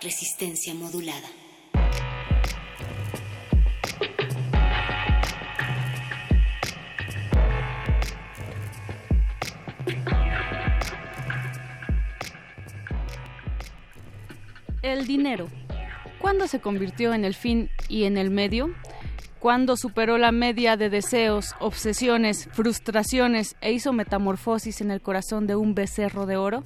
Resistencia modulada. El dinero. ¿Cuándo se convirtió en el fin y en el medio? ¿Cuándo superó la media de deseos, obsesiones, frustraciones e hizo metamorfosis en el corazón de un becerro de oro?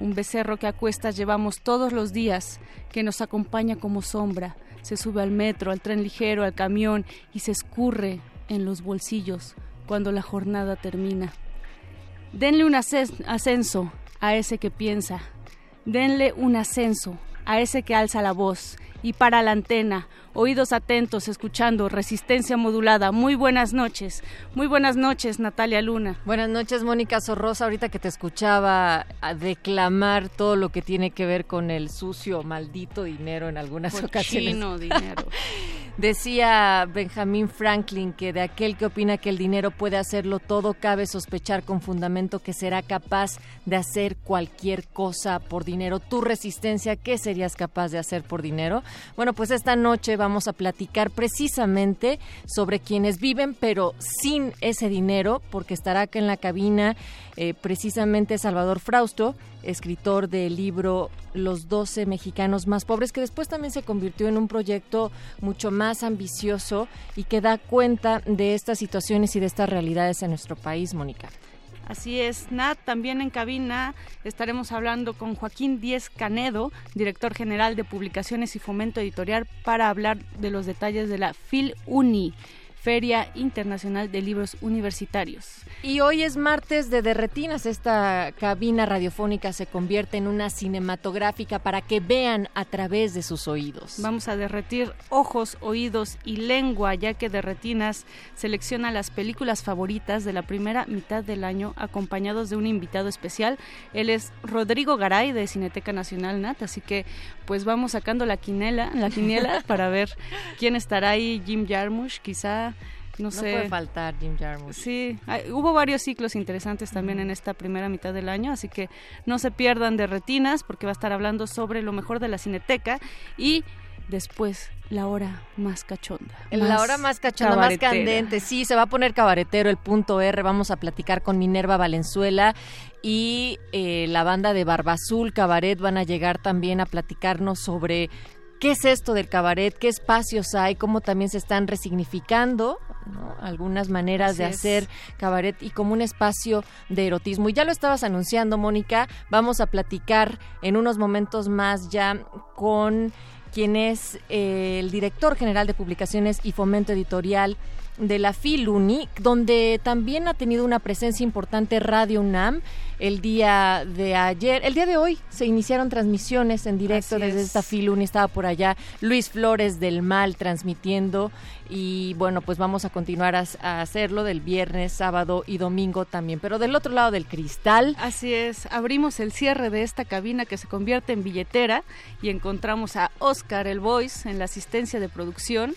Un becerro que a cuestas llevamos todos los días, que nos acompaña como sombra, se sube al metro, al tren ligero, al camión y se escurre en los bolsillos cuando la jornada termina. Denle un ascenso a ese que piensa, denle un ascenso a ese que alza la voz y para la antena, oídos atentos, escuchando resistencia modulada. Muy buenas noches, muy buenas noches, Natalia Luna. Buenas noches, Mónica Sorrosa. Ahorita que te escuchaba declamar todo lo que tiene que ver con el sucio, maldito dinero en algunas Cochino ocasiones. dinero. Decía Benjamin Franklin que de aquel que opina que el dinero puede hacerlo todo, cabe sospechar con fundamento que será capaz de hacer cualquier cosa por dinero. Tu resistencia, ¿qué serías capaz de hacer por dinero? Bueno, pues esta noche vamos a platicar precisamente sobre quienes viven pero sin ese dinero, porque estará acá en la cabina eh, precisamente Salvador Frausto, escritor del libro Los 12 mexicanos más pobres, que después también se convirtió en un proyecto mucho más ambicioso y que da cuenta de estas situaciones y de estas realidades en nuestro país, Mónica. Así es, Nat, también en cabina estaremos hablando con Joaquín Díez Canedo, director general de Publicaciones y Fomento Editorial, para hablar de los detalles de la FIL Uni, Feria Internacional de Libros Universitarios. Y hoy es martes de Derretinas. Esta cabina radiofónica se convierte en una cinematográfica para que vean a través de sus oídos. Vamos a derretir ojos, oídos y lengua, ya que Derretinas selecciona las películas favoritas de la primera mitad del año, acompañados de un invitado especial. Él es Rodrigo Garay de Cineteca Nacional Nat, así que pues vamos sacando la quinela, la quiniela para ver quién estará ahí. Jim Jarmusch, quizá. No, No sé. puede faltar Jim Jarmusch. Sí, hay- hubo varios ciclos interesantes también en esta primera mitad del año, así que no se pierdan de retinas porque va a estar hablando sobre lo mejor de la cineteca y después la hora más cachonda. La hora más cachonda, más candente. Sí, se va a poner cabaretero el punto R. Vamos a platicar con Minerva Valenzuela y eh, la banda de Barbazul Cabaret van a llegar también a platicarnos sobre qué es esto del cabaret, qué espacios hay, cómo también se están resignificando ¿no? algunas maneras de es. hacer cabaret y como un espacio de erotismo. Y ya lo estabas anunciando, Mónica, vamos a platicar en unos momentos más ya con quien es eh, el director general de publicaciones y fomento editorial de la FILUNI, donde también ha tenido una presencia importante Radio UNAM. El día de ayer, el día de hoy, se iniciaron transmisiones en directo Así desde es. esta FILUNI. Estaba por allá Luis Flores del Mal transmitiendo. Y bueno, pues vamos a continuar a, a hacerlo del viernes, sábado y domingo también. Pero del otro lado del cristal, Así es, abrimos el cierre de esta cabina que se convierte en billetera y encontramos a Oscar el Voice en la asistencia de producción.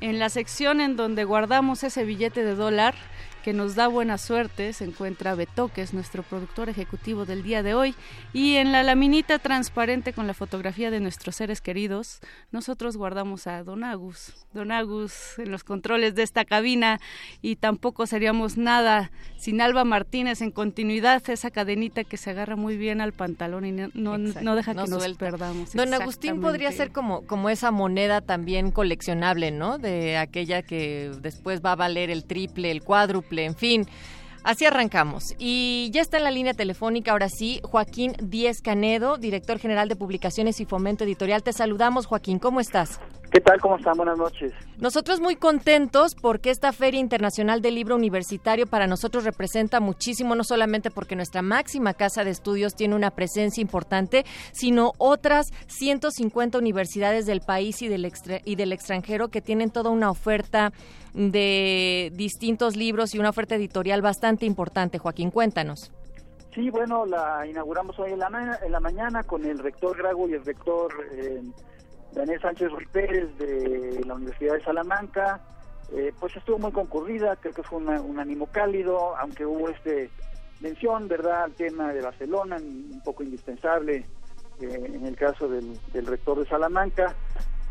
En la sección en donde guardamos ese billete de dólar que nos da buena suerte. Se encuentra Beto, que es nuestro productor ejecutivo del día de hoy. Y en la laminita transparente con la fotografía de nuestros seres queridos, nosotros guardamos a Don Agus. Don Agus en los controles de esta cabina y tampoco seríamos nada sin Alba Martínez en continuidad, esa cadenita que se agarra muy bien al pantalón y no, no, deja que nos perdamos. Don Agustín podría ser como, como esa moneda también coleccionable, ¿no? De aquella que después va a valer el triple, el cuádruple, en fin. Así arrancamos. Y ya está en la línea telefónica, ahora sí, Joaquín Díez Canedo, director general de Publicaciones y Fomento Editorial. Te saludamos, Joaquín, ¿cómo estás? ¿Qué tal? ¿Cómo están? Buenas noches. Nosotros muy contentos porque esta Feria Internacional del Libro Universitario para nosotros representa muchísimo, no solamente porque nuestra máxima casa de estudios tiene una presencia importante, sino otras 150 universidades del país y del, y del extranjero que tienen toda una oferta de distintos libros y una oferta editorial bastante importante. Joaquín, cuéntanos. Sí, bueno, la inauguramos hoy en la, en la mañana con el rector Grago y el rector eh, Daniel Sánchez Ruiz Pérez de la Universidad de Salamanca. Eh, pues estuvo muy concurrida, creo que fue un ánimo cálido, aunque hubo este mención, ¿verdad?, al tema de Barcelona, un poco indispensable eh, en el caso del, del rector de Salamanca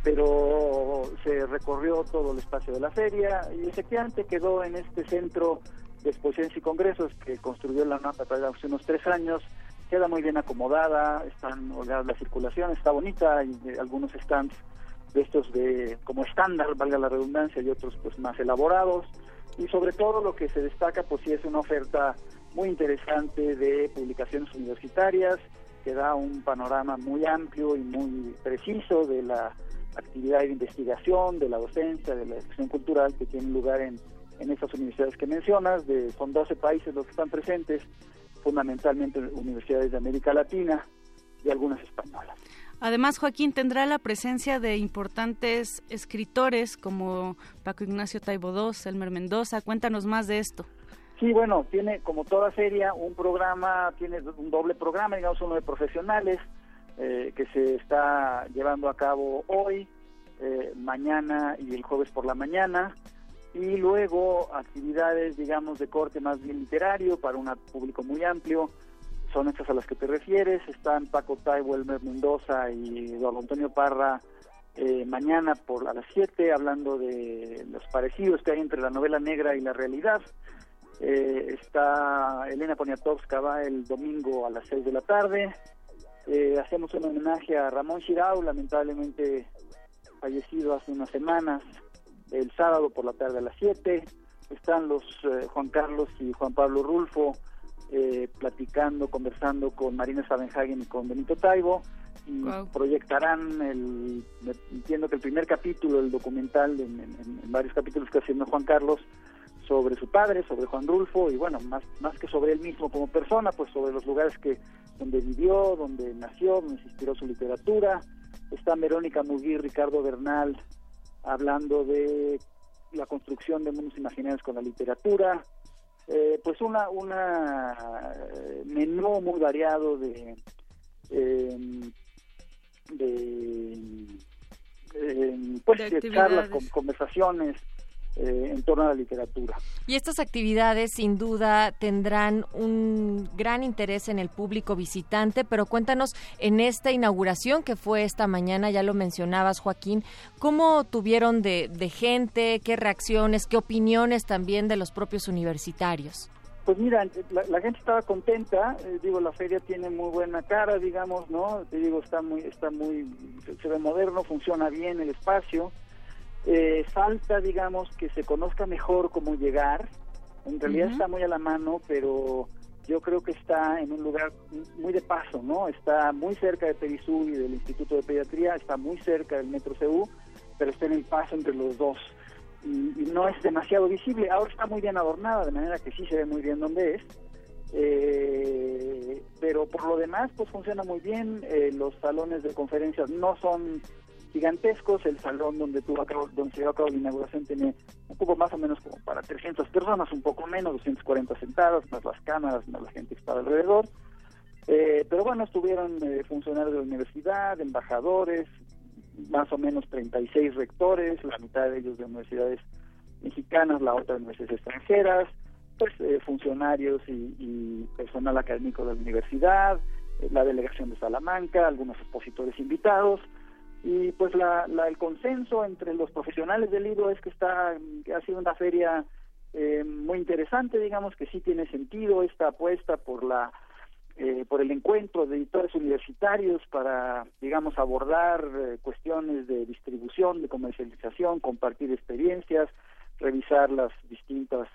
pero se recorrió todo el espacio de la feria y efectivamente quedó en este centro de exposiciones y congresos que construyó la mapa hace unos tres años, queda muy bien acomodada, están la circulación está bonita, hay algunos stands de estos de como estándar, valga la redundancia, y otros pues más elaborados, y sobre todo lo que se destaca pues sí es una oferta muy interesante de publicaciones universitarias, que da un panorama muy amplio y muy preciso de la actividad de investigación, de la docencia, de la expresión cultural que tiene lugar en, en estas universidades que mencionas, de, son 12 países los que están presentes, fundamentalmente universidades de América Latina y algunas españolas. Además, Joaquín tendrá la presencia de importantes escritores como Paco Ignacio Taibo II, Elmer Mendoza. Cuéntanos más de esto. Sí, bueno, tiene como toda feria un programa, tiene un doble programa, digamos uno de profesionales, eh, que se está llevando a cabo hoy, eh, mañana y el jueves por la mañana, y luego actividades, digamos, de corte más bien literario para un público muy amplio. Son estas a las que te refieres. Están Paco Taibo, Elmer Mendoza y Eduardo Antonio Parra eh, mañana por a las 7 hablando de los parecidos que hay entre la novela negra y la realidad. está Elena Poniatowska va el domingo a las 6 de la tarde. Eh, hacemos un homenaje a Ramón Chirau, lamentablemente fallecido hace unas semanas, el sábado por la tarde a las 7. Están los eh, Juan Carlos y Juan Pablo Rulfo eh, platicando, conversando con Marina Sabenhagen y con Benito Taibo y proyectarán el, entiendo que el primer capítulo del documental en, en varios capítulos que haciendo Juan Carlos sobre su padre, sobre Juan Rulfo y bueno, más, más que sobre él mismo como persona, pues sobre los lugares que donde vivió, donde nació, donde se inspiró su literatura. Está Verónica Mugui, Ricardo Bernal, hablando de la construcción de mundos imaginarios con la literatura. Eh, pues una, una eh, menú muy variado de, em, de, em, pues, de charlas, conversaciones, eh, en torno a la literatura. Y estas actividades sin duda tendrán un gran interés en el público visitante, pero cuéntanos en esta inauguración que fue esta mañana, ya lo mencionabas Joaquín, ¿cómo tuvieron de, gente, qué reacciones, qué opiniones también de los propios universitarios? Pues mira, la, gente estaba contenta, eh, digo, la feria tiene muy buena cara, digamos, ¿no? Te digo, está muy, está muy, se ve moderno, funciona bien el espacio, eh, falta, digamos, que se conozca mejor cómo llegar. En realidad está muy a la mano, pero yo creo que está en un lugar muy de paso, ¿no? Está muy cerca de Perisú y del Instituto de Pediatría, está muy cerca del Metro CU, pero está en el paso entre los dos. Y, no es demasiado visible. Ahora está muy bien adornada, de manera que sí se ve muy bien dónde es. Eh, pero por lo demás, pues funciona muy bien. Eh, los salones de conferencias no son gigantescos. El salón donde tuvo donde se llevó a cabo la inauguración un poco más o menos como para 300 personas, un poco menos, 240 sentadas, más las cámaras, más la gente que estaba alrededor. Eh, pero bueno, estuvieron eh, funcionarios de la universidad, embajadores, más o menos 36 rectores, la mitad de ellos de universidades mexicanas, la otra de universidades extranjeras, pues funcionarios y, personal académico de la universidad, la delegación de Salamanca, algunos expositores invitados y pues la, el consenso entre los profesionales del libro es que está ha sido una feria eh, muy interesante digamos que sí tiene sentido esta apuesta por la eh, por el encuentro de editores universitarios para digamos abordar eh, cuestiones de distribución de comercialización compartir experiencias revisar las distintas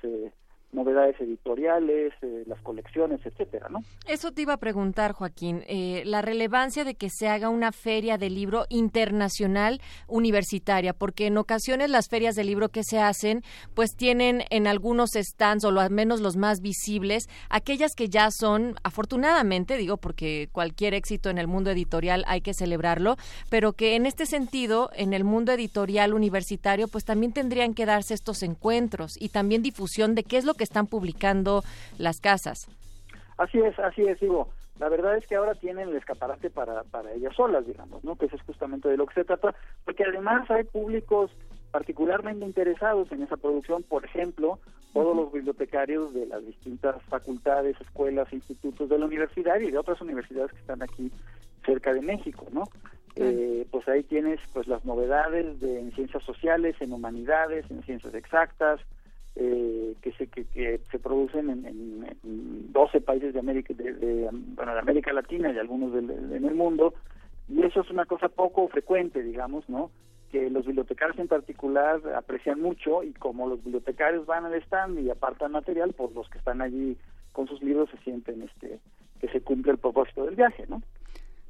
novedades editoriales, eh, las colecciones, etcétera, ¿no? Eso te iba a preguntar, Joaquín, eh, la relevancia de que se haga una feria de libro internacional universitaria, porque en ocasiones las ferias de libro que se hacen, pues tienen en algunos stands, o al menos los más visibles, aquellas que ya son, afortunadamente, digo, porque cualquier éxito en el mundo editorial hay que celebrarlo, pero que en este sentido, en el mundo editorial universitario, pues también tendrían que darse estos encuentros y también difusión de qué es lo que están publicando las casas. Así es, así es, digo. La verdad es que ahora tienen el escaparate para, para ellas solas, digamos, ¿no? Que eso es justamente de lo que se trata, porque además hay públicos particularmente interesados en esa producción, por ejemplo, todos los bibliotecarios de las distintas facultades, escuelas, institutos de la universidad y de otras universidades que están aquí cerca de México, ¿no? Eh, pues ahí tienes pues las novedades de, en ciencias sociales, en humanidades, en ciencias exactas, eh, que se que, se producen en, en, 12 países de América de, bueno de América Latina y algunos del, en el mundo y eso es una cosa poco frecuente digamos no que los bibliotecarios en particular aprecian mucho y como los bibliotecarios van al stand y apartan material pues los que están allí con sus libros se sienten este que se cumple el propósito del viaje no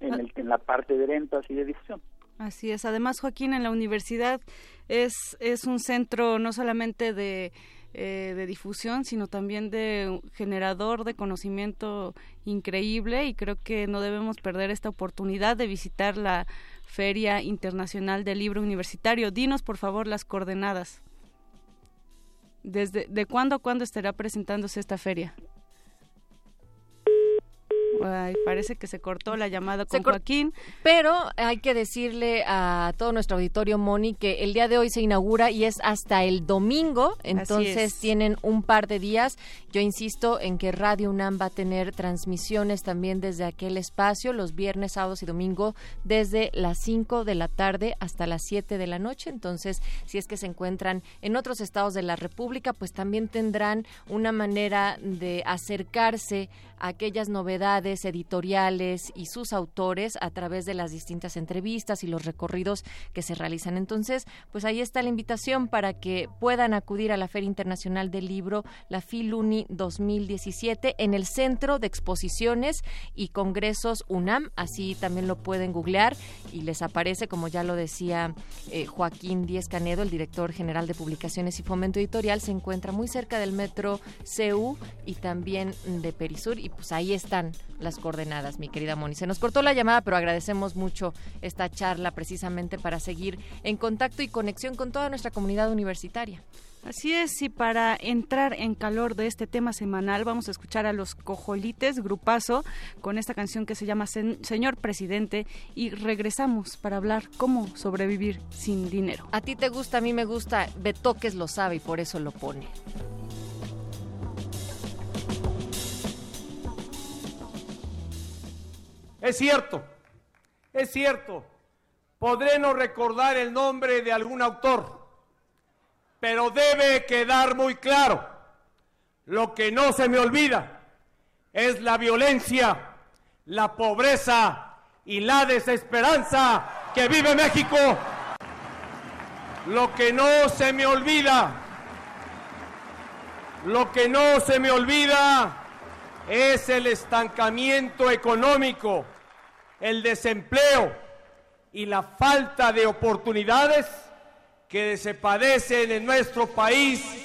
en, el, en la parte de ventas y de difusión Así es. Además, Joaquín, en la universidad es, es un centro no solamente de, eh, de difusión, sino también de generador de conocimiento increíble y creo que no debemos perder esta oportunidad de visitar la Feria Internacional del Libro Universitario. Dinos, por favor, las coordenadas. ¿Desde de cuándo a cuándo estará presentándose esta feria? Parece que se cortó la llamada con Joaquín. Pero hay que decirle a todo nuestro auditorio, Moni, que el día de hoy se inaugura y es hasta el domingo, entonces tienen un par de días. Yo insisto en que Radio UNAM va a tener transmisiones también desde aquel espacio, los viernes, sábados y domingo, desde las 5 de la tarde hasta las 7 de la noche. Entonces, si es que se encuentran en otros estados de la República, pues también tendrán una manera de acercarse aquellas novedades editoriales y sus autores a través de las distintas entrevistas y los recorridos que se realizan. Entonces, pues ahí está la invitación para que puedan acudir a la Feria Internacional del Libro, la FILUNI 2017, en el Centro de Exposiciones y Congresos UNAM. Así también lo pueden googlear y les aparece, como ya lo decía eh, Joaquín Díez Canedo, el director general de Publicaciones y Fomento Editorial, se encuentra muy cerca del metro CU y también de Perisur. Y pues ahí están las coordenadas, mi querida Moni. Se nos cortó la llamada, pero agradecemos mucho esta charla precisamente para seguir en contacto y conexión con toda nuestra comunidad universitaria. Así es, y para entrar en calor de este tema semanal vamos a escuchar a los Cojolites, grupazo, con esta canción que se llama Señor Presidente y regresamos para hablar cómo sobrevivir sin dinero. A ti te gusta, a mí me gusta, Betoques lo sabe y por eso lo pone. Es cierto, es cierto, podré no recordar el nombre de algún autor, pero debe quedar muy claro, lo que no se me olvida es la violencia, la pobreza y la desesperanza que vive México. Lo que no se me olvida, lo que no se me olvida es el estancamiento económico el desempleo y la falta de oportunidades que se padecen en nuestro país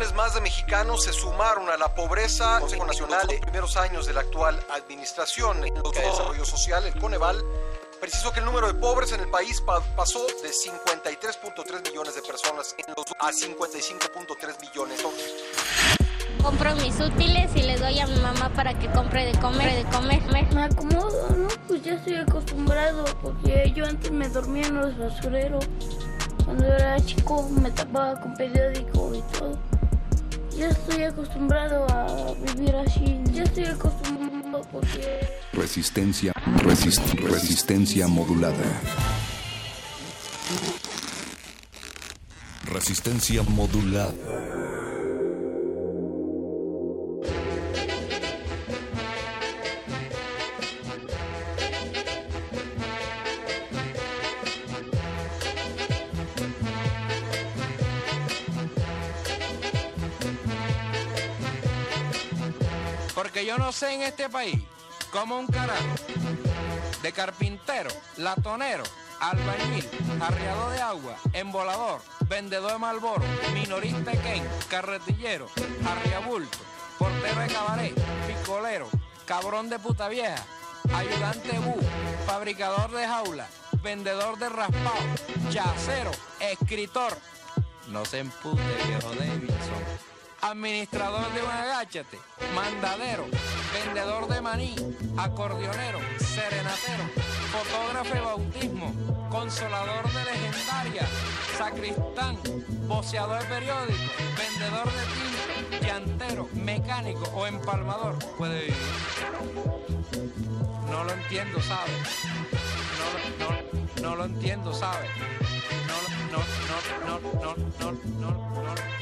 millones más de mexicanos se sumaron a la pobreza. El Consejo Nacional de los primeros años de la actual administración de desarrollo social, el Coneval, precisó que el número de pobres en el país pa- pasó de 53.3 millones de personas en los, a 55.3 millones. Compro mis útiles y le doy a mi mamá para que compre de comer, de comer. Me acomodo, ¿no? Pues ya estoy acostumbrado porque yo antes me dormía en los basureros. Cuando era chico me tapaba con periódico y todo. Ya estoy acostumbrado a vivir así. Ya estoy acostumbrado porque... Resistencia, resist- resistencia modulada. Resistencia modulada. En este país cómo un carajo de carpintero, latonero, albañil, arriado de agua, embolador, vendedor de malboro, minorista Ken, carretillero, arriabulto, portero de cabaret, picolero, cabrón de puta vieja, ayudante bu, fabricador de jaula, vendedor de raspado, yacero, escritor. No se empute, viejo Davidson administrador de un agáchate, mandadero, vendedor de maní, acordeonero, serenatero, fotógrafo de bautismo, consolador de legendaria, sacristán, boceador periódico, vendedor de tinta, llantero, mecánico o empalmador, puede vivir. No lo entiendo, ¿sabes? No, no, no lo entiendo, ¿sabes? No, no, no, no, no, no, no, no. no.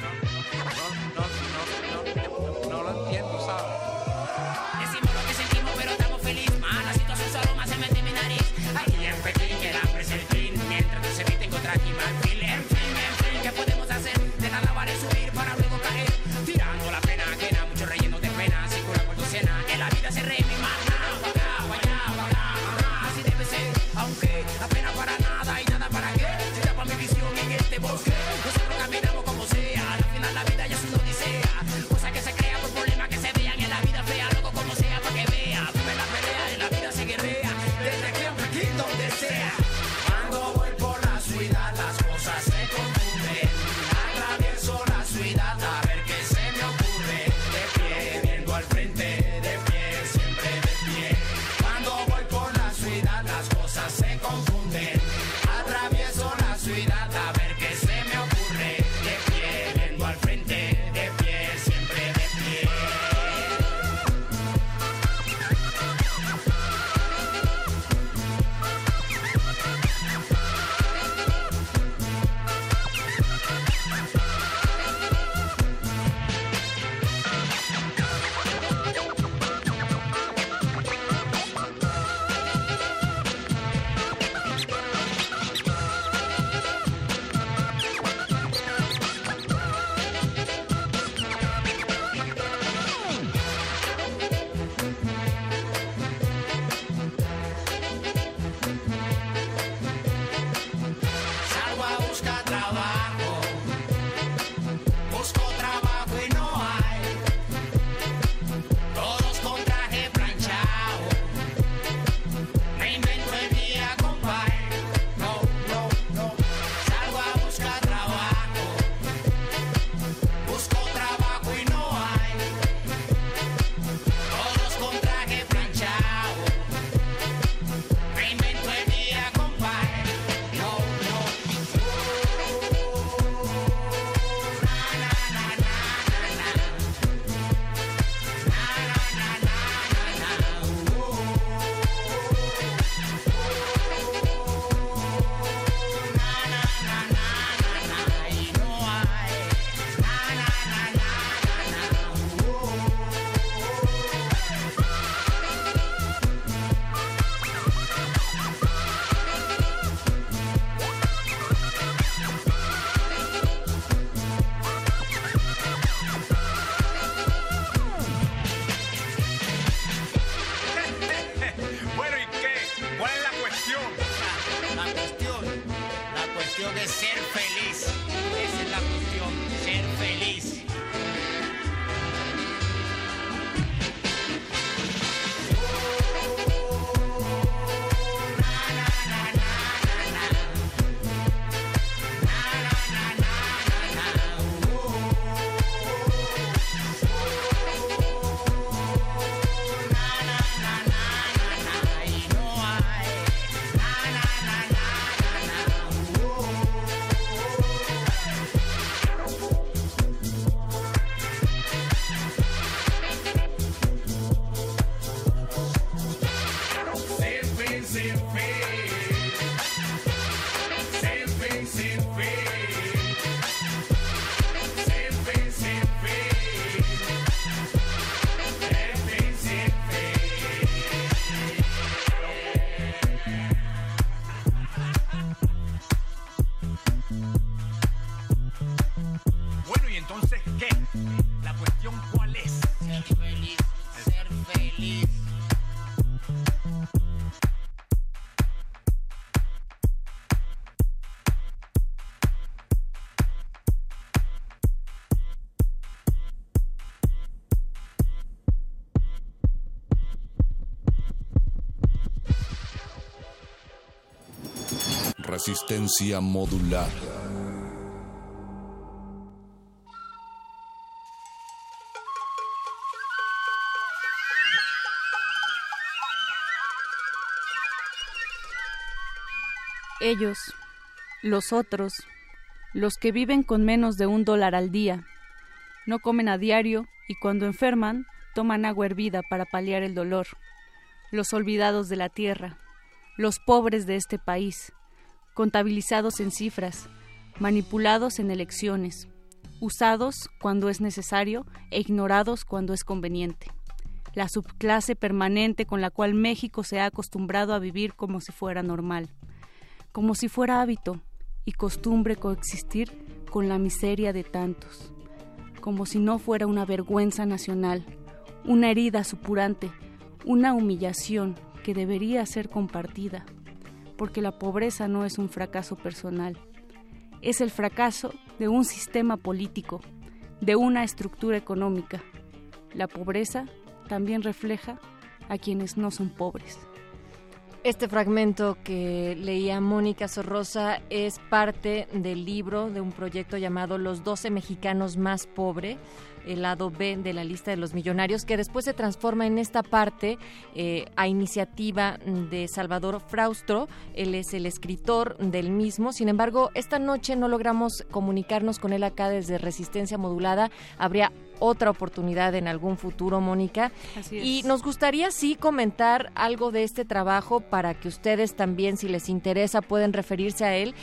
Resistencia modulada. Ellos, los otros, los que viven con menos de un dólar al día, no comen a diario y cuando enferman toman agua hervida para paliar el dolor, los olvidados de la tierra, los pobres de este país, contabilizados en cifras, manipulados en elecciones, usados cuando es necesario e ignorados cuando es conveniente. La subclase permanente con la cual México se ha acostumbrado a vivir como si fuera normal, como si fuera hábito y costumbre coexistir con la miseria de tantos, como si no fuera una vergüenza nacional, una herida supurante, una humillación que debería ser compartida, porque la pobreza no es un fracaso personal, es el fracaso de un sistema político, de una estructura económica. La pobreza también refleja a quienes no son pobres. Este fragmento que leía Mónica Sorrosa es parte del libro de un proyecto llamado Los 12 mexicanos más pobres el lado B de la lista de los millonarios, que después se transforma en esta parte eh, a iniciativa de Salvador Fraustro. Él es el escritor del mismo. Sin embargo, esta noche no logramos comunicarnos con él acá desde Resistencia Modulada. Habría otra oportunidad en algún futuro, Mónica. Y nos gustaría sí comentar algo de este trabajo para que ustedes también, si les interesa, pueden referirse a él.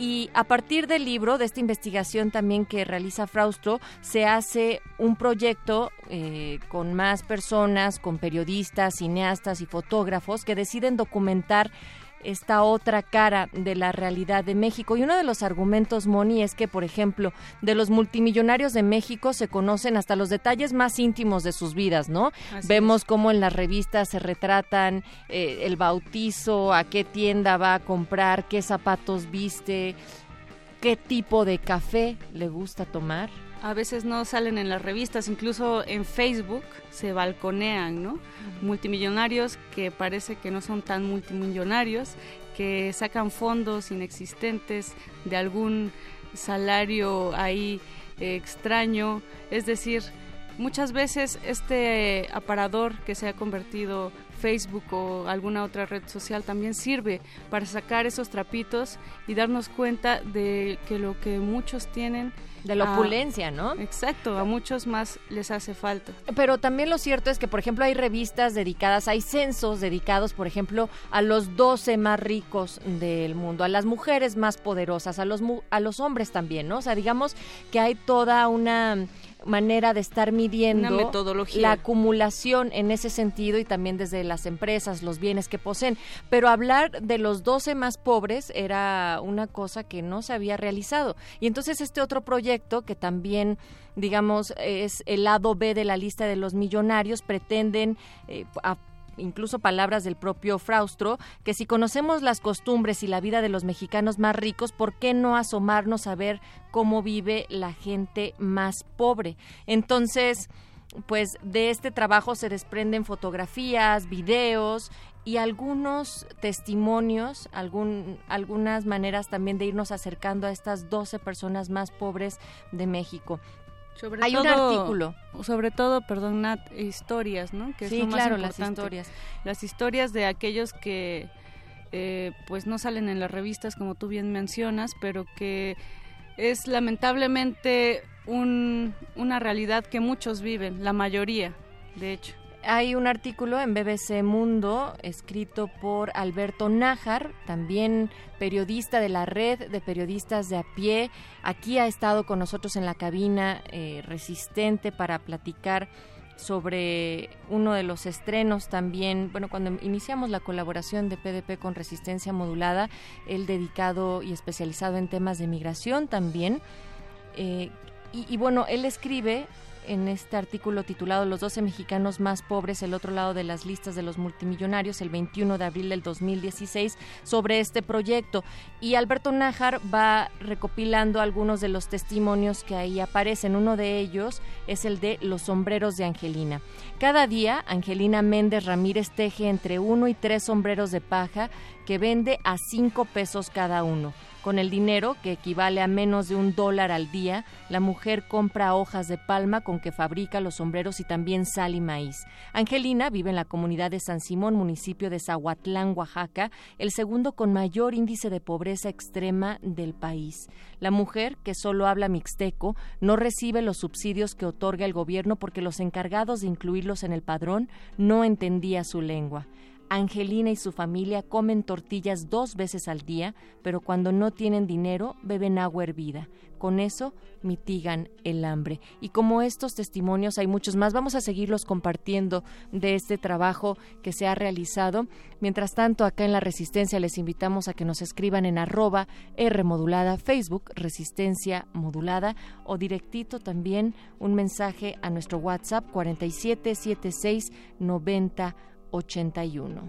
Y a partir del libro, de esta investigación también que realiza Fraustro, se hace un proyecto eh, con más personas, con periodistas, cineastas y fotógrafos que deciden documentar esta otra cara de la realidad de México. Y uno de los argumentos, Moni, es que, por ejemplo, de los multimillonarios de México se conocen hasta los detalles más íntimos de sus vidas, ¿no? Vemos cómo en las revistas se retratan eh, el bautizo, a qué tienda va a comprar, qué zapatos viste, qué tipo de café le gusta tomar a veces no salen en las revistas, incluso en Facebook se balconean, ¿no? Multimillonarios que parece que no son tan multimillonarios, que sacan fondos inexistentes de algún salario ahí eh, extraño, es decir, muchas veces este aparador que se ha convertido Facebook o alguna otra red social también sirve para sacar esos trapitos y darnos cuenta de que lo que muchos tienen de la opulencia, ¿no? Exacto, a muchos más les hace falta. Pero también lo cierto es que, por ejemplo, hay revistas dedicadas, hay censos dedicados, por ejemplo, a los 12 más ricos del mundo, a las mujeres más poderosas, a los, a los hombres también, ¿no? O sea, digamos que hay toda una manera de estar midiendo la acumulación en ese sentido y también desde las empresas, los bienes que poseen. Pero hablar de los 12 más pobres era una cosa que no se había realizado. Y entonces este otro proyecto que también digamos, es el lado B de la lista de los millonarios, pretenden eh, incluso palabras del propio Fraustro, que si conocemos las costumbres y la vida de los mexicanos más ricos, ¿por qué no asomarnos a ver cómo vive la gente más pobre? Entonces, pues de este trabajo se desprenden fotografías, videos y algunos testimonios, algún, algunas maneras también de irnos acercando a estas 12 personas más pobres de México. Hay un artículo. Sobre todo, perdón, Nat, historias, ¿no? Que sí, claro, las historias. Las historias de aquellos que eh, pues no salen en las revistas, como tú bien mencionas, pero que es lamentablemente un, una realidad que muchos viven, la mayoría, de hecho. Hay un artículo en BBC Mundo escrito por Alberto Nájar, también periodista de la red de periodistas de a pie. Aquí ha estado con nosotros en la cabina eh, resistente para platicar sobre uno de los estrenos también, bueno, cuando iniciamos la colaboración de PDP con Resistencia Modulada, él dedicado y especializado en temas de migración también. Eh, y, bueno, él escribe en este artículo titulado Los 12 mexicanos más pobres, el otro lado de las listas de los multimillonarios, el 21 de abril del 2016, sobre este proyecto. Y Alberto Nájar va recopilando algunos de los testimonios que ahí aparecen. Uno de ellos es el de los sombreros de Angelina. Cada día, Angelina Méndez Ramírez teje entre uno y tres sombreros de paja que vende a 5 pesos cada uno. Con el dinero, que equivale a menos de un dólar al día, la mujer compra hojas de palma con que fabrica los sombreros y también sal y maíz. Angelina vive en la comunidad de San Simón, municipio de Zahuatlán, Oaxaca, el segundo con mayor índice de pobreza extrema del país. La mujer, que solo habla mixteco, no recibe los subsidios que otorga el gobierno porque los encargados de incluirlos en el padrón no entendía su lengua. Angelina y su familia comen tortillas dos veces al día, pero cuando no tienen dinero beben agua hervida. Con eso mitigan el hambre. Y como estos testimonios hay muchos más, vamos a seguirlos compartiendo de este trabajo que se ha realizado. Mientras tanto, acá en La Resistencia les invitamos a que nos escriban en arroba R modulada, Facebook, Resistencia modulada, o directito también un mensaje a nuestro WhatsApp 4776 90 81.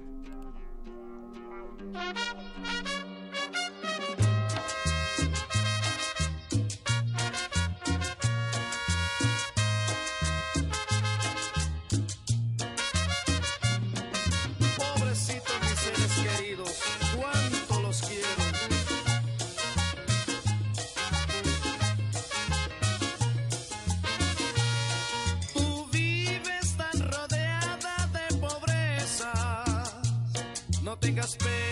No tengas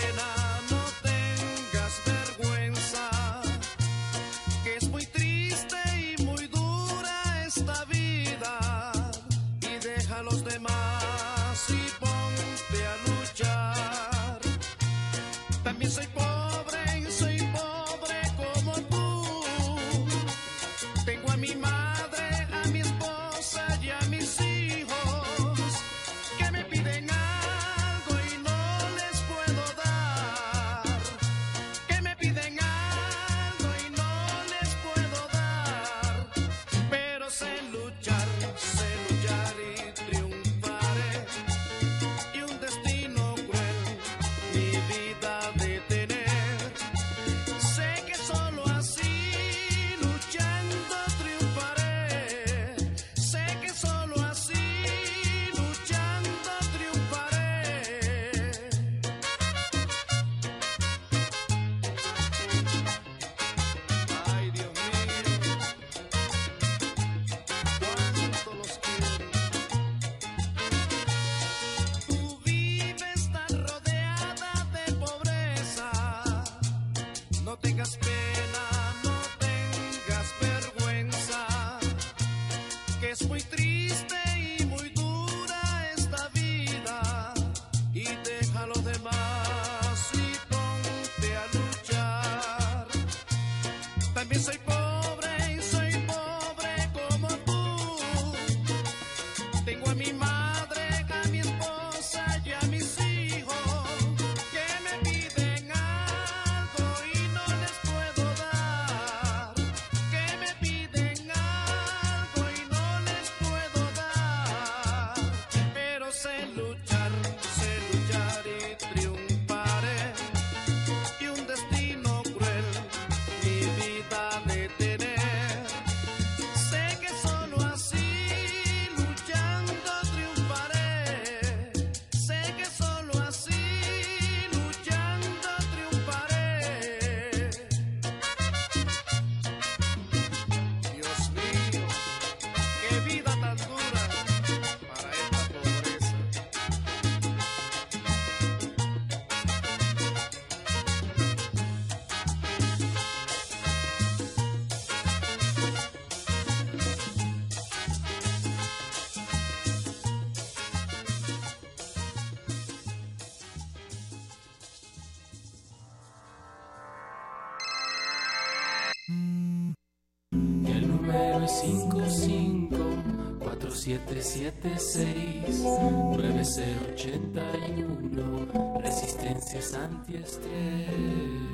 554776-9081. Resistencias antiestrés.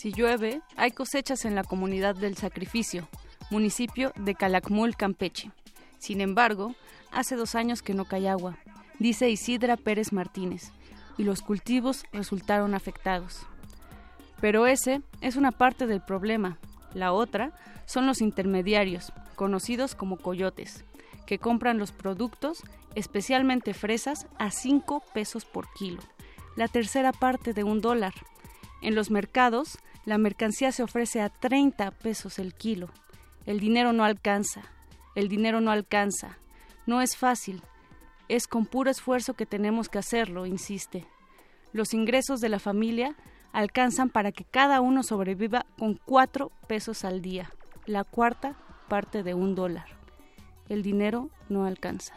Si llueve, hay cosechas en la comunidad del Sacrificio, municipio de Calakmul, Campeche. Sin embargo, hace dos años que no cae agua, dice Isidra Pérez Martínez, y los cultivos resultaron afectados. Pero ese es una parte del problema. La otra son los intermediarios, conocidos como coyotes, que compran los productos, especialmente fresas, a 5 pesos por kilo, la tercera parte de un dólar. En los mercados, la mercancía se ofrece a 30 pesos el kilo. El dinero no alcanza, el dinero no alcanza. No es fácil, es con puro esfuerzo que tenemos que hacerlo, insiste. Los ingresos de la familia alcanzan para que cada uno sobreviva con cuatro pesos al día, la cuarta parte de un dólar. El dinero no alcanza.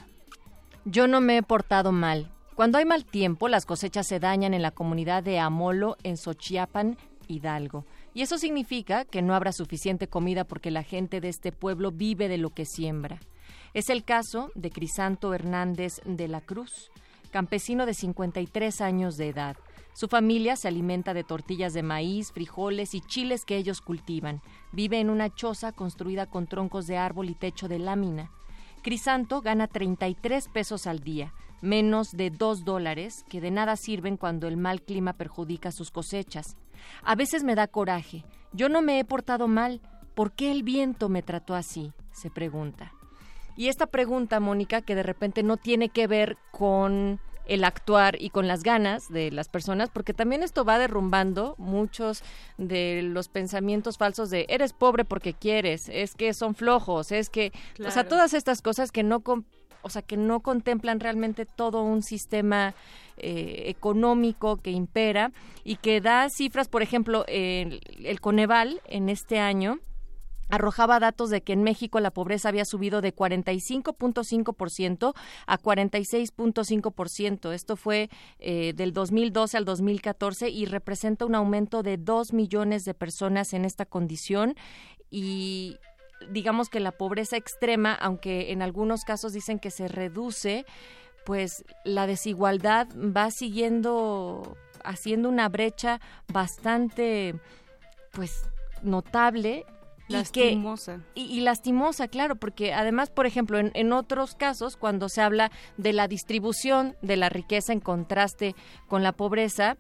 Yo no me he portado mal. Cuando hay mal tiempo, las cosechas se dañan en la comunidad de Amolo, en Xochiapan, Hidalgo. Y eso significa que no habrá suficiente comida porque la gente de este pueblo vive de lo que siembra. Es el caso de Crisanto Hernández de la Cruz, campesino de 53 años de edad. Su familia se alimenta de tortillas de maíz, frijoles y chiles que ellos cultivan. Vive en una choza construida con troncos de árbol y techo de lámina. Crisanto gana 33 pesos al día, menos de 2 dólares, que de nada sirven cuando el mal clima perjudica sus cosechas. A veces me da coraje. Yo no me he portado mal. ¿Por qué el viento me trató así? se pregunta. Y esta pregunta, Mónica, que de repente no tiene que ver con el actuar y con las ganas de las personas, porque también esto va derrumbando muchos de los pensamientos falsos de eres pobre porque quieres, es que son flojos, es que, o sea, todas estas cosas que no, o sea, que no contemplan realmente todo un sistema eh, económico que impera y que da cifras, por ejemplo, el, el Coneval en este año arrojaba datos de que en México la pobreza había subido de 45.5% a 46.5%. Esto fue eh, del 2012 al 2014 y representa un aumento de 2 millones de personas en esta condición y digamos que la pobreza extrema, aunque en algunos casos dicen que se reduce, pues la desigualdad va siguiendo haciendo una brecha bastante pues notable Lastimosa. Y, lastimosa, claro, porque además, por ejemplo, en, otros casos, cuando se habla de la distribución de la riqueza en contraste con la pobreza,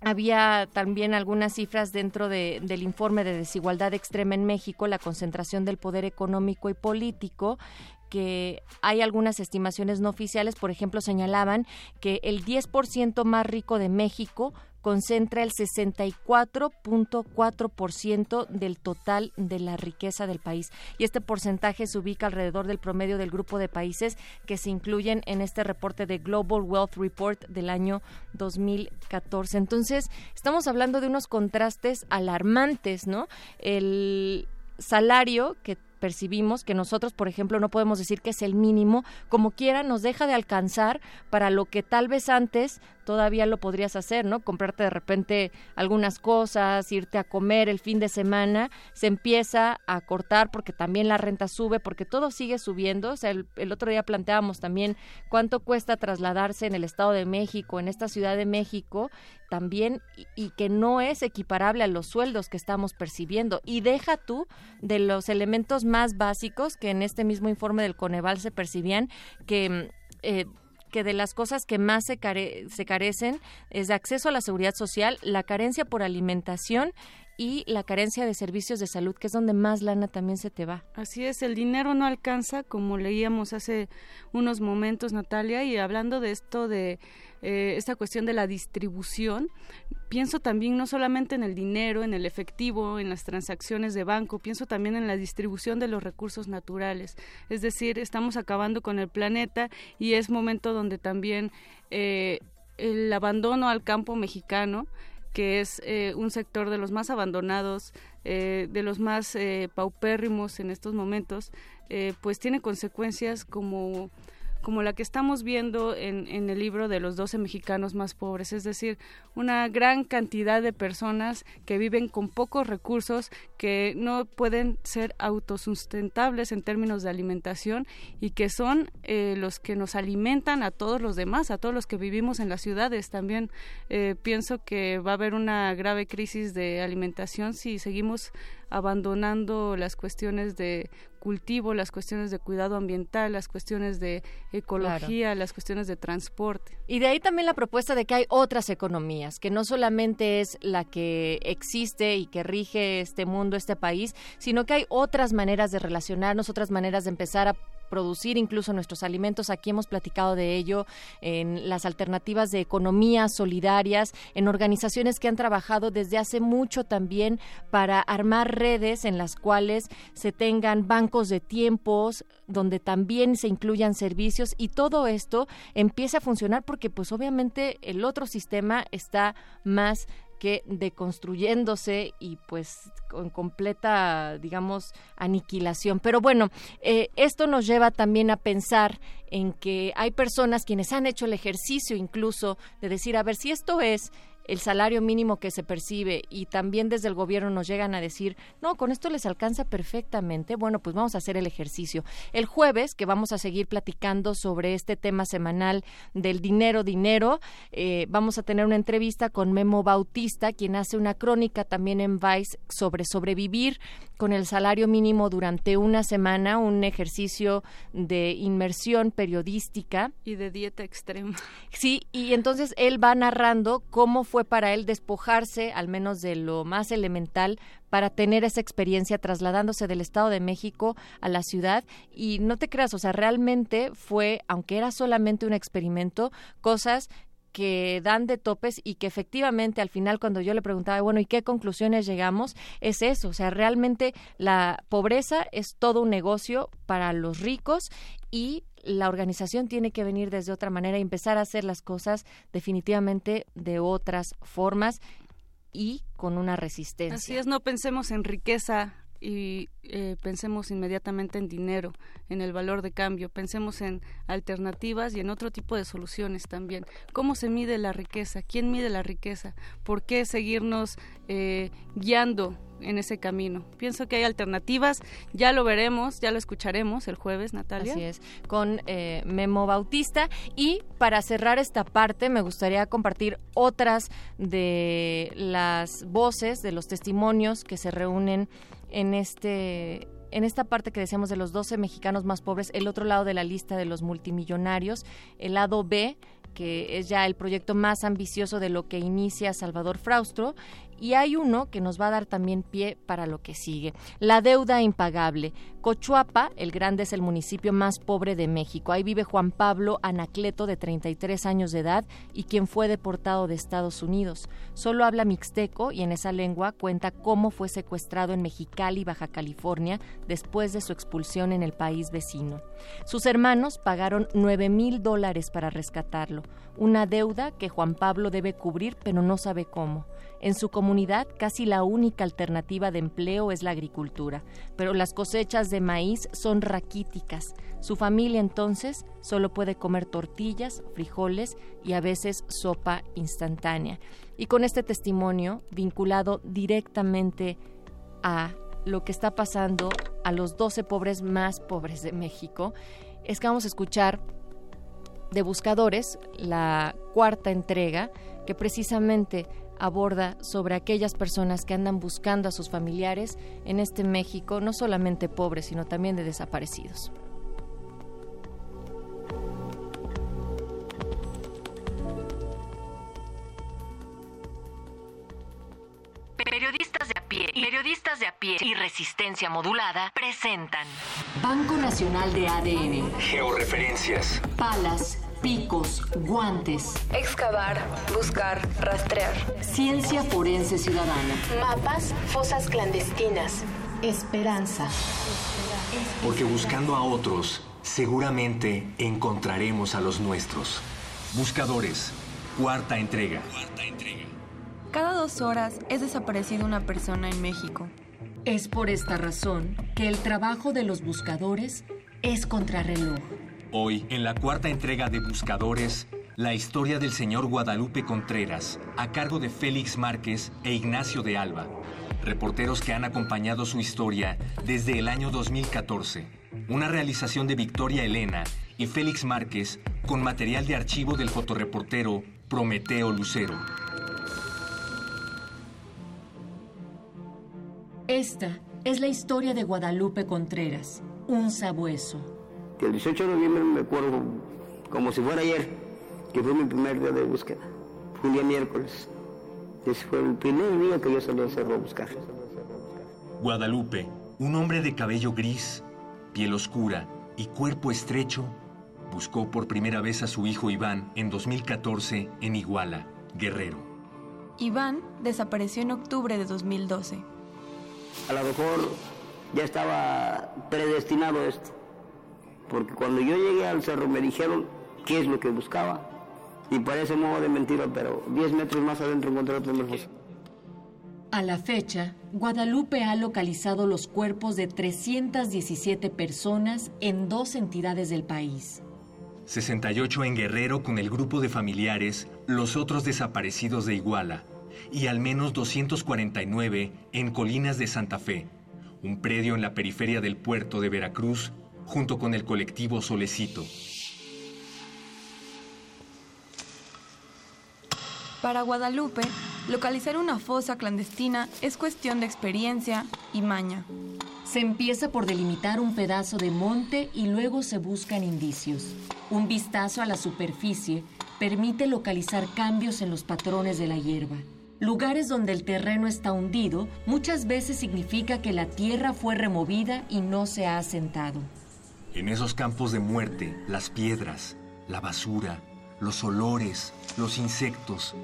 había también algunas cifras dentro del informe de desigualdad extrema en México, la concentración del poder económico y político, que hay algunas estimaciones no oficiales, por ejemplo, señalaban que el 10% más rico de México concentra el 64.4% del total de la riqueza del país. Y este porcentaje se ubica alrededor del promedio del grupo de países que se incluyen en este reporte de Global Wealth Report del año 2014. Entonces, estamos hablando de unos contrastes alarmantes, ¿no? El salario que percibimos que nosotros, por ejemplo, no podemos decir que es el mínimo, como quiera nos deja de alcanzar para lo que tal vez antes todavía lo podrías hacer, ¿no? Comprarte de repente algunas cosas, irte a comer el fin de semana, se empieza a cortar porque también la renta sube, porque todo sigue subiendo. O sea, el, otro día planteábamos también cuánto cuesta trasladarse en el Estado de México, en esta Ciudad de México, también, y, que no es equiparable a los sueldos que estamos percibiendo. Y deja tú de los elementos más básicos que en este mismo informe del Coneval se percibían, que... Eh, que de las cosas que más se, se carecen es de acceso a la seguridad social, la carencia por alimentación y la carencia de servicios de salud, que es donde más lana también se te va. Así es, el dinero no alcanza, como leíamos hace unos momentos, Natalia, y hablando de esto de eh, esta cuestión de la distribución, pienso también no solamente en el dinero, en el efectivo, en las transacciones de banco, pienso también en la distribución de los recursos naturales. Es decir, estamos acabando con el planeta y es momento donde también eh, el abandono al campo mexicano que es eh, un sector de los más abandonados, eh, de los más eh, paupérrimos en estos momentos, pues tiene consecuencias como como la que estamos viendo en, en, el libro de los 12 mexicanos más pobres, es decir, una gran cantidad de personas que viven con pocos recursos, que no pueden ser autosustentables en términos de alimentación y que son eh, los que nos alimentan a todos los demás, a todos los que vivimos en las ciudades. También eh, pienso que va a haber una grave crisis de alimentación si seguimos abandonando las cuestiones de cultivo, las cuestiones de cuidado ambiental, las cuestiones de ecología, las cuestiones de transporte. Y de ahí también la propuesta de que hay otras economías, que no solamente es la que existe y que rige este mundo, este país, sino que hay otras maneras de relacionarnos, otras maneras de empezar a producir incluso nuestros alimentos. Aquí hemos platicado de ello en las alternativas de economías solidarias, en organizaciones que han trabajado desde hace mucho también para armar redes en las cuales se tengan bancos de tiempos, donde también se incluyan servicios y todo esto empieza a funcionar porque pues obviamente el otro sistema está más que deconstruyéndose y pues con completa, digamos, aniquilación. Pero bueno, eh, esto nos lleva también a pensar en que hay personas quienes han hecho el ejercicio incluso de decir, a ver, si esto es el salario mínimo que se percibe y también desde el gobierno nos llegan a decir, no, con esto les alcanza perfectamente, bueno, pues vamos a hacer el ejercicio. El jueves, que vamos a seguir platicando sobre este tema semanal del dinero, dinero, eh, vamos a tener una entrevista con Memo Bautista, quien hace una crónica también en Vice sobre sobrevivir con el salario mínimo durante una semana, un ejercicio de inmersión periodística. Y de dieta extrema. Sí, y entonces él va narrando cómo fue para él despojarse, al menos de lo más elemental, para tener esa experiencia trasladándose del Estado de México a la ciudad. Y no te creas, o sea, realmente fue, aunque era solamente un experimento, cosas que dan de topes y que efectivamente al final cuando yo le preguntaba, bueno, ¿y qué conclusiones llegamos? Es eso, o sea, realmente la pobreza es todo un negocio para los ricos y la organización tiene que venir desde otra manera y empezar a hacer las cosas definitivamente de otras formas y con una resistencia. Así es, no pensemos en riqueza y eh, pensemos inmediatamente en dinero, en el valor de cambio, pensemos en alternativas y en otro tipo de soluciones también. ¿Cómo se mide la riqueza? ¿Quién mide la riqueza? ¿Por qué seguirnos eh, guiando en ese camino? Pienso que hay alternativas, ya lo veremos, ya lo escucharemos el jueves, Natalia. Así es, con eh, Memo Bautista. Y para cerrar esta parte, me gustaría compartir otras de las voces, de los testimonios que se reúnen en este en esta parte que decíamos de los 12 mexicanos más pobres, el otro lado de la lista de los multimillonarios, el lado B, que es ya el proyecto más ambicioso de lo que inicia Salvador Fraustro, y hay uno que nos va a dar también pie para lo que sigue. La deuda impagable. Cochuapa, el grande, es el municipio más pobre de México. Ahí vive Juan Pablo Anacleto, de 33 años de edad, y quien fue deportado de Estados Unidos. Solo habla mixteco y en esa lengua cuenta cómo fue secuestrado en Mexicali, Baja California, después de su expulsión en el país vecino. Sus hermanos pagaron 9 mil dólares para rescatarlo, una deuda que Juan Pablo debe cubrir, pero no sabe cómo. En su comunidad casi la única alternativa de empleo es la agricultura, pero las cosechas de maíz son raquíticas. Su familia entonces solo puede comer tortillas, frijoles y a veces sopa instantánea. Y con este testimonio vinculado directamente a lo que está pasando a los 12 pobres más pobres de México, es que vamos a escuchar de Buscadores, la cuarta entrega, que precisamente aborda sobre aquellas personas que andan buscando a sus familiares en este México, no solamente pobres, sino también de desaparecidos. Periodistas de a pie, y resistencia modulada presentan Banco Nacional de ADN, Georreferencias, palas, picos, guantes, excavar, buscar, rastrear, ciencia forense ciudadana, mapas, fosas clandestinas, esperanza. Porque buscando a otros, seguramente encontraremos a los nuestros. Buscadores, cuarta entrega. Cada dos horas es desaparecida una persona en México. Es por esta razón que el trabajo de los buscadores es contrarreloj. Hoy, en la cuarta entrega de Buscadores, la historia del señor Guadalupe Contreras, a cargo de Félix Márquez e Ignacio de Alba, reporteros que han acompañado su historia desde el año 2014. Una realización de Victoria Elena y Félix Márquez con material de archivo del fotoreportero Prometeo Lucero. Esta es la historia de Guadalupe Contreras, un sabueso. Que el 18 de noviembre me acuerdo como si fuera ayer, que fue mi primer día de búsqueda. Fue un día miércoles. Ese fue el primer día que yo salí al cerro a buscar. Guadalupe, un hombre de cabello gris, piel oscura y cuerpo estrecho, buscó por primera vez a su hijo Iván en 2014 en Iguala, Guerrero. Iván desapareció en octubre de 2012. A lo mejor ya estaba predestinado esto, porque cuando yo llegué al cerro me dijeron qué es lo que buscaba, y parece modo de mentira, pero 10 metros más adentro encontré otro fosa. A la fecha, Guadalupe ha localizado los cuerpos de 317 personas en dos entidades del país. 68 en Guerrero con el grupo de familiares Los Otros Desaparecidos de Iguala y al menos 249 en Colinas de Santa Fe, un predio en la periferia del puerto de Veracruz junto con el colectivo Solecito. Para Guadalupe, localizar una fosa clandestina es cuestión de experiencia y maña. Se empieza por delimitar un pedazo de monte y luego se buscan indicios. Un vistazo a la superficie permite localizar cambios en los patrones de la hierba. Lugares donde el terreno está hundido muchas veces significa que la tierra fue removida y no se ha asentado. En esos campos de muerte, las piedras, la basura, los olores, los insectos,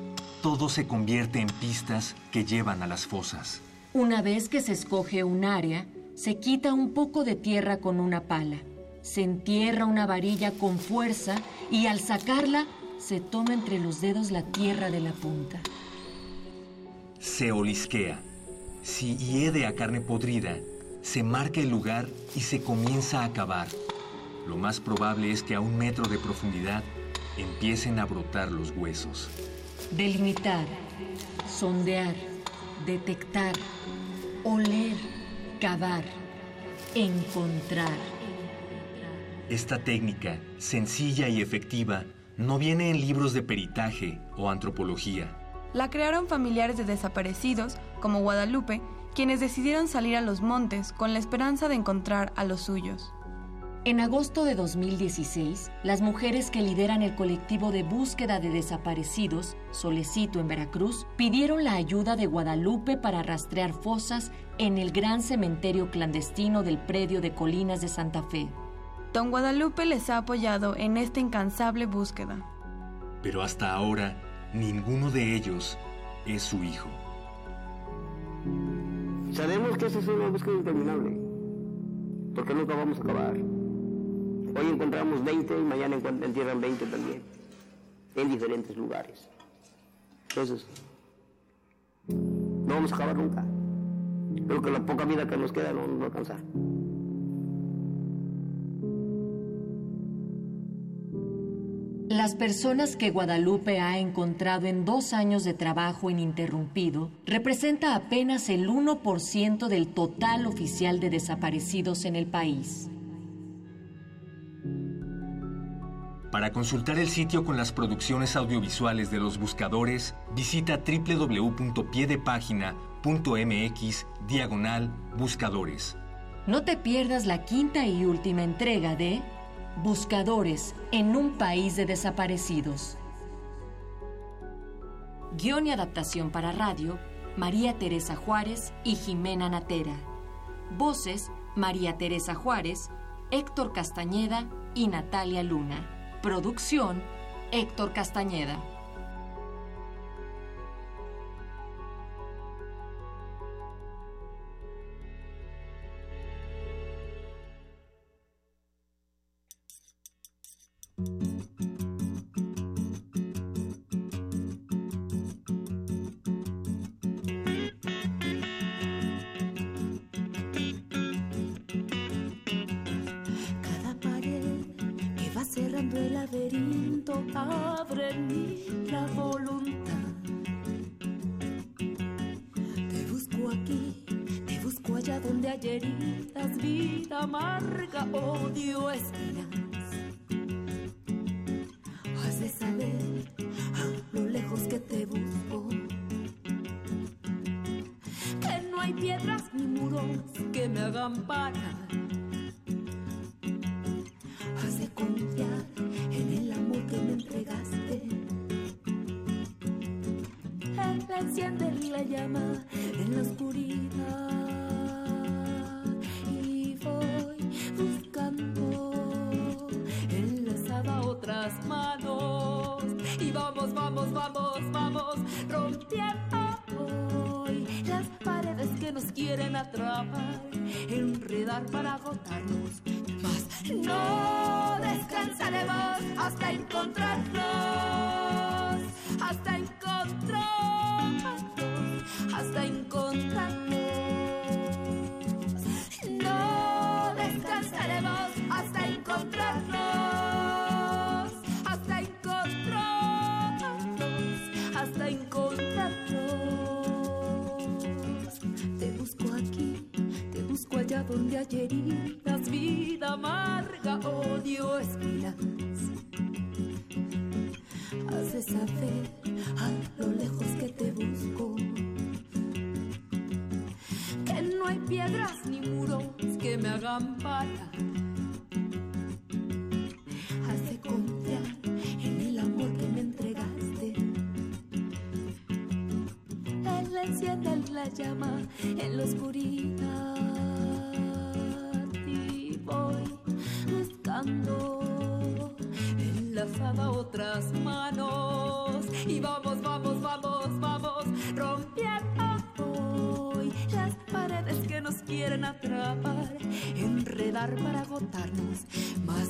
todo se convierte en pistas que llevan a las fosas. Una vez que se escoge un área, se quita un poco de tierra con una pala. Se entierra una varilla con fuerza y al sacarla se toma entre los dedos la tierra de la punta. Se olisquea. Si hiede a carne podrida, se marca el lugar y se comienza a cavar. Lo más probable es que a un metro de profundidad empiecen a brotar los huesos. Delimitar, sondear, detectar, oler, cavar, encontrar. Esta técnica, sencilla y efectiva, no viene en libros de peritaje o antropología. La crearon familiares de desaparecidos, como Guadalupe, quienes decidieron salir a los montes con la esperanza de encontrar a los suyos. En agosto de 2016, las mujeres que lideran el colectivo de búsqueda de desaparecidos, Solecito en Veracruz, pidieron la ayuda de Guadalupe para rastrear fosas en el gran cementerio clandestino del predio de Colinas de Santa Fe. Don Guadalupe les ha apoyado en esta incansable búsqueda. Pero hasta ahora, ninguno de ellos es su hijo. Sabemos que esa es una búsqueda interminable, porque nunca vamos a acabar. Hoy encontramos 20 y mañana entierran 20 también, en diferentes lugares. Entonces, no vamos a acabar nunca. Creo que la poca vida que nos queda no nos va a alcanzar. Las personas que Guadalupe ha encontrado en dos años de trabajo ininterrumpido representa apenas el 1% del total oficial de desaparecidos en el país. Para consultar el sitio con las producciones audiovisuales de los buscadores, visita www.piedepagina.mx diagonal buscadores. No te pierdas la quinta y última entrega de Buscadores en un país de desaparecidos. Guión y adaptación para radio, María Teresa Juárez y Jimena Natera. Voces, María Teresa Juárez, Héctor Castañeda y Natalia Luna. Producción, Héctor Castañeda. Cerrando el laberinto abre en mí la voluntad. Te busco aquí, te busco allá donde hay heridas, vida amarga, odio, esperanza. Saber lo lejos que te busco. Que no hay piedras ni muros hagan parar. Has de confiar en el amor que me entregaste. Él enciende la llama en la oscuridad y voy buscando y vamos, vamos, vamos, vamos rompiendo hoy las paredes que nos quieren atrapar, enredar para agotarnos. Mas no descansaremos hasta encontrarnos, hasta encontrarnos, hasta encontrarnos. No descansaremos hasta encontrarnos, donde hay heridas, vida amarga, odio. Has de saber a lo lejos que te busco que no hay piedras ni muros que me hagan parar. Has de confiar en el amor que me entregaste. Enciende la llama en la oscuridad enlazada otras manos. Y vamos, vamos, vamos, vamos rompiendo hoy las paredes que nos quieren atrapar, enredar para agotarnos, mas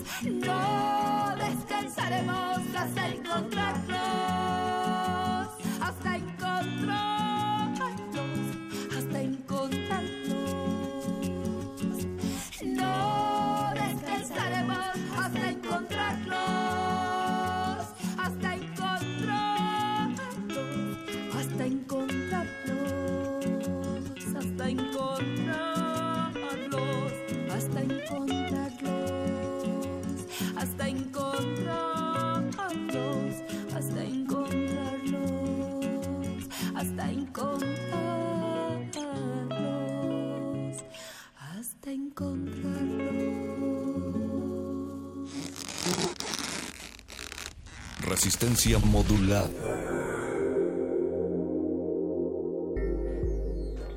Resistencia modulada.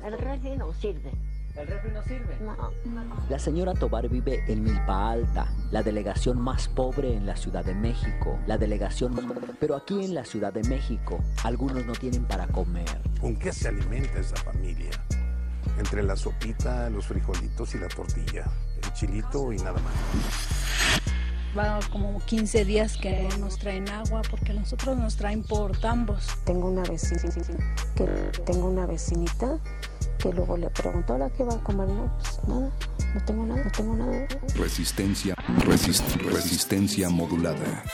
El refri no sirve. ¿El refri no sirve? No. La señora Tobar vive en Milpa Alta, la delegación más pobre en la Ciudad de México. La delegación... Pero aquí en la Ciudad de México, algunos no tienen para comer. ¿Con qué se alimenta esa familia? Entre la sopita, los frijolitos y la tortilla. El chilito y nada más. Va como 15 días que nos traen agua porque nosotros nos traen por tambos. Tengo una vecina que tengo una vecinita que luego le preguntó a la que va a comer, no, pues nada, no tengo nada, no tengo nada. Resistencia, resist, resistencia modulada.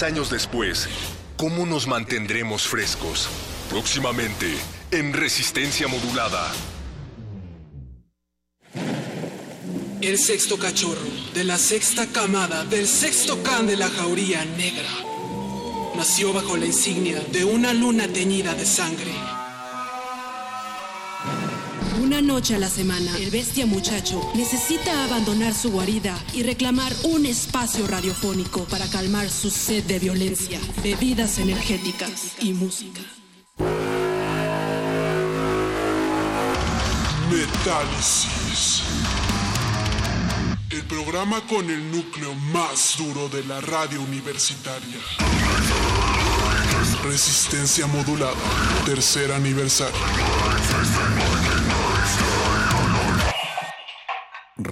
Años después, ¿cómo nos mantendremos frescos? Próximamente, en Resistencia Modulada. El sexto cachorro de la sexta camada del sexto can de la jauría negra nació bajo la insignia de una luna teñida de sangre. Una noche a la semana, el bestia muchacho necesita abandonar su guarida y reclamar un espacio radiofónico para calmar su sed de violencia, bebidas energéticas y música. Metálisis. El programa con el núcleo más duro de la radio universitaria. Resistencia modulada. Tercer aniversario.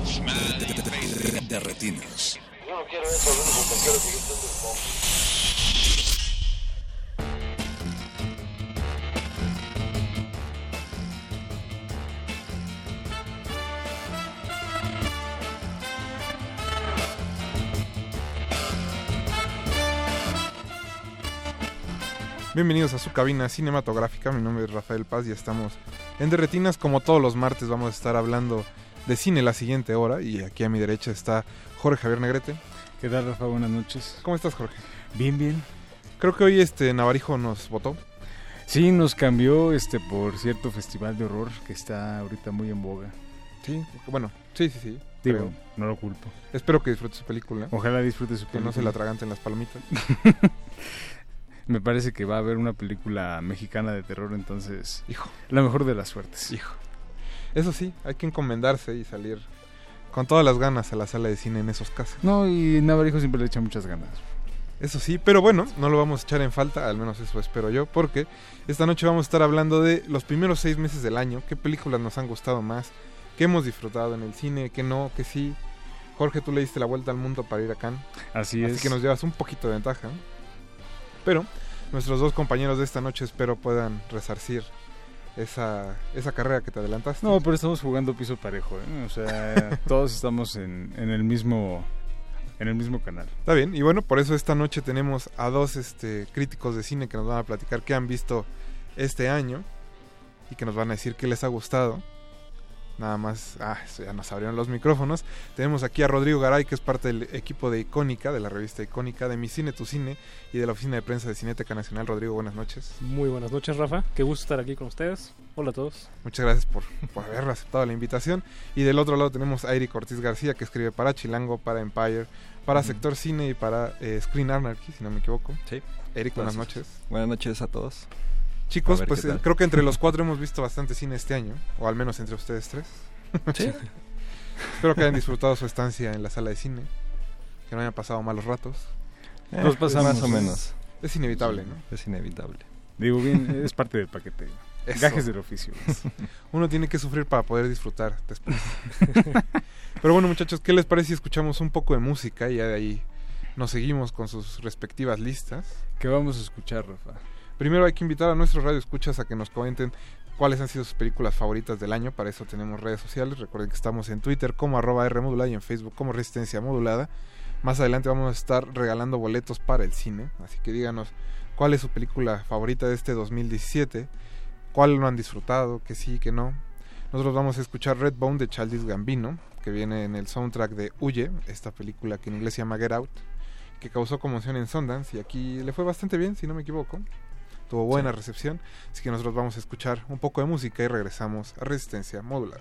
De, retinas. Yo no quiero eso, lo único que quiero es seguir siendo el. Bienvenidos a su cabina cinematográfica, mi nombre es Rafael Paz y estamos en Derretinas como todos los martes vamos a estar hablando de cine la siguiente hora y aquí a mi derecha está Jorge Javier Negrete. ¿Qué tal, Rafa? Buenas noches. ¿Cómo estás, Jorge? Bien, bien. Creo que hoy este Navarijo nos votó. Sí, nos cambió este por cierto festival de horror que está ahorita muy en boga. Sí, bueno, sí, sí, sí. Digo, creo. no lo culpo. Espero que disfrute su película. Ojalá disfrute su Que no película. se la atraganten las palomitas. Me parece que va a haber una película mexicana de terror, entonces. Hijo. La mejor de las suertes. Hijo. Eso sí, hay que encomendarse y salir con todas las ganas a la sala de cine en esos casos. No, y Navarijo siempre le echa muchas ganas. Eso sí, pero bueno, no lo vamos a echar en falta, al menos eso espero yo, porque esta noche vamos a estar hablando de los primeros seis meses del año, qué películas nos han gustado más, qué hemos disfrutado en el cine, qué no, qué sí. Jorge, tú le diste la vuelta al mundo para ir a Cannes. Así Así es. que nos llevas un poquito de ventaja. Pero nuestros dos compañeros de esta noche espero puedan resarcir esa, esa carrera que te adelantaste. No, pero estamos jugando piso parejo, ¿eh? O sea, todos estamos en, en el mismo en el mismo canal. Está bien, y bueno, por eso esta noche tenemos a dos este, críticos de cine que nos van a platicar qué han visto este año y que nos van a decir qué les ha gustado. Nada más, ah, eso ya nos abrieron los micrófonos. Tenemos aquí a Rodrigo Garay, que es parte del equipo de Icónica, de la revista Icónica, de Mi Cine, Tu Cine y de la oficina de prensa de Cineteca Nacional. Rodrigo, buenas noches. Muy buenas noches, Rafa. Qué gusto estar aquí con ustedes. Hola a todos. Muchas gracias por, por haber aceptado la invitación. Y del otro lado tenemos a Eric Ortiz García, que escribe para Chilango, para Empire, para Sector Cine y para eh, Screen Anarchy, si no me equivoco. Sí. Eric, buenas Gracias. noches. Buenas noches a todos. Chicos, pues eh, creo que entre los cuatro hemos visto bastante cine este año, o al menos entre ustedes tres. Sí. Espero que hayan disfrutado su estancia en la sala de cine, que no hayan pasado malos ratos. Eh, Los pasamos. más o menos. Es inevitable, ¿no? Es inevitable. Digo bien, es parte del paquete. Eso. Gajes del oficio. Uno tiene que sufrir para poder disfrutar después. Pero bueno, muchachos, ¿qué les parece si escuchamos un poco de música y ya de ahí nos seguimos con sus respectivas listas? ¿Qué vamos a escuchar, Rafa? Primero hay que invitar a nuestros radioescuchas a que nos comenten cuáles han sido sus películas favoritas del año. Para eso tenemos redes sociales. Recuerden que estamos en Twitter como arroba R modulada y en Facebook como Resistencia Modulada. Más adelante vamos a estar regalando boletos para el cine. Así que díganos cuál es su película favorita de este 2017. Cuál lo han disfrutado, que sí, que no. Nosotros vamos a escuchar Redbone de Childish Gambino, que viene en el soundtrack de Huye, esta película que en inglés se llama Get Out, que causó conmoción en Sundance y aquí le fue bastante bien, si no me equivoco. Tuvo buena recepción, así que nosotros vamos a escuchar un poco de música y regresamos a Resistencia Modular.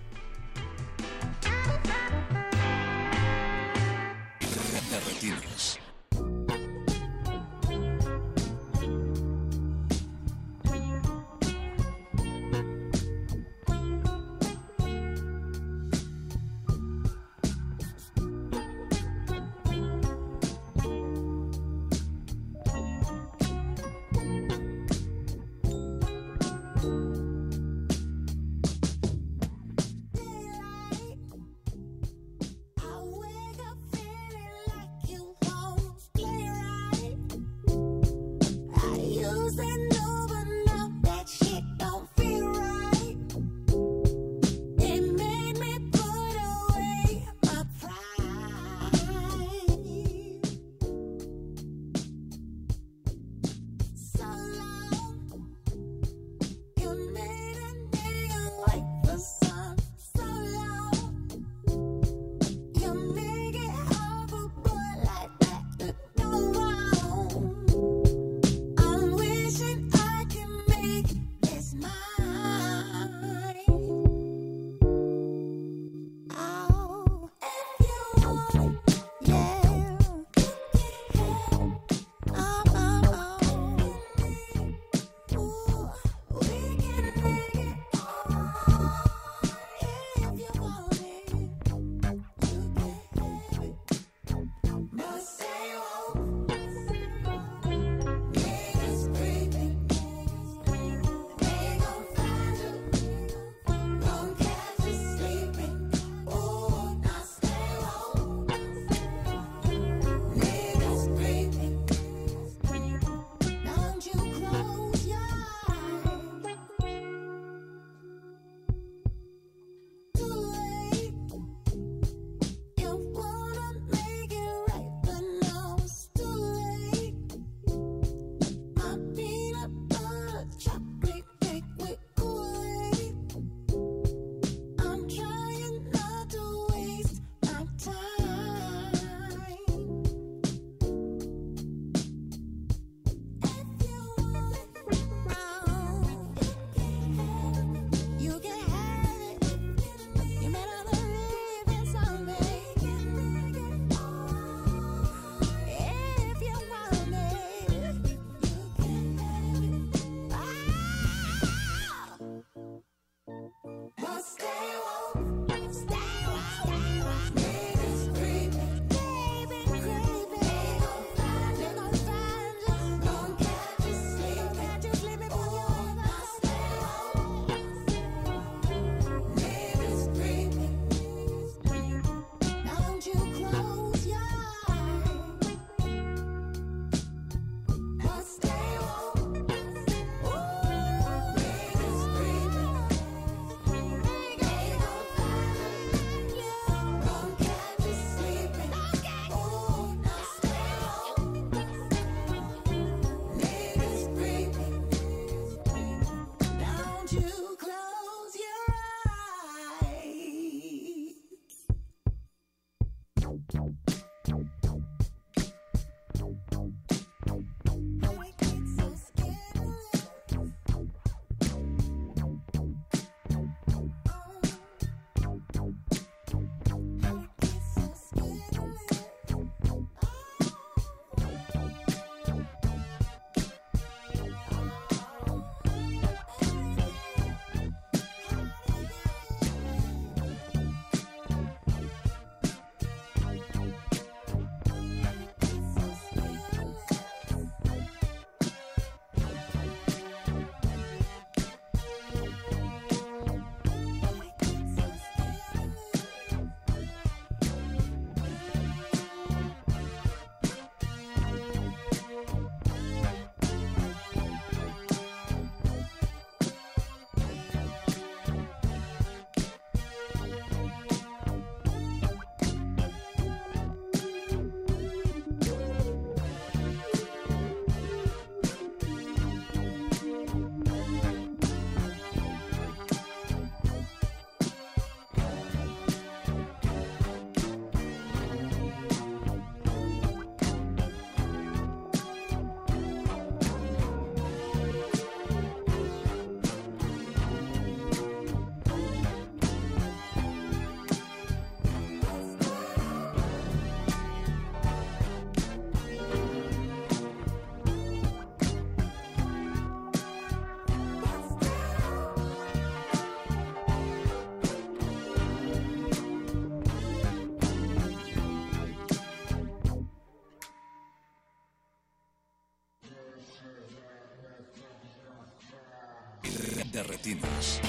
De retinas.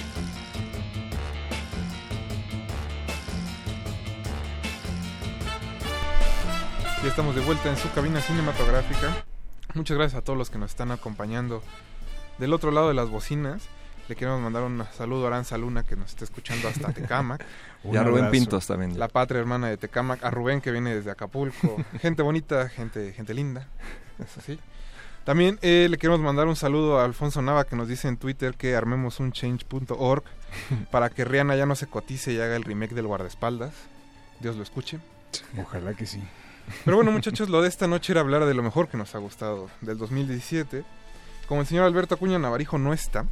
Ya estamos de vuelta en su cabina cinematográfica. Muchas gracias a todos los que nos están acompañando del otro lado de las bocinas. Le queremos mandar un saludo a Aranza Luna que nos está escuchando hasta Tecámac. y a Rubén Pintos también. La patria hermana de Tecámac. A Rubén que viene desde Acapulco. gente bonita, gente, gente linda. Eso sí. También eh, le queremos mandar un saludo a Alfonso Nava que nos dice en Twitter que armemos un change.org para que Rihanna ya no se cotice y haga el remake del guardaespaldas. Dios lo escuche. Ojalá que sí. Pero bueno, muchachos, lo de esta noche era hablar de lo mejor que nos ha gustado del 2017. Como el señor Alberto Acuña Navarijo no está,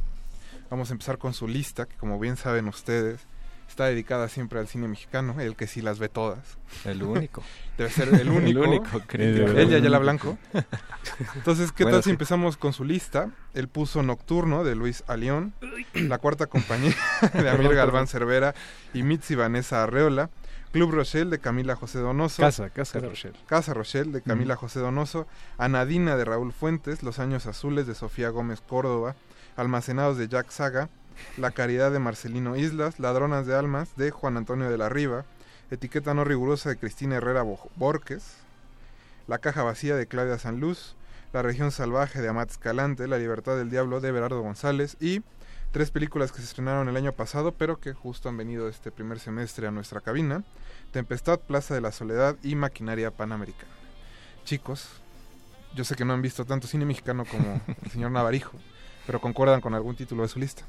vamos a empezar con su lista, que como bien saben ustedes, está dedicada siempre al cine mexicano, el que sí las ve todas. El único. Debe ser el único. el único, creo. Él y Ayala Blanco. Entonces, ¿qué tal si empezamos con su lista? Él puso Nocturno de Luis Alión, La Cuarta Compañía de Amir Galván Cervera y Mitzi Vanessa Arreola. Club Rochelle de Camila José Donoso. Casa, Casa Rochelle. Casa Rochelle de Camila José Donoso. Anadina de Raúl Fuentes. Los Años Azules de Sofía Gómez Córdoba. Almacenados de Jack Saga. La Caridad de Marcelino Islas. Ladronas de Almas de Juan Antonio de la Riva. Etiqueta no rigurosa de Cristina Herrera Borques. La Caja Vacía de Claudia Sanluz. La Región Salvaje de Amat Escalante. La Libertad del Diablo de Berardo González. Y tres películas que se estrenaron el año pasado, pero que justo han venido este primer semestre a nuestra cabina. Tempestad, Plaza de la Soledad y Maquinaria Panamericana. Chicos, yo sé que no han visto tanto cine mexicano como el señor Navarijo, pero concuerdan con algún título de su lista.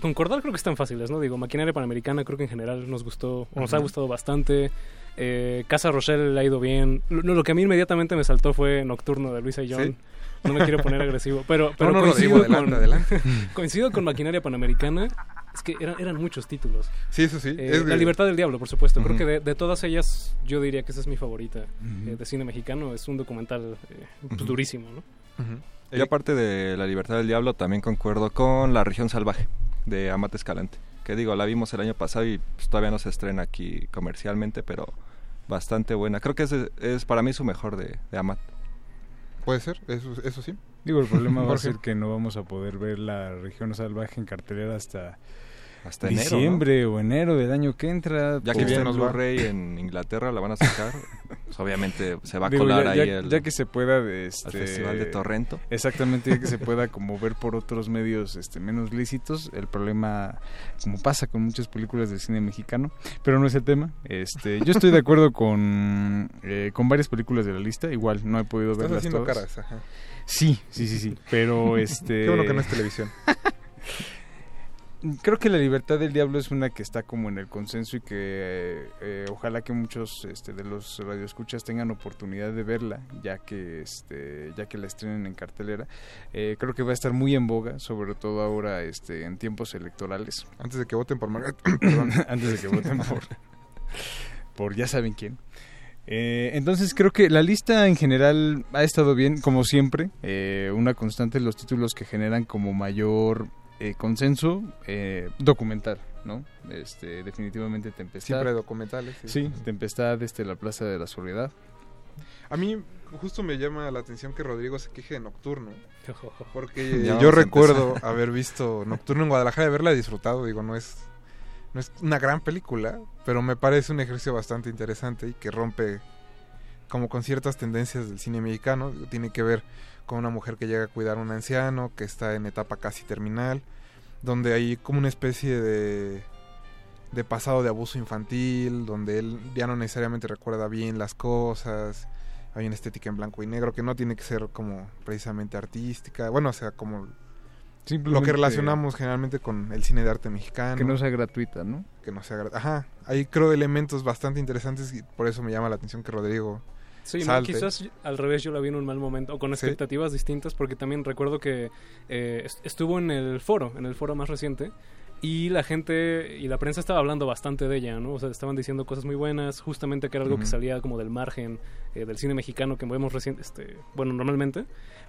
Concordar creo que están fáciles, ¿no? Digo, Maquinaria Panamericana creo que en general nos gustó, o nos ha gustado bastante. Eh, Casa Rochelle le ha ido bien. Lo, lo, que a mí inmediatamente me saltó fue Nocturno de Luisa y John. ¿Sí? No me quiero poner agresivo, pero, pero no, no, coincido, Rodrigo, con, adelante, coincido con Maquinaria Panamericana. Es que eran, eran muchos títulos. Sí, eso sí. Eh, es la Libertad del Diablo, por supuesto. Creo que de, de, todas ellas, yo diría que esa es mi favorita eh, de cine mexicano. Es un documental eh, pues, durísimo, ¿no? Y aparte de La Libertad del Diablo, también concuerdo con La Región Salvaje de Amate Escalante. Que digo, la vimos el año pasado y pues, todavía no se estrena aquí comercialmente, pero bastante buena. Creo que es, es para mí su mejor de, de Amat. Puede ser, eso, eso sí. Digo, el problema va a ser que no vamos a poder ver la región salvaje en cartelera hasta, hasta diciembre enero, ¿no? o enero del año que entra. Ya que viene Blu-ray en Inglaterra, la van a sacar. pues obviamente se va a Digo, colar ya, ahí ya, el, ya que se pueda este, al Festival de Torrento. Exactamente, ya que se pueda como ver por otros medios este menos lícitos. El problema, como pasa con muchas películas del cine mexicano, pero no es el tema. Este, yo estoy de acuerdo con eh, con varias películas de la lista. Igual no he podido Estás verlas haciendo todas. caras, ajá. Sí, sí, sí, sí. Pero este. Qué bueno que no es televisión. Creo que la libertad del diablo es una que está como en el consenso y que eh, eh, ojalá que muchos este, de los radioescuchas tengan oportunidad de verla, ya que este, ya que la estrenen en cartelera. Eh, creo que va a estar muy en boga, sobre todo ahora este, en tiempos electorales. Antes de que voten por Margaret. Antes de que voten por, por ya saben quién. Eh, entonces creo que la lista en general ha estado bien, como siempre. Eh, una constante los títulos que generan como mayor eh, consenso eh, documental, ¿no? Este, definitivamente Tempestad. Siempre documentales. Sí, Tempestad, este, La Plaza de la Soledad. A mí justo me llama la atención que Rodrigo se queje de Nocturno. Porque yo recuerdo empezar. haber visto Nocturno en Guadalajara, de haberla disfrutado. Digo, no es, no es una gran película, pero me parece un ejercicio bastante interesante y que rompe como con ciertas tendencias del cine mexicano. Tiene que ver con una mujer que llega a cuidar a un anciano que está en etapa casi terminal, donde hay como una especie de de pasado de abuso infantil, donde él ya no necesariamente recuerda bien las cosas, hay una estética en blanco y negro que no tiene que ser como precisamente artística, bueno, o sea, como lo que relacionamos generalmente con el cine de arte mexicano. Que no sea gratuita, ¿no? Que no sea gra- Ajá, hay creo elementos bastante interesantes y por eso me llama la atención que Rodrigo Sí, salte. quizás al revés yo la vi en un mal momento o con Sí. expectativas distintas porque también recuerdo que eh, est- estuvo en el foro, en el foro más reciente y la gente y la prensa estaba hablando bastante de ella, ¿no? O sea, estaban diciendo cosas muy buenas, justamente que era algo que salía como del margen eh, del cine mexicano que vemos recién, este, bueno, normalmente,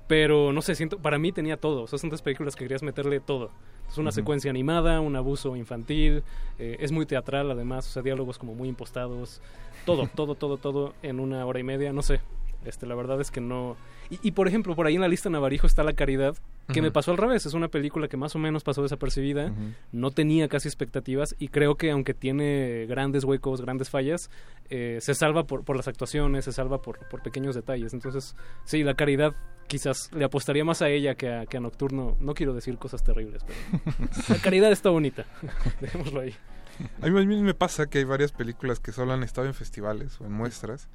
pero no sé, siento, para mí tenía todo, o sea, son tres películas que querías meterle todo. Es una secuencia animada, un abuso infantil, eh, es muy teatral además, o sea, diálogos como muy impostados, todo, todo, todo, todo en una hora y media, no sé. Este, la verdad es que no... Y, y, por ejemplo, por ahí en la lista Navarijo está La Caridad, que me pasó al revés. Es una película que más o menos pasó desapercibida, no tenía casi expectativas y creo que aunque tiene grandes huecos, grandes fallas, eh, se salva por, por las actuaciones, se salva por, por pequeños detalles. Entonces, sí, La Caridad quizás le apostaría más a ella que a, que a Nocturno. No quiero decir cosas terribles, pero La Caridad está bonita. Dejémoslo ahí. A mí, a mí me pasa que hay varias películas que solo han estado en festivales o en muestras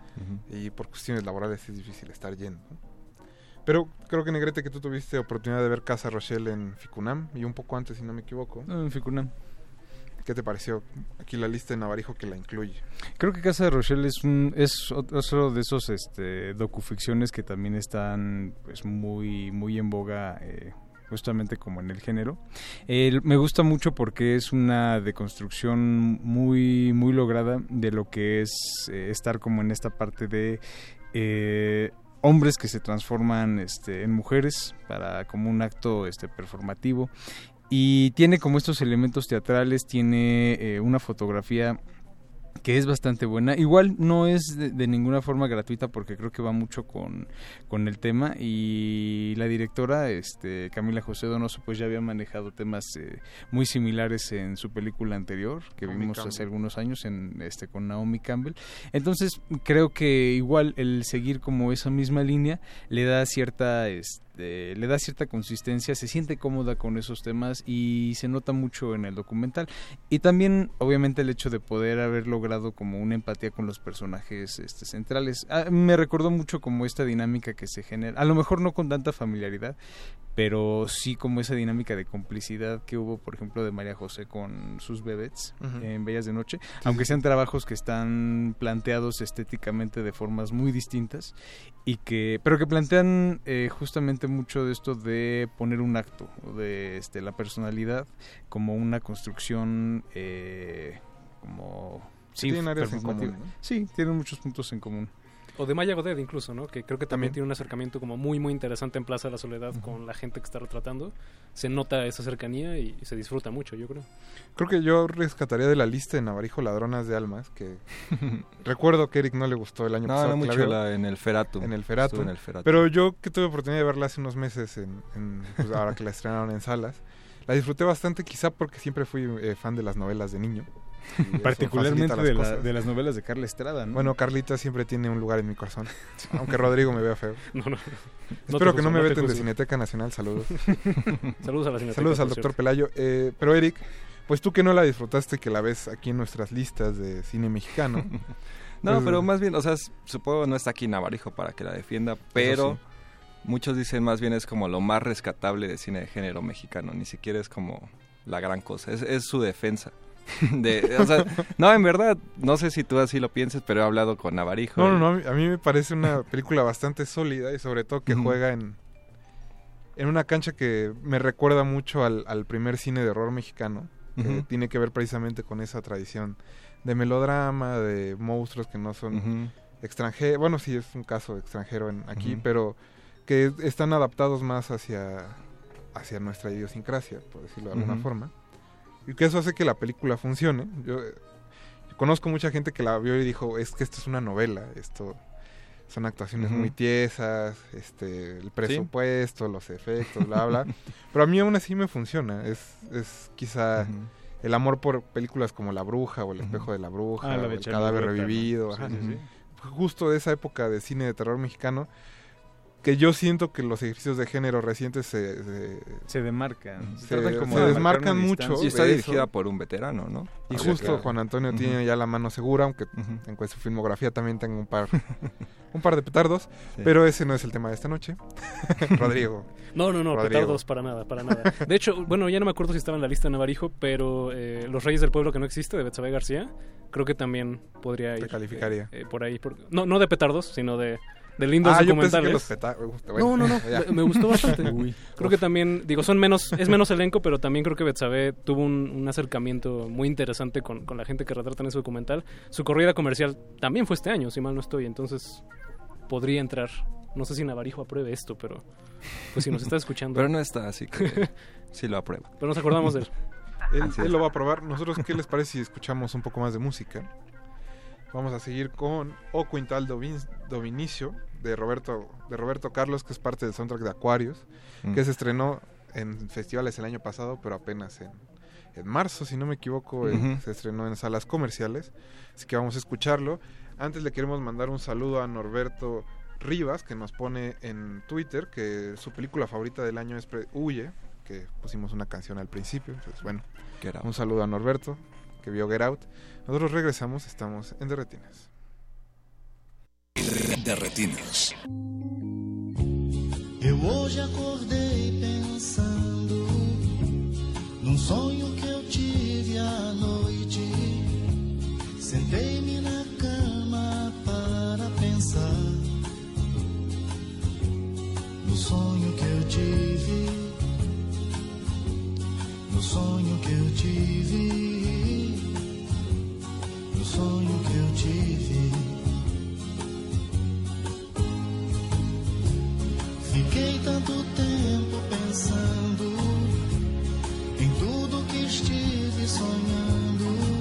y por cuestiones laborales es difícil estar yendo. Pero creo que Negrete que tú tuviste oportunidad de ver Casa Rochelle en Ficunam y un poco antes, si no me equivoco. No, en Ficunam. ¿Qué te pareció aquí la lista de Navarijo que la incluye? Creo que Casa de Rochelle es un es otro de esos este docuficciones que también están pues muy muy en boga eh, justamente como en el género. Me gusta mucho porque es una deconstrucción muy muy lograda de lo que es eh, estar como en esta parte de eh, hombres que se transforman este, en mujeres para como un acto este performativo y tiene como estos elementos teatrales tiene eh, una fotografía que es bastante buena. Igual no es de, de ninguna forma gratuita porque creo que va mucho con, con el tema y la directora, este Camila José Donoso, pues ya había manejado temas eh, muy similares en su película anterior que Naomi vimos Campbell. hace algunos años en este con Naomi Campbell. Entonces creo que igual el seguir como esa misma línea le da cierta este, le da cierta consistencia, se siente cómoda con esos temas y se nota mucho en el documental. Y también, obviamente, el hecho de poder haber logrado como una empatía con los personajes este, centrales. Ah, me recordó mucho como esta dinámica que se genera, a lo mejor no con tanta familiaridad, pero sí como esa dinámica de complicidad que hubo, por ejemplo, de María José con sus bebés en Bellas de Noche, aunque sean trabajos que están planteados estéticamente de formas muy distintas y que pero que plantean eh, justamente mucho de esto de poner un acto de este la personalidad como una construcción eh, como Sí, tienen áreas en común, ¿no? sí tienen muchos puntos en común O de Maya Godet incluso, ¿no? Que creo que también, También. tiene un acercamiento como muy, muy interesante en Plaza de la Soledad con la gente que está retratando. Se nota esa cercanía y se disfruta mucho, yo creo. Creo que yo rescataría de la lista de Navarijo Ladronas de Almas, que recuerdo que Eric no le gustó el año No, pasado. no la mucho vio. la- en el Feratu. En el Feratu. Estuve en el Feratu. Pero yo que tuve oportunidad de verla hace unos meses, en, en- pues, ahora que la estrenaron en salas, la disfruté bastante, quizá porque siempre fui eh, fan de las novelas de niño. Particularmente las de, la- cosas. de las novelas de Carla Estrada ¿no? Bueno, Carlita siempre tiene un lugar en mi corazón. Aunque Rodrigo me vea feo. No, no. No Espero que no juzgo, me veten de. Cineteca Nacional. Saludos. Saludos a la Cineteca, Saludos al doctor cierto. Pelayo. Eh, pero Eric, pues tú que no la disfrutaste, que la ves aquí en nuestras listas de cine mexicano. No, pues, pero más bien, o sea, supongo no está aquí Navarijo para que la defienda, pero sí. muchos dicen más bien es como lo más rescatable de cine de género mexicano, ni siquiera es como la gran cosa, es, es su defensa. De, o sea, no, en verdad, no sé si tú así lo pienses, pero he hablado con Navarijo. No, y- no, no, a mí- me parece una película bastante sólida y sobre todo que juega en, en una cancha que me recuerda mucho al, al primer cine de horror mexicano, que tiene que ver precisamente con esa tradición de melodrama, de monstruos que no son Ujú. extranjeros, bueno, sí es un caso extranjero en, aquí, pero que están adaptados más hacia, hacia nuestra idiosincrasia, por decirlo de alguna forma. Y que eso hace que la película funcione. Yo, eh, conozco mucha gente que la vio y dijo, es que esto es una novela, esto son actuaciones muy tiesas, este, el presupuesto, los efectos, bla, bla. Pero a mí aún así me funciona. Es, es quizá el amor por películas como La Bruja o El Espejo de la Bruja Ah, la o de El Cadáver. Revivido. Sí, ajá. sí, sí. Justo de esa época de cine de terror mexicano que yo siento que los ejercicios de género recientes se, se, se demarcan se, como se de desmarcan marcar una mucho. Y está dirigida por un veterano, ¿no? Y justo que- Juan Antonio tiene ya la mano segura, aunque Ujú. en cuanto a su filmografía también tengo un par, un par de petardos, Sí. pero ese no es el tema de esta noche. Rodrigo. No, no, no, Rodrigo. petardos para nada, para nada. De hecho, bueno, ya no me acuerdo si estaba en la lista de Navarijo, pero eh, Los Reyes del Pueblo que no existe, de Betsabe García, creo que también podría ir. Te calificaría. eh, eh, por ahí. por- no, no de petardos, sino de, de lindos ah, yo pensé documentales. que los petardos. No, no, no, me, me gustó bastante. Creo que también, digo, son menos, es menos elenco, pero también creo que Betsabe tuvo un, un acercamiento muy interesante con, con la gente que retrata en ese documental. Su corrida comercial también fue este año, si mal no estoy, entonces podría entrar. No sé si Navarijo apruebe esto, pero pues si nos está escuchando. Pero no está, así que sí lo apruebo. Pero nos acordamos de él. Él, lo va a probar. Nosotros, ¿qué les parece si escuchamos un poco más de música? Vamos a seguir con O Quintal Dovin- Dovinicio de Roberto, de Roberto Carlos, que es parte del soundtrack de Aquarius, Mm. que se estrenó en festivales el año pasado, pero apenas en, en marzo, si no me equivoco, eh, se estrenó en salas comerciales. Así que vamos a escucharlo. Antes le queremos mandar un saludo a Norberto Rivas, que nos pone en Twitter que su película favorita del año es Pre- Huye, que pusimos una canción al principio. Entonces, bueno, Get Out. un saludo a Norberto, que vio Get Out. Nosotros regresamos, estamos en Derretinas. De retinas. Eu hoje acordei pensando num sonho que eu tive à noite. Sentei-me na cama para pensar no sonho que eu tive, no sonho que eu tive, no sonho que eu tive. Fiquei tanto tempo pensando em tudo que estive sonhando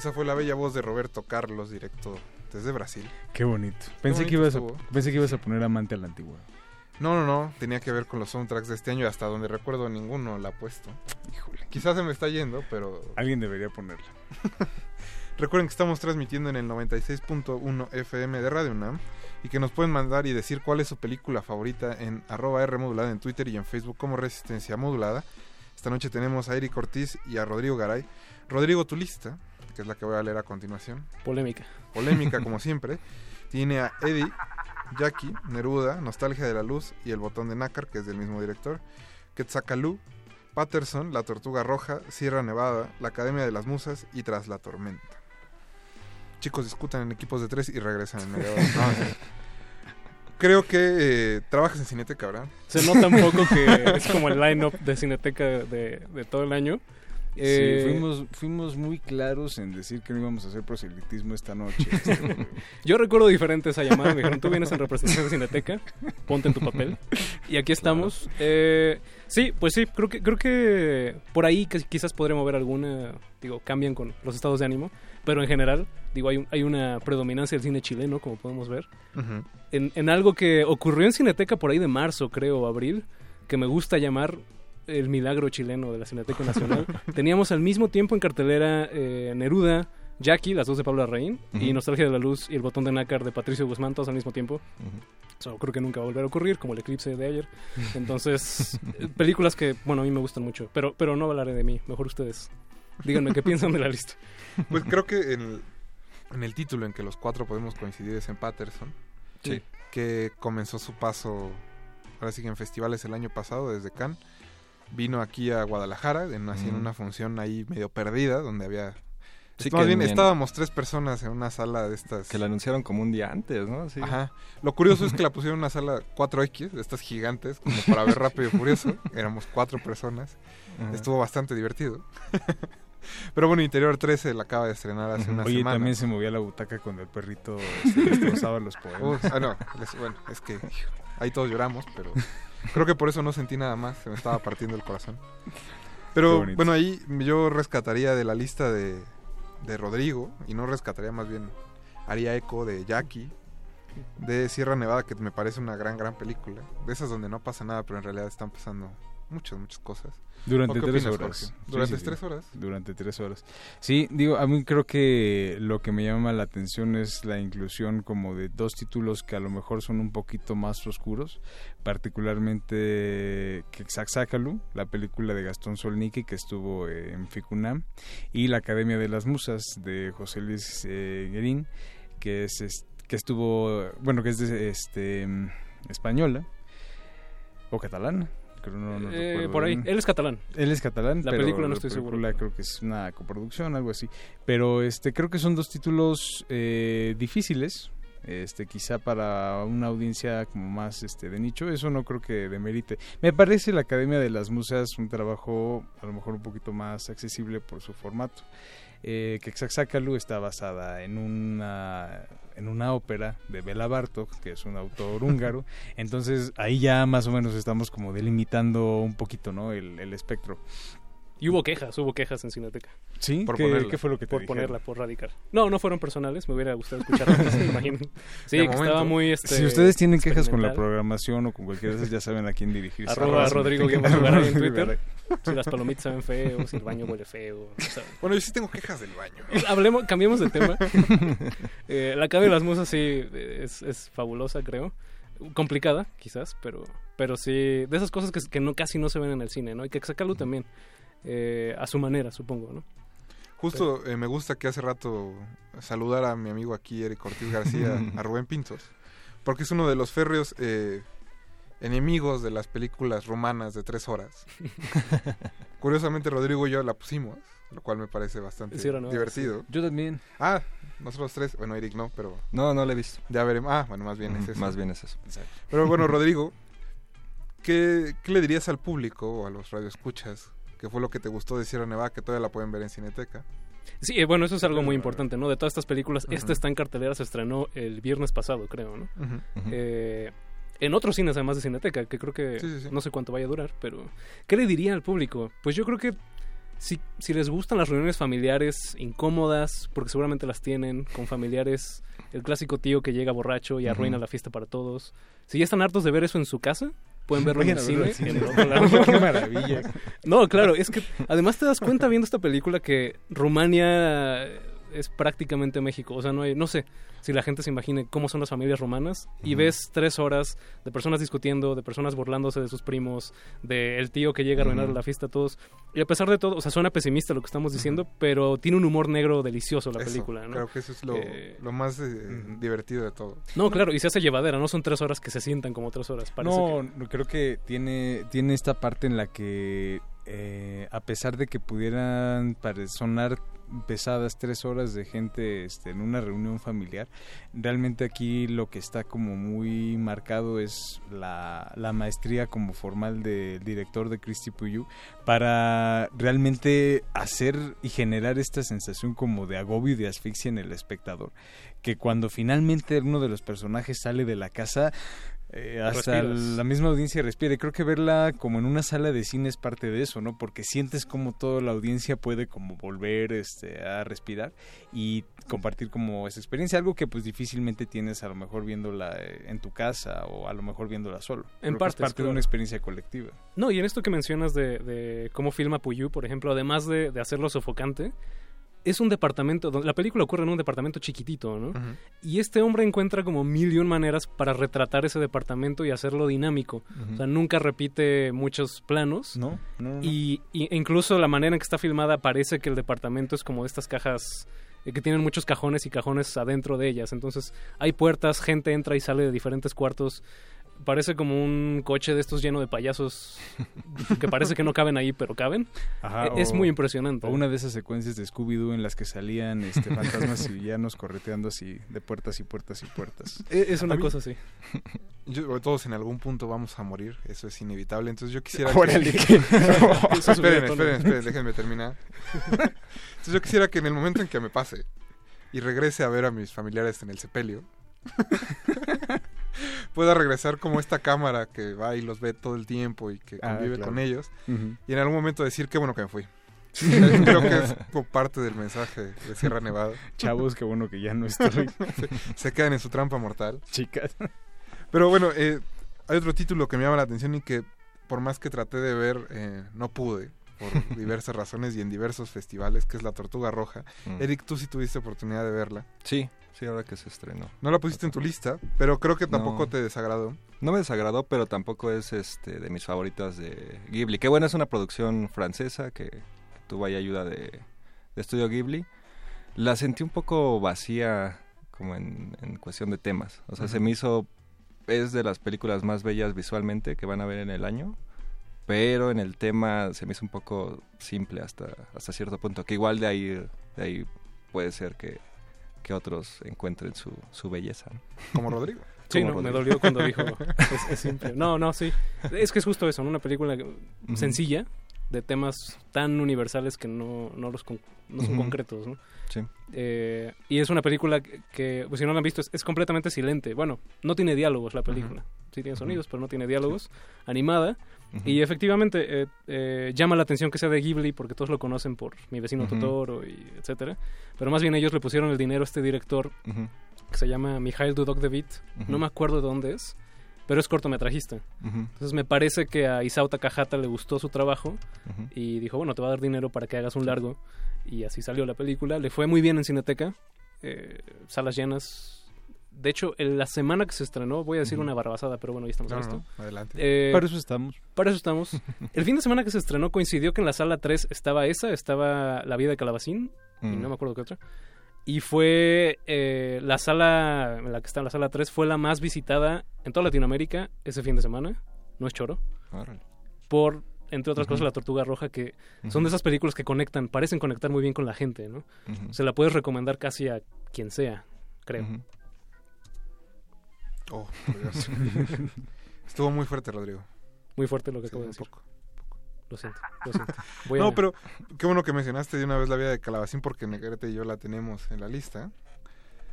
Esa fue la bella voz de Roberto Carlos, directo desde Brasil. Qué bonito. Pensé, bonito que ibas a, pensé que ibas a poner amante a la antigua. No, no, no, tenía que ver con los soundtracks de este año hasta donde recuerdo ninguno la ha puesto. Híjole. Quizás se me está yendo, pero Alguien debería ponerla. recuerden que estamos transmitiendo en el 96.1 FM de Radio UNAM y que nos pueden mandar y decir cuál es su película favorita en arroba R modulada en Twitter y en Facebook como Resistencia Modulada. Esta noche tenemos a Eric Ortiz y a Rodrigo Garay. Rodrigo, tu lista, que es la que voy a leer a continuación. Polémica. Polémica como siempre. Tiene a Eddie, Jackie, Neruda, Nostalgia de la Luz y El Botón de Nácar, que es del mismo director. Quetzalcalú, Patterson, La Tortuga Roja, Sierra Nevada, La Academia de las Musas y Tras la Tormenta. Chicos discutan en equipos de tres y regresan en media hora. No, sí. Creo que eh, trabajas en Cineteca, ¿verdad? Se nota un poco que es como el line-up de Cineteca de, de todo el año. Eh, sí, fuimos, fuimos muy claros en decir que no íbamos a hacer proselitismo esta noche. Este, Yo recuerdo diferente esa llamada. Me dijeron, tú vienes en representación de Cineteca, ponte en tu papel. Y aquí estamos. Eh, sí, pues sí, creo que, creo que por ahí que quizás podré mover alguna. Digo, cambian con los estados de ánimo. Pero en general, digo, hay, un- hay una predominancia del cine chileno, como podemos ver. Ujú. en, en algo que ocurrió en Cineteca por ahí de marzo, creo, o abril, que me gusta llamar el milagro chileno de la Cineteca Nacional. Teníamos al mismo tiempo en cartelera eh, Neruda, Jackie, las dos de Pablo Larraín, y. Nostalgia de la Luz y El Botón de Nácar de Patricio Guzmán, todos al mismo tiempo. Eso creo que nunca va a volver a ocurrir, como el eclipse de ayer. Entonces, eh, películas que, bueno, a mí me gustan mucho, pero, pero no hablaré de mí. Mejor ustedes. Díganme qué piensan de la lista. Pues creo que en el, en el título en que los cuatro podemos coincidir es en Patterson. Sí. Que comenzó su paso, ahora sí que en festivales el año pasado, desde Cannes. Vino aquí a Guadalajara, en, así en una función ahí medio perdida, donde había... Sí, más bien, estábamos tres personas en una sala de estas... Que la anunciaron como un día antes, ¿no? Sí. Ajá. Lo curioso es que la pusieron en una sala 4X, de estas gigantes, como para ver rápido y furioso. Éramos cuatro personas. Ajá. Estuvo bastante divertido. Pero bueno, Interior 13 la acaba de estrenar hace una Oye, semana. también se movía la butaca cuando el perrito se destrozaba los poemas. Uf, ah, no, les- bueno, es que ahí todos lloramos, pero creo que por eso no sentí nada más, se me estaba partiendo el corazón. Pero bueno, ahí yo rescataría de la lista de, de Rodrigo, y no rescataría más bien, haría eco de Jackie, de Sierra Nevada, que me parece una gran, gran película. De esas donde no pasa nada, pero en realidad están pasando muchas, muchas cosas. Durante ¿O qué tres opinas, horas. Sí, Durante sí, sí. tres horas. Durante tres horas. Sí, digo, a mí creo que lo que me llama la atención es la inclusión como de dos títulos que a lo mejor son un poquito más oscuros, particularmente Quexaxácalu, la película de Gastón Solniki que estuvo eh, en Ficunam, y La Academia de las Musas de José Luis eh, Guerín, que es es- que estuvo, bueno, que es de, este mm, española o catalana. Creo, no, no Eh, por ahí. Él es catalán. Él es catalán. La pero película no estoy seguro. película creo que es una coproducción, algo así. Pero este creo que son dos títulos eh, difíciles. Este, quizá para una audiencia como más este de nicho, eso no creo que demerite. Me parece la Academia de las Musas un trabajo a lo mejor un poquito más accesible por su formato. Eh, Quexaxácalu está basada en una en una ópera de Bela Bartok, que es un autor húngaro. Entonces ahí ya más o menos estamos como delimitando un poquito, ¿no? El, el espectro. Y hubo quejas, hubo quejas en Cineteca. ¿Sí? Por ¿Qué, ponerla. qué fue lo que te Por dijeron? ponerla, por radicar. No, no fueron personales, me hubiera gustado escucharlas, ¿se imaginan? Sí, De que momento. estaba muy... Este, si ustedes tienen quejas con la programación o con cualquiera de esas, ya saben a quién dirigirse. Arroba Arroba Rodrigo Garay en Twitter. Si las palomitas saben feo, si el baño huele feo. o sea. Bueno, yo sí tengo quejas del baño. Hablemos, cambiemos de tema. Eh, la Academia de las Musas sí es, es fabulosa, creo. Complicada, quizás, pero, pero sí, de esas cosas que, que no, casi no se ven en el cine, ¿no? Y que sacarlo también, eh, a su manera, supongo, ¿no? Justo eh, me gusta que hace rato saludar a mi amigo aquí, Eric Ortiz García, a Rubén Pintos, porque es uno de los férreos eh, enemigos de las películas romanas de tres horas. Curiosamente, Rodrigo y yo la pusimos, lo cual me parece bastante Sí, era, ¿no? divertido. Yo también. Ah, nosotros tres, bueno, Eric no, pero No, no la he visto. ya veremos. Ah, bueno, más bien es eso. Más bien es eso. Pero bueno, Rodrigo, ¿qué, qué le dirías al público o a los radioescuchas? ¿Qué fue lo que te gustó de Sierra Nevada? Que todavía la pueden ver en Cineteca. Sí, eh, bueno, eso es algo muy importante, ¿no? De todas estas películas, esta está en cartelera, se estrenó el viernes pasado, creo, ¿no? Eh, en otros cines además de Cineteca, que creo que Sí, sí, sí. no sé cuánto vaya a durar, pero ¿qué le diría al público? Pues yo creo que si, si les gustan las reuniones familiares incómodas, porque seguramente las tienen, con familiares, el clásico tío que llega borracho y arruina la fiesta para todos. Si ya están hartos de ver eso en su casa, pueden verlo en el cine. cine. Qué maravilla. No, claro, es que además te das cuenta viendo esta película que Rumania es prácticamente México. O sea, no hay, no sé si la gente se imagine cómo son las familias romanas y ves tres horas de personas discutiendo, de personas burlándose de sus primos, del tío que llega a arruinar la fiesta a todos. Y a pesar de todo, o sea, suena pesimista lo que estamos diciendo, pero tiene un humor negro delicioso la Eso, película, ¿no? Creo que eso es lo, Eh, lo más eh, divertido de todo. No, claro, y se hace llevadera, no son tres horas que se sientan como tres horas. Parece No, que- no, creo que tiene, tiene esta parte en la que, eh, a pesar de que pudieran sonar pesadas tres horas de gente este, en una reunión familiar, realmente aquí lo que está como muy marcado es la, la maestría como formal del director de Christy Puyu para realmente hacer y generar esta sensación como de agobio y de asfixia en el espectador que cuando finalmente uno de los personajes sale de la casa eh, hasta Respiras. la misma audiencia respira. Y creo que verla como en una sala de cine es parte de eso, ¿no? Porque sientes como toda la audiencia puede como volver este, a respirar y compartir como esa experiencia, algo que pues difícilmente tienes a lo mejor viéndola eh, en tu casa o a lo mejor viéndola solo. En Creo que partes, es parte de una experiencia colectiva. No, y en esto que mencionas de, de cómo filma Puyú, por ejemplo, además de, de hacerlo sofocante, es un departamento, donde- la película ocurre en un departamento chiquitito, ¿no? Y este hombre encuentra como mil y un maneras para retratar ese departamento y hacerlo dinámico. O sea, nunca repite muchos planos. No, no, no. Y, y- e incluso la manera en que está filmada parece que el departamento es como estas cajas eh, que tienen muchos cajones y cajones adentro de ellas. Entonces hay puertas, gente entra y sale de diferentes cuartos. Parece como un coche de estos lleno de payasos que parece que no caben ahí, pero caben. Ajá, E- es o- muy impresionante. O una de esas secuencias de Scooby-Doo en las que salían este, fantasmas y villanos correteando así de puertas y puertas y puertas. E- es una mí- cosa así. Yo- todos en algún punto vamos a morir, eso es inevitable. Entonces yo quisiera Órale, que... que- esperen, esperen, esperen, déjenme terminar. Entonces yo quisiera que en el momento en que me pase y regrese a ver a mis familiares en el sepelio, pueda regresar como esta cámara que va y los ve todo el tiempo y que Ah, convive claro. con ellos y en algún momento decir qué bueno que me fui. Creo que es parte del mensaje de Sierra Nevada. Chavos, qué bueno que ya no estoy. se, se quedan en su trampa mortal. Chicas. Pero bueno, eh, hay otro título que me llama la atención y que por más que traté de ver, eh, no pude por diversas razones y en diversos festivales, que es La Tortuga Roja. Mm. Eric, tú sí tuviste oportunidad de verla. Sí, sí, ahora que se estrenó. No la pusiste en tu lista, pero creo que tampoco No. te desagradó. No me desagradó, pero tampoco es este de mis favoritas de Ghibli. Que bueno, es una producción francesa que, que tuvo ahí ayuda de, de Estudio Ghibli. La sentí un poco vacía como en, en cuestión de temas. O sea, se me hizo... Es de las películas más bellas visualmente que van a ver en el año. Pero en el tema se me hizo un poco simple hasta, hasta cierto punto. Que igual de ahí, de ahí puede ser que, que otros encuentren su, su belleza. ¿no? Como Rodrigo. Sí, Como no, me dolió cuando dijo es, es simple. No, no, sí. Es que es justo eso, ¿no? una película sencilla de temas tan universales que no, no, los con- no son concretos, ¿no? Sí. Eh, y es una película que, pues, si no la han visto, es, es completamente silente. Bueno, no tiene diálogos la película. Sí tiene sonidos, pero no tiene diálogos. Animada. Y efectivamente eh, eh, llama la atención que sea de Ghibli porque todos lo conocen por Mi vecino. Totoro y etcétera. Pero más bien ellos le pusieron el dinero a este director que se llama Mikhail Dudok-David. Ujú. No me acuerdo de dónde es, pero es cortometrajista. Entonces me parece que a Isao Takahata le gustó su trabajo y dijo, bueno, te va a dar dinero para que hagas un largo. Y así salió la película. Le fue muy bien en Cineteca. eh, salas llenas. De hecho, en la semana que se estrenó, voy a decir una barbasada, pero bueno, ya estamos No, en no, esto. no, adelante. Eh, Para eso estamos. para eso estamos. El fin de semana que se estrenó coincidió que en la sala 3 estaba esa, estaba La vida de Calabacín, y Mm. no me acuerdo qué otra. Y fue eh, la sala, en la que está en la sala 3, fue la más visitada en toda Latinoamérica ese fin de semana. No es choro. Órale. Por, entre otras cosas, La Tortuga Roja, que son de esas películas que conectan, parecen conectar muy bien con la gente, ¿no? Se la puedes recomendar casi a quien sea, creo. Oh, por Dios. Estuvo muy fuerte, Rodrigo. Muy fuerte lo que Sí, acabo de decir. poco. Lo siento, lo siento. Voy No, a- pero qué bueno que mencionaste de una vez la vida de Calabacín porque Negrete y yo la tenemos en la lista.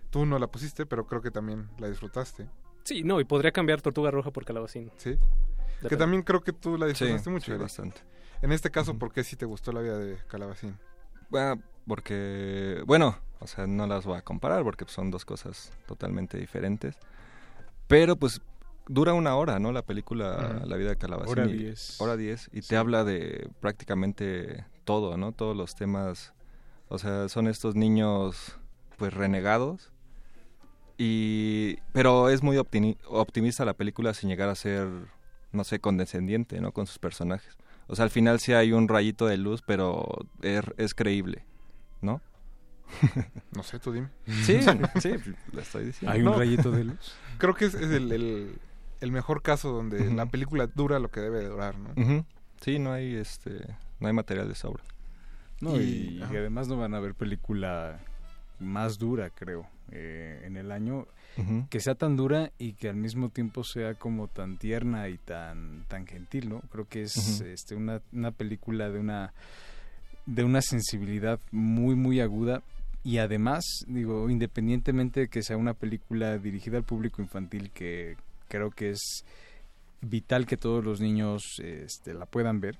Tú no la pusiste, pero creo que también la disfrutaste. Sí, no, y podría cambiar Tortuga Roja por Calabacín. Sí. Depende. Que también creo que tú la disfrutaste Sí, mucho. sí, bastante. En este caso, ¿por qué sí te gustó la vida de Calabacín? Bueno, porque, bueno, o sea, no las voy a comparar porque son dos cosas totalmente diferentes. Pero pues dura una hora, ¿no? La película. La vida de Calabacín. Hora y- diez. Hora 10. Y Sí. te habla de prácticamente todo, ¿no? Todos los temas. O sea, son estos niños, pues, renegados. Y... Pero es muy optimi- optimista la película sin llegar a ser, no sé, condescendiente, ¿no? Con sus personajes. O sea, al final sí hay un rayito de luz, pero es, es creíble, ¿no? No sé, tú dime. Sí, sí, lo estoy diciendo. Hay un No. rayito de luz. Creo que es, es el, el- el mejor caso donde la película dura lo que debe de durar, ¿no? Sí, no hay, este, no hay material de sobra. No, Y- y, y ajá. además no van a haber película más dura, creo, eh, en el año que sea tan dura y que al mismo tiempo sea como tan tierna y tan tan gentil, ¿no? Creo que es este una, una película de una de una sensibilidad muy muy aguda y además, digo, independientemente de que sea una película dirigida al público infantil que creo que es vital que todos los niños este, la puedan ver.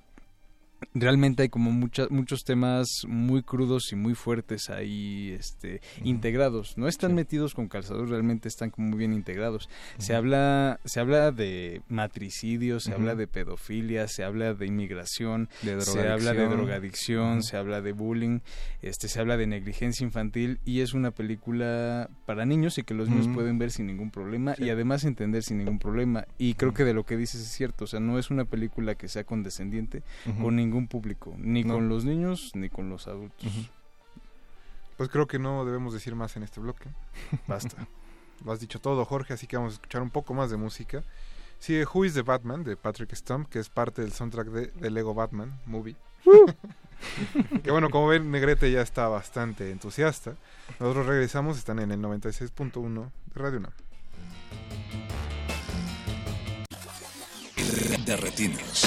Realmente hay como muchas muchos temas muy crudos y muy fuertes ahí este integrados. No están metidos con calzador realmente están como muy bien integrados. Se habla se habla de matricidio se habla de pedofilia se habla de inmigración De se habla de drogadicción. se habla de bullying este se habla de negligencia infantil y es una película para niños y que los niños pueden ver sin ningún problema Sí. y además entender sin ningún problema. Y creo que de lo que dices es cierto o sea no es una película que sea condescendiente con ningún público ni No. con los niños ni con los adultos Pues creo que no debemos decir más en este bloque. Basta. Lo has dicho todo, Jorge, así que vamos a escuchar un poco más de música. Sigue Who is the Batman de Patrick Stump, que es parte del soundtrack de, de Lego Batman Movie. que bueno, como ven, Negrete ya está bastante entusiasta. Nosotros regresamos, están en el 96.1 de Radio UNAM. De retinas.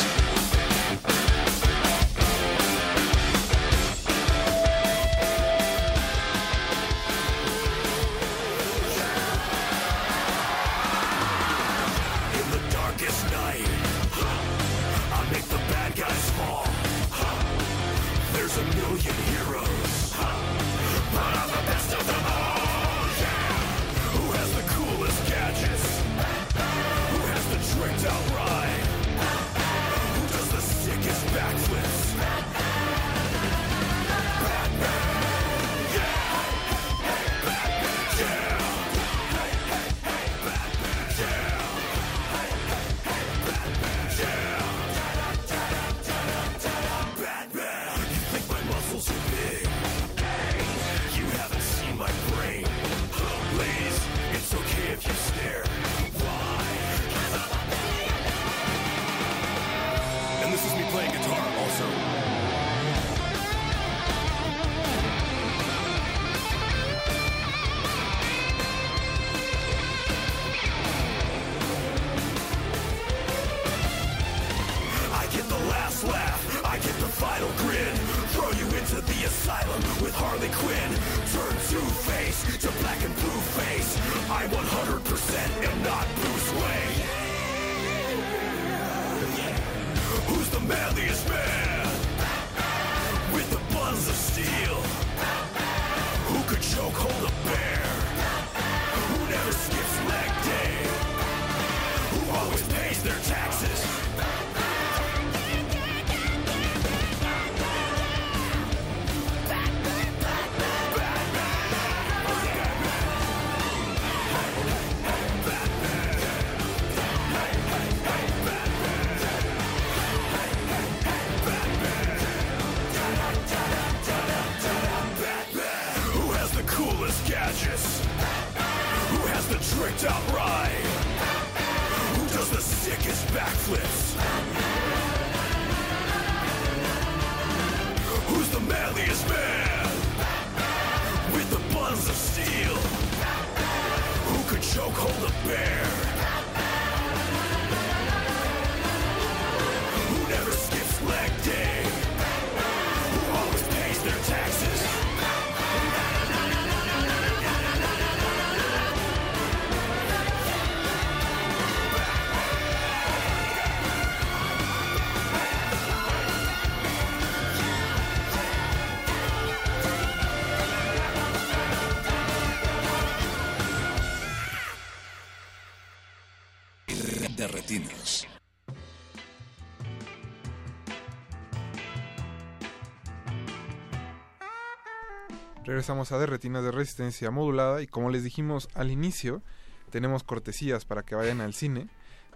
Regresamos a de retinas de resistencia modulada y como les dijimos al inicio, tenemos cortesías para que vayan al cine.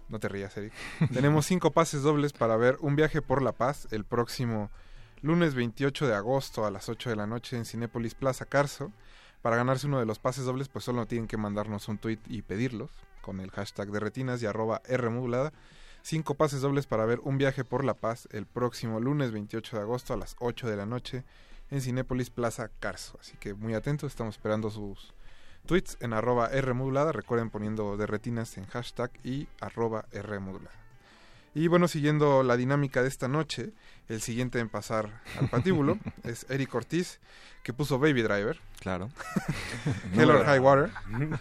No te rías, Eric. tenemos cinco pases dobles para ver Un viaje por la paz el próximo lunes 28 de agosto a las 8 de la noche en Cinépolis Plaza Carso. Para ganarse uno de los pases dobles, pues solo tienen que mandarnos un tweet y pedirlos con el hashtag de retinas y arroba R modulada. Cinco pases dobles para ver Un viaje por la paz el próximo lunes 28 de agosto a las 8 de la noche en Cinépolis Plaza Carso. Así que muy atentos, estamos esperando sus tweets en arroba R modulada. Recuerden poniendo de retinas en hashtag y arroba R modulada. Y bueno, siguiendo la dinámica de esta noche, el siguiente en pasar al patíbulo es Eric Ortiz, que puso Baby Driver. Claro. Hell or High Water.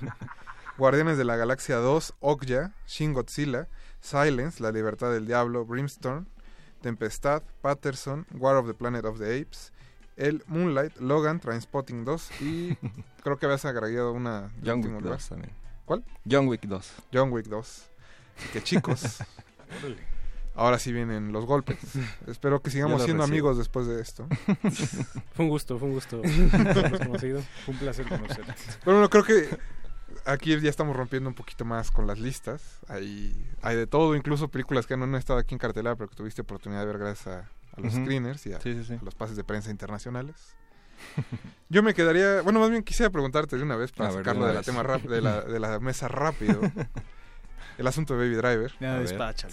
Guardianes de la Galaxia 2, Okja, Shin Godzilla, Silence, La Libertad del Diablo, Brimstone, Tempestad, Patterson, War of the Planet of the Apes, El Moonlight, Logan, Trainspotting 2 y creo que habías agregado una de John Wick lugar. 2 también. ¿Cuál? John Wick 2. John Wick 2. Así que chicos, ahora sí vienen los golpes. Espero que sigamos siendo recibo. amigos después de esto. Fue un gusto, fue un gusto. conocido. Fue un placer conocerte. Pero bueno, creo que aquí ya estamos rompiendo un poquito más con las listas. Hay, hay de todo, incluso películas que no han estado aquí en cartelera, pero que tuviste oportunidad de ver gracias a, a los screeners y a, Sí, sí, sí. a los pases de prensa internacionales. Yo me quedaría, bueno, más bien quisiera preguntarte de una vez para A ver, de sacarlo de la vez. tema rap, de la, de la mesa rápido. El asunto de Baby Driver. Ya, A ver. despáchalo,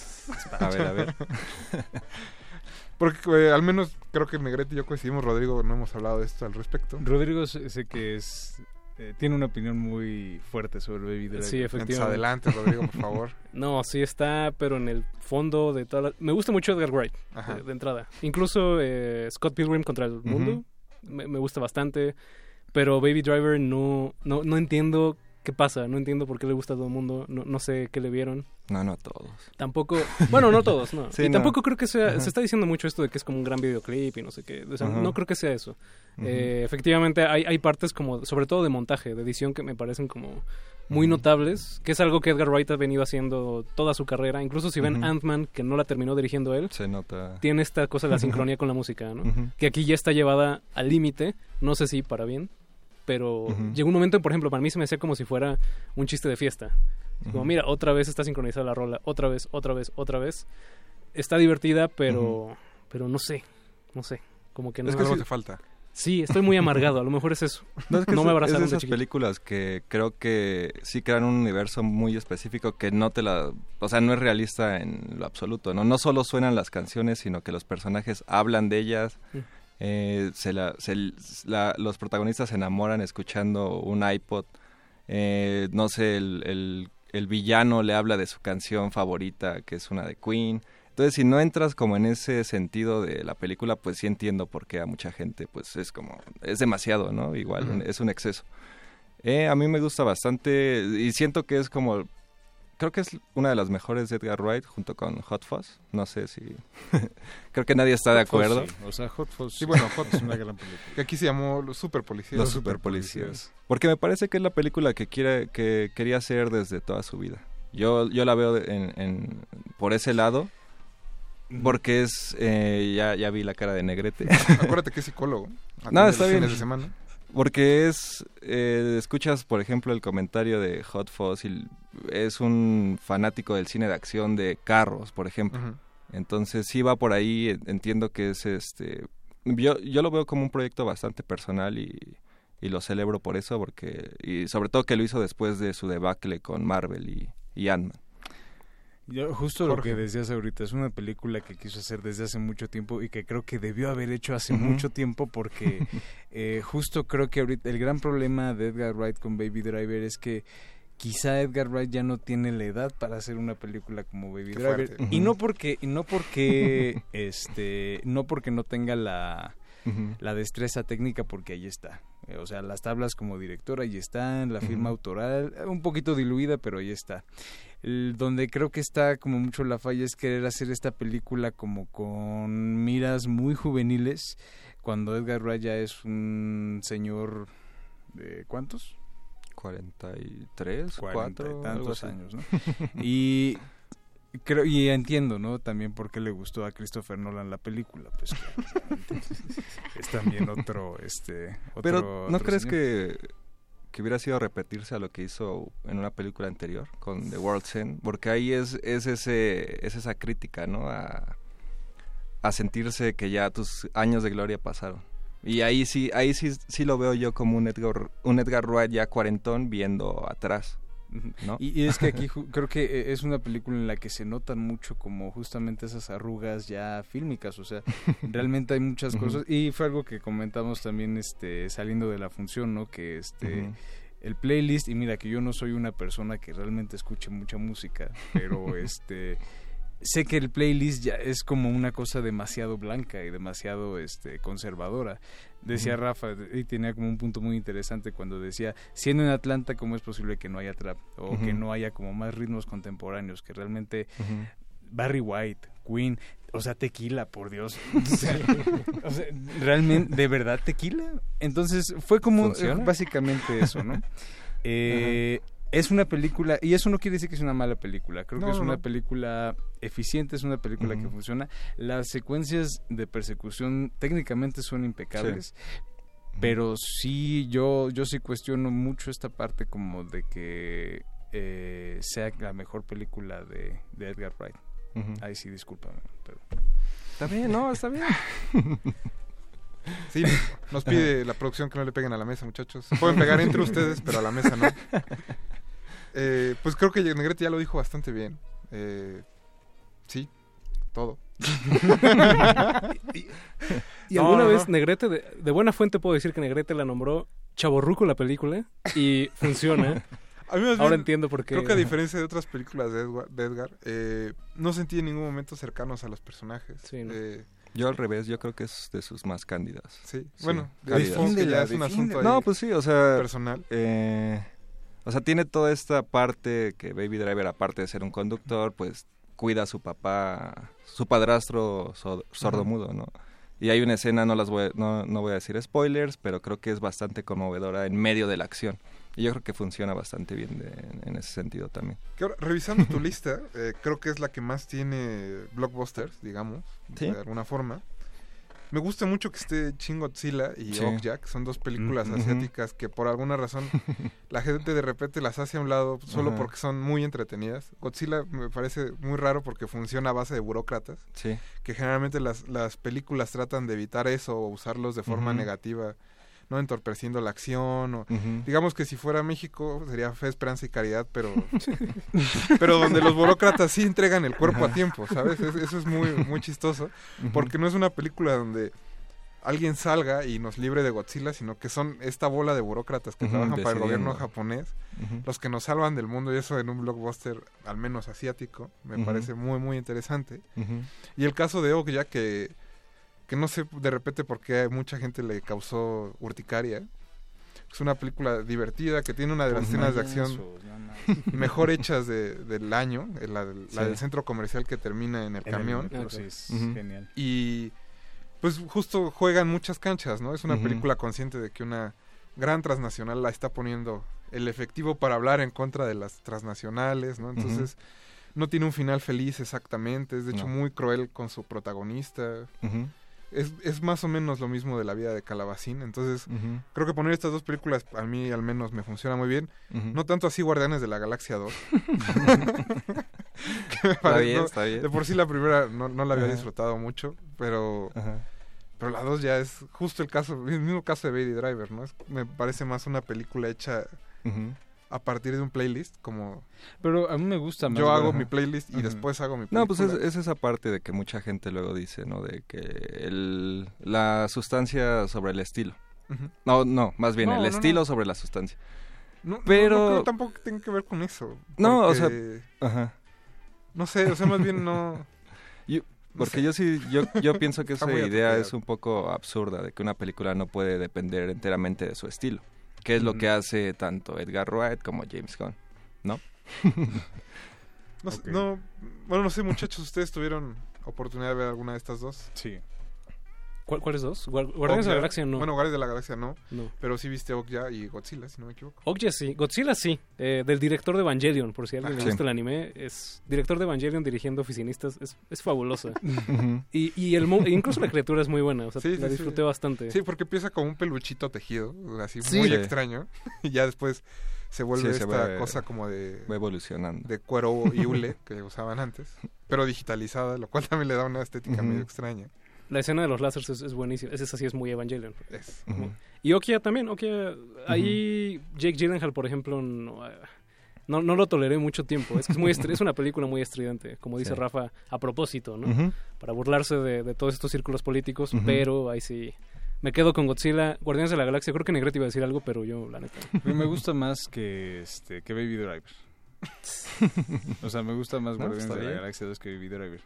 A ver, a ver. Porque eh, al menos creo que Negrete y yo coincidimos, Rodrigo, no hemos hablado de esto al respecto. Rodrigo sé que es eh, tiene una opinión muy fuerte sobre Baby Driver. Sí, efectivamente. adelante, Rodrigo, por favor. No, sí está, pero en el fondo de toda la- Me gusta mucho Edgar Wright, de entrada. Incluso eh, Scott Pilgrim contra el mundo, me, me gusta bastante. Pero Baby Driver no, no, no entiendo qué pasa, no entiendo por qué le gusta a todo el mundo, no, no sé qué le vieron. No, no a todos. Tampoco, bueno, no todos, no. Sí, y no. tampoco creo que sea, Ajá. se está diciendo mucho esto de que es como un gran videoclip y no sé qué. O sea, no creo que sea eso. Eh, efectivamente, hay, hay partes como, sobre todo de montaje, de edición, que me parecen como muy notables, que es algo que Edgar Wright ha venido haciendo toda su carrera. Incluso si ven Ujú. Ant-Man, que no la terminó dirigiendo él, Se nota. tiene esta cosa de la sincronía con la música, ¿no? Que aquí ya está llevada al límite, no sé si para bien, pero llegó un momento, por ejemplo, para mí se me hacía como si fuera un chiste de fiesta. Como, mira, otra vez está sincronizada la rola, otra vez, otra vez, otra vez. Está divertida, pero, pero no sé, no sé, como que no Es que algo te falta. Sí, estoy muy amargado, a lo mejor es eso. No, es que no es- me es abrazaron de de esas chiquito. películas que creo que sí crean un universo muy específico que no te la... O sea, no es realista en lo absoluto, ¿no? No solo suenan las canciones, sino que los personajes hablan de ellas. Mm. Eh, se la, se, la- los protagonistas se enamoran escuchando un iPod. eh, no sé, el, el, el villano le habla de su canción favorita, que es una de Queen. Entonces, si no entras como en ese sentido de la película, pues sí entiendo por qué a mucha gente, pues es como, es demasiado, ¿no? Igual, es un exceso. Eh, a mí me gusta bastante y siento que es como, creo que es una de las mejores de Edgar Wright junto con Hot Fuzz. No sé si, creo que nadie está de Hot acuerdo. sí. O sea, Hot Fuzz Sí, bueno, Hot es una gran película. Que aquí se llamó Los Super Policías. Los super policías. Porque me parece que es la película que quiere, que quería hacer desde toda su vida. Yo, yo la veo en, en- por ese lado. Porque es, eh, ya, ya vi la cara de Negrete. Acuérdate que es psicólogo. No, está bien. fines de semana. Porque es, eh, escuchas por ejemplo el comentario de Hot y es un fanático del cine de acción de carros, por ejemplo. Entonces sí va por ahí, en- entiendo que es este, yo, yo lo veo como un proyecto bastante personal y, y lo celebro por eso, porque, y sobre todo que lo hizo después de su debacle con Marvel y, y Ant-Man. Yo, justo lo que decías ahorita, es una película que quiso hacer desde hace mucho tiempo y que creo que debió haber hecho hace mucho tiempo porque eh, justo creo que ahorita el gran problema de Edgar Wright con Baby Driver es que quizá Edgar Wright ya no tiene la edad para hacer una película como Baby Qué Driver. y no porque y no porque este no porque no tenga la la destreza técnica porque ahí está. Eh, O sea, las tablas como director ahí están, la firma autoral, eh, un poquito diluida, pero ahí está. El- donde creo que está como mucho la falla es querer hacer esta película como con miras muy juveniles, cuando Edgar Wright ya es un señor de ¿cuántos? 43, Cuarenta 4, y tantos años, ¿no? Y creo y entiendo, ¿no? También por qué le gustó a Christopher Nolan la película, pues es también otro este otro- Pero ¿no otro crees señor. que, que hubiera sido repetirse a lo que hizo en una película anterior con The World's End? Porque ahí es, es, ese, es esa crítica, ¿no? A, a sentirse que ya tus años de gloria pasaron. Y ahí sí, ahí sí, sí lo veo yo como un Edgar, un Edgar Wright ya cuarentón viendo atrás. ¿no? Y, y es que aquí creo que eh, es una película en la que se notan mucho como justamente esas arrugas ya fílmicas, o sea, realmente hay muchas cosas y fue algo que comentamos también este saliendo de la función, ¿no? Que este el playlist y mira que yo no soy una persona que realmente escuche mucha música, pero este sé que el playlist ya es como una cosa demasiado blanca y demasiado este conservadora. Decía. Rafa y tenía como un punto muy interesante cuando decía, siendo en Atlanta cómo es posible que no haya trap o que no haya como más ritmos contemporáneos que realmente. Barry White, Queen, O sea, tequila, por Dios. O sea, o sea, realmente, ¿de verdad tequila? Entonces fue como eh, básicamente eso, ¿no? Eh, es una película, y eso no quiere decir que es una mala película, creo No, que es no, una no. película eficiente, es una película que funciona. Las secuencias de persecución técnicamente son impecables, pero sí, yo, yo sí cuestiono mucho esta parte como de que eh, sea la mejor película de, de Edgar Wright. Ahí sí, discúlpame, pero... Está bien, no, está bien. Sí, nos pide la producción que no le peguen a la mesa, muchachos. Pueden pegar entre ustedes, pero a la mesa no. Eh, pues creo que Negrete ya lo dijo bastante bien. Eh, sí, todo. Y alguna no, vez no. Negrete, de, de buena fuente puedo decir que Negrete la nombró Chaborruco la película y funciona. A mí más Ahora bien, entiendo por qué. Creo que a diferencia de otras películas de Edgar, de Edgar, eh, no sentí en ningún momento cercanos a los personajes. Eh, Yo al revés, yo creo que es de sus más cándidas. Sí, bueno, que ya es un asunto ahí No, pues sí, o sea... personal. eh, o sea, tiene toda esta parte que Baby Driver, aparte de ser un conductor, pues cuida a su papá, su padrastro so- sordomudo, ¿no? Y hay una escena, no las voy, a- no, no voy a decir spoilers, pero creo que es bastante conmovedora en medio de la acción. Y yo creo que funciona bastante bien de- en ese sentido también. Que ahora, revisando tu lista, eh, creo que es la que más tiene blockbusters, digamos, Sí. de alguna forma. Me gusta mucho que esté Shin Godzilla y Sí. Okja, son dos películas asiáticas que por alguna razón la gente de repente las hace a un lado solo porque son muy entretenidas. Godzilla me parece muy raro porque funciona a base de burócratas, Sí. que generalmente las, las películas tratan de evitar eso o usarlos de forma negativa, no entorpeciendo la acción o digamos que si fuera México sería fe, esperanza y caridad, pero pero donde los burócratas sí entregan el cuerpo a tiempo, ¿sabes? Es- eso es muy muy chistoso, porque no es una película donde alguien salga y nos libre de Godzilla, sino que son esta bola de burócratas que trabajan para el gobierno japonés, los que nos salvan del mundo y eso en un blockbuster al menos asiático, me parece muy muy interesante. Y el caso de Okja que que no sé de repente por qué a mucha gente le causó urticaria. Es una película divertida que tiene una de las Pues escenas de acción no mejor hechas de- del año, eh, la, del- la Sí. del centro comercial que termina en el En camión. metro, sí, es Ujú. genial. Y pues justo juegan muchas canchas, ¿no? Es una película consciente de que una gran transnacional la está poniendo el efectivo para hablar en contra de las transnacionales, ¿no? Entonces no tiene un final feliz exactamente, es de hecho No. muy cruel con su protagonista. Ujú. Es, es más o menos lo mismo de la vida de Calabacín. Entonces, creo que poner estas dos películas a mí al menos me funciona muy bien. No tanto así Guardianes de la Galaxia 2. Que me Está bien, está bien. De por sí la primera no, no la había disfrutado mucho, pero pero la 2 ya es justo el caso, el mismo caso de Baby Driver, ¿no? Es- me parece más una película hecha. A partir de un playlist, como Pero a mí me gusta más. yo hago ajá. mi playlist y después hago mi película. No, pues es, es esa parte de que mucha gente luego dice, ¿no? De que el, la sustancia sobre el estilo. No, no, más bien No, el no, estilo no. sobre la sustancia. No, pero- no creo tampoco tenga que ver con eso. No, o sea, Ajá. No sé, o sea, más bien no... Yo- No porque sé. yo sí, yo, yo pienso que esa idea es un poco absurda, de que una película no puede depender enteramente de su estilo. Que es lo que hace tanto Edgar Wright como James Gunn, ¿no? No, bueno, no sé, muchachos, ¿ustedes tuvieron oportunidad de ver alguna de estas dos? Sí. ¿Cuál- ¿Cuáles dos? Guar- Guardianes de la Galaxia no. Bueno, Guardianes de la Galaxia no, no. pero sí viste Okja y Godzilla, si no me equivoco. Okja sí, Godzilla sí, eh, del director de Evangelion, por si alguien le Sí. gusta el anime, es director de Evangelion dirigiendo oficinistas, es, es fabulosa. Y, y el mo- e incluso la criatura es muy buena, o sea, Sí, la sí, sí. disfruté bastante. Sí, porque empieza como un peluchito tejido, así Sí. muy extraño, y ya después se vuelve Sí, se esta va- cosa como de, Va evolucionando. de cuero y hule que usaban antes, pero digitalizada, lo cual también le da una estética medio extraña. La escena de los láseres es, es buenísima, esa sí es muy Evangelion. Es. Y Okja también, Okja, ahí Jake Gyllenhaal, por ejemplo, no, eh, no, no lo toleré mucho tiempo. Es que es, muy es una película muy estridente, como dice Sí. Rafa, a propósito, ¿no? Para burlarse de, de todos estos círculos políticos, pero ahí sí. Me quedo con Godzilla, Guardianes de la Galaxia. Creo que Negrete iba a decir algo, pero yo, la neta. Me gusta más que este que Baby Driver. o sea, me gusta más No, Guardianes está de la. Galaxia 2 que Baby Driver.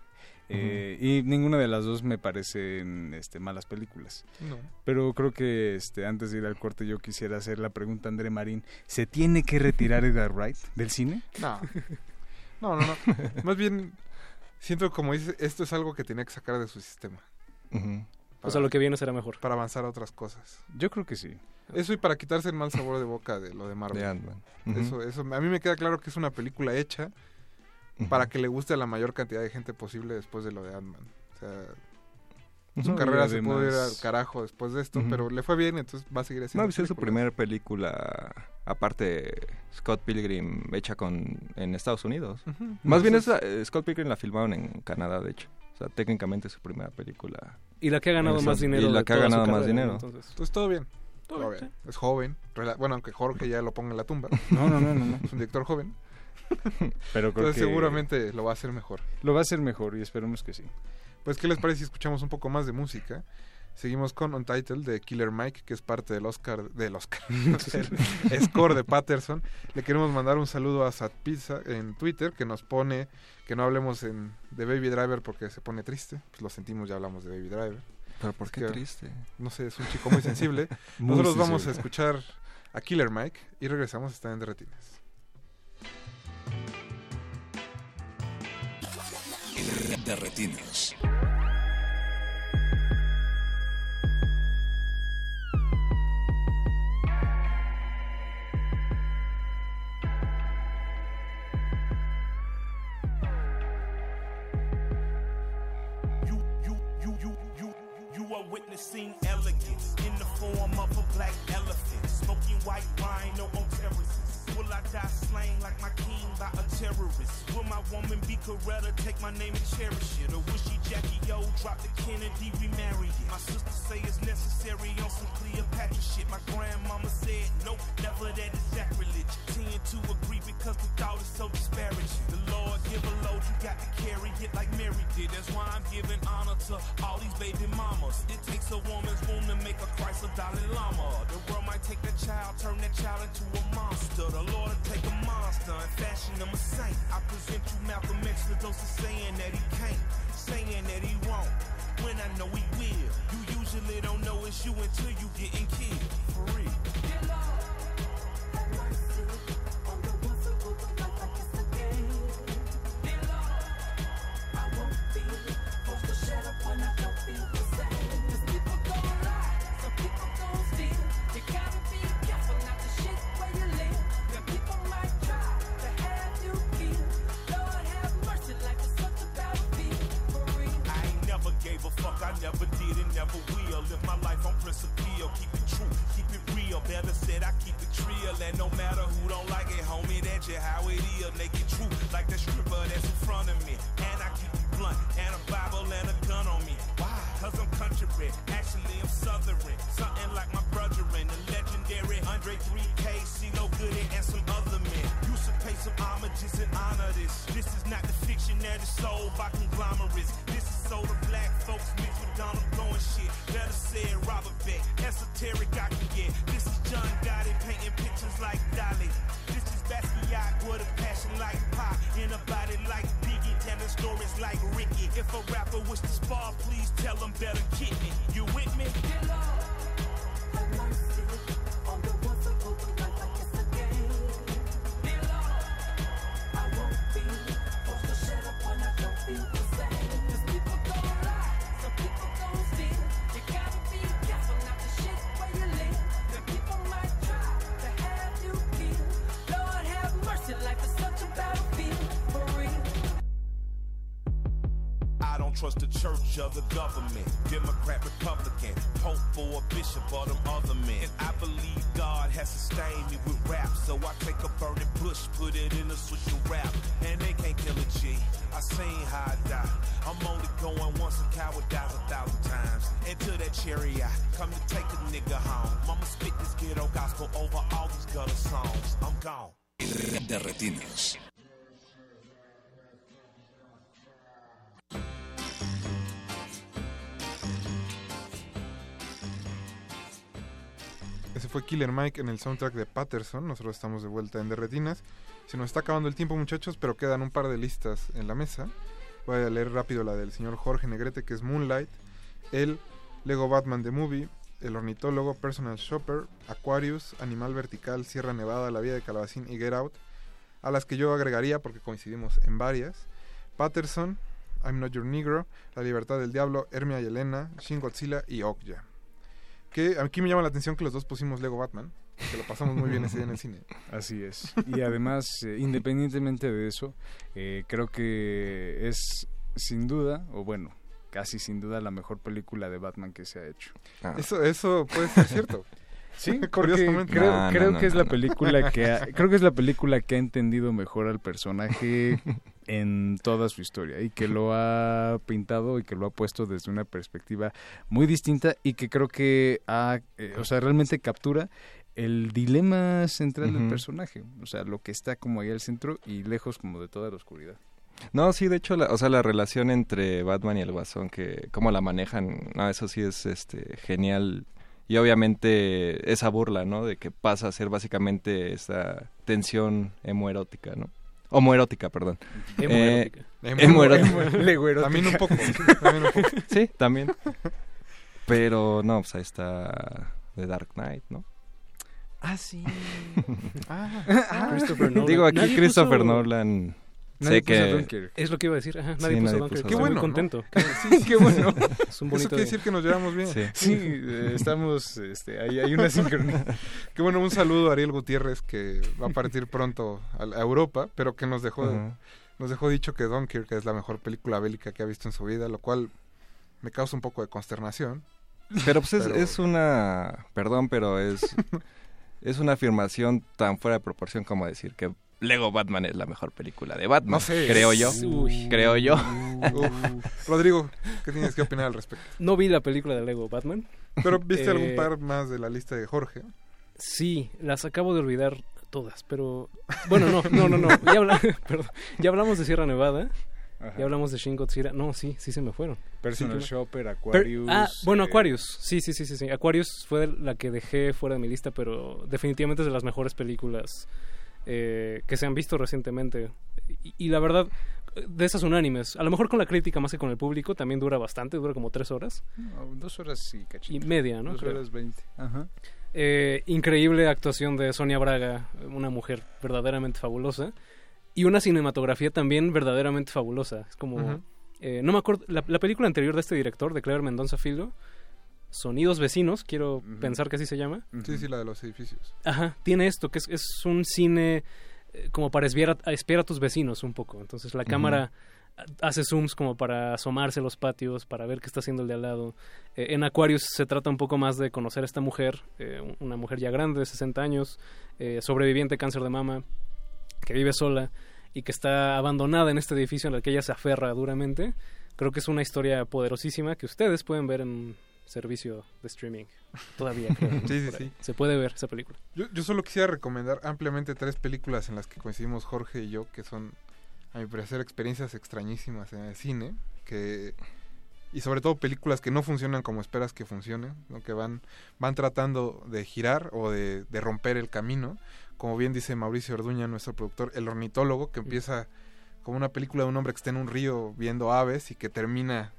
Eh, y ninguna de las dos me parecen este, malas películas. No. Pero creo que este, antes de ir al corte yo quisiera hacer la pregunta a André Marín. ¿Se tiene que retirar Edgar Wright del cine? No. No, no, no. Más bien, Siento como dice, esto es algo que tenía que sacar de su sistema. O sea, lo que viene será mejor. Para avanzar a otras cosas. Yo creo que sí. Eso y para quitarse el mal sabor de boca de lo de Marvel. De Ant-Man. Eso, eso, a mí me queda claro que es una película hecha para que le guste a la mayor cantidad de gente posible después de lo de Ant-Man. O sea, su No, carrera se pudo ir al carajo después de esto, Ujú. pero le fue bien, entonces va a seguir No, haciendo. pues es su primera película, aparte Scott Pilgrim, hecha con en Estados Unidos. Ujú. Más bien Entonces- esa, eh, Scott Pilgrim la filmaron en Canadá, de hecho. O sea, técnicamente es su primera película. Y la que ha ganado más dinero Y la que ha ganado más carrera, dinero. ¿no? Entonces- Pues todo bien. Todo Todo bien, bien. Es joven. Bueno, aunque Jorge ya lo ponga en la tumba. No, no, no, no, no. Es un director joven. Pero creo Entonces que- seguramente lo va a hacer mejor. Lo va a hacer mejor y esperemos que sí. Pues, ¿qué les parece si escuchamos un poco más de música? Seguimos con Untitled de Killer Mike, que es parte del Oscar, del Oscar, del score de Patterson. Le queremos mandar un saludo a Sat Pizza en Twitter, que nos pone que no hablemos en, de Baby Driver porque se pone triste. Pues lo sentimos, ya hablamos de Baby Driver. ¿Pero por Es qué que, triste? No sé, es un chico muy sensible. Muy Nosotros vamos a escuchar a Killer Mike y regresamos, están en Derretinas. De retinas. Witnessing elegance in the form of a black elephant. Smoking white rhino on terraces. Will I die slain like my king by a terrorist? Will my woman be Coretta, take my name and cherish it? Or will she Jackie O, drop the Kennedy, remarry it? My sister say it's necessary on some Cleopatra shit. My grandmama said, nope, never that is sacrilege. Tend to agree because the thought is so disparaging. The Lord give a load, you got to carry it like Mary did. That's why I'm giving honor to all these baby mamas. It takes a woman's womb to make a Christ a Dalai Lama. The world might take that child, turn that child into a monster. The Lord will take a monster and fashion him a saint. I present you Malcolm X, the dose of saying that he can't, saying that he won't. When I know he will, you usually don't know it's you until you getting killed. For real. My life on principle, keep it true, keep it real. Better said, I keep it real, and no matter who don't like it, homie, that's just how it is. Make it true, like the stripper that's in front of me. And I keep it blunt, and a Bible and a gun on me. Cause I'm country, actually I'm southern. Something like my brethren, the legendary Andre 3K, CeeLo Goody, and some other men. Used to pay some homages and honor this. This is not the fiction that is sold by conglomerates. This is so the black folks mixed with Donald blowing shit. Better said Robert Beck, esoteric I can get. This is John Gotti painting pictures like Dolly. This is Basquiat with a passion like pop. In a body like Biggie, telling stories like Ricky. If a rapper wish to spar, please tell him better kick me. You with me? I trust the church or the government. Democrat, Republican, Pope or a bishop or them other men. And I believe God has sustained me with rap. So I take a burning bush, put it in a switch of rap. And they can't kill a G. I seen how I die. I'm only going once a coward dies a thousand times. Into that I come to take a nigga home. Mama spit this ghetto gospel over all these gutter songs. I'm gone. Ese fue Killer Mike en el soundtrack de Patterson. Nosotros estamos de vuelta en Derretinas. Se nos está acabando el tiempo, muchachos, pero quedan un par de listas en la mesa. Voy a leer rápido la del señor Jorge Negrete, que es Moonlight, el Lego Batman The Movie, El Ornitólogo, Personal Shopper, Aquarius, Animal Vertical, Sierra Nevada, La Vida de Calabacín y Get Out, a las que yo agregaría, porque coincidimos en varias, Patterson, I'm Not Your Negro, La Libertad del Diablo, Hermia y Elena, Shin Godzilla y Okja. Que aquí me llama la atención que los dos pusimos Lego Batman, que lo pasamos muy bien ese día en el cine. Así es. Y además, eh, independientemente de eso, eh, creo que es sin duda, o bueno, casi sin duda la mejor película de Batman que se ha hecho. Eso, eso puede ser cierto. Sí, porque curiosamente. creo, No, no, creo no, que es no, la película que ha, creo que es la película que ha entendido mejor al personaje en toda su historia y que lo ha pintado y que lo ha puesto desde una perspectiva muy distinta y que creo que ha, eh, o sea, realmente captura el dilema central del personaje, o sea, lo que está como ahí al centro y lejos como de toda la oscuridad. No, sí, de hecho, la, o sea, la relación entre Batman y el Guasón, que cómo la manejan, no, eso sí es este genial. Y obviamente esa burla, ¿no? De que pasa a ser básicamente esa tensión homoerótica, ¿no? Homoerótica, perdón. Hemoerótica. Eh, Hemo- hemoerótica. También un poco, también un poco. Sí, también. Pero no, pues ahí está The Dark Knight, ¿no? Ah, sí. Ah, Christopher Nolan. Digo, aquí Nadie Christopher puso- Nolan. Nadie Sé puso que. Dunkirk. Es lo que iba a decir. Ajá, Sí, nadie puso nadie Dunkirk. puso Estoy muy contento. Sí, qué bueno. Es un Eso bonito quiere decir que nos llevamos bien. Sí. Sí, eh, estamos, este, hay, hay una sincronía. Qué bueno, un saludo a Ariel Gutiérrez que va a partir pronto a, Europa, pero que nos dejó, nos dejó dicho que Dunkirk es la mejor película bélica que ha visto en su vida, lo cual me causa un poco de consternación. Pero pues es, Pero- es una. Perdón, pero es. es una afirmación tan fuera de proporción como decir que Lego Batman es la mejor película de Batman. No sé. Creo yo. Uy. Creo yo. Uf. Rodrigo, ¿qué tienes que opinar al respecto? No vi la película de Lego Batman. Pero viste Eh, algún par más de la lista de Jorge. Sí, las acabo de olvidar todas, pero... Bueno, no, no, no, no. Ya, habla- perdón. ya hablamos de Sierra Nevada. Ajá. Ya hablamos de Shin Godzilla. No, sí, sí se me fueron. Personal Sí, Shopper, Per- Aquarius. ah, bueno, eh, Aquarius. Sí, sí, sí, sí, sí. Aquarius fue la que dejé fuera de mi lista, pero definitivamente es de las mejores películas eh, que se han visto recientemente. Y, y la verdad, de esas unánimes. A lo mejor con la crítica más que con el público, también dura bastante, dura como tres horas no, dos horas y cachito. y media, ¿no? Dos Creo. horas veinte. Ajá. Eh, increíble actuación de Sonia Braga, una mujer verdaderamente fabulosa. Y una cinematografía también verdaderamente fabulosa. Es como... Eh, no me acuerdo... La, la película anterior de este director, de Clever Mendonza Filho, Sonidos Vecinos, quiero pensar que así se llama. Sí, sí, la de los edificios. Ajá, tiene esto, que es, es un cine eh, como para espiar a, espiar a tus vecinos un poco. Entonces la cámara hace zooms como para asomarse a los patios, para ver qué está haciendo el de al lado. Eh, en Aquarius se trata un poco más de conocer a esta mujer, eh, un- una mujer ya grande, de 60 años, eh, sobreviviente de cáncer de mama, que vive sola y que está abandonada en este edificio en el que ella se aferra duramente. Creo que es una historia poderosísima que ustedes pueden ver en servicio de streaming. Todavía, creo, ¿no? Sí, sí, Por ahí. sí. Se puede ver esa película. Yo, yo solo quisiera recomendar ampliamente tres películas en las que coincidimos Jorge y yo, que son, a mi parecer, experiencias extrañísimas en el cine, que y sobre todo películas que no funcionan como esperas que funcionen, ¿no? que van, van tratando de girar o de, de romper el camino. Como bien dice Mauricio Orduña, nuestro productor, El Ornitólogo, que empieza como una película de un hombre que está en un río viendo aves y que termina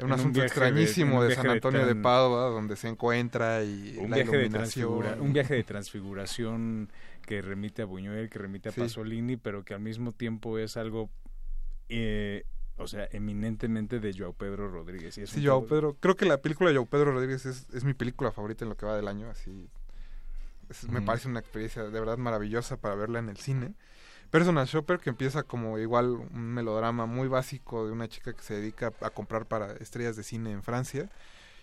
en un asunto de- extrañísimo de, San de Antonio de tran- Padua, donde se encuentra y un la viaje, de iluminación. transfigura- un viaje de transfiguración que remite a Buñuel, que remite a Sí. Pasolini, pero que al mismo tiempo es algo, eh, o sea, eminentemente de Joao Pedro Rodríguez. Y es Sí, Joao Pedro. Creo que la película de Joao Pedro Rodríguez es, es mi película favorita en lo que va del año. Así, es- me parece una experiencia de verdad maravillosa para verla en el cine. Personal Shopper, que empieza como igual un melodrama muy básico de una chica que se dedica a comprar para estrellas de cine en Francia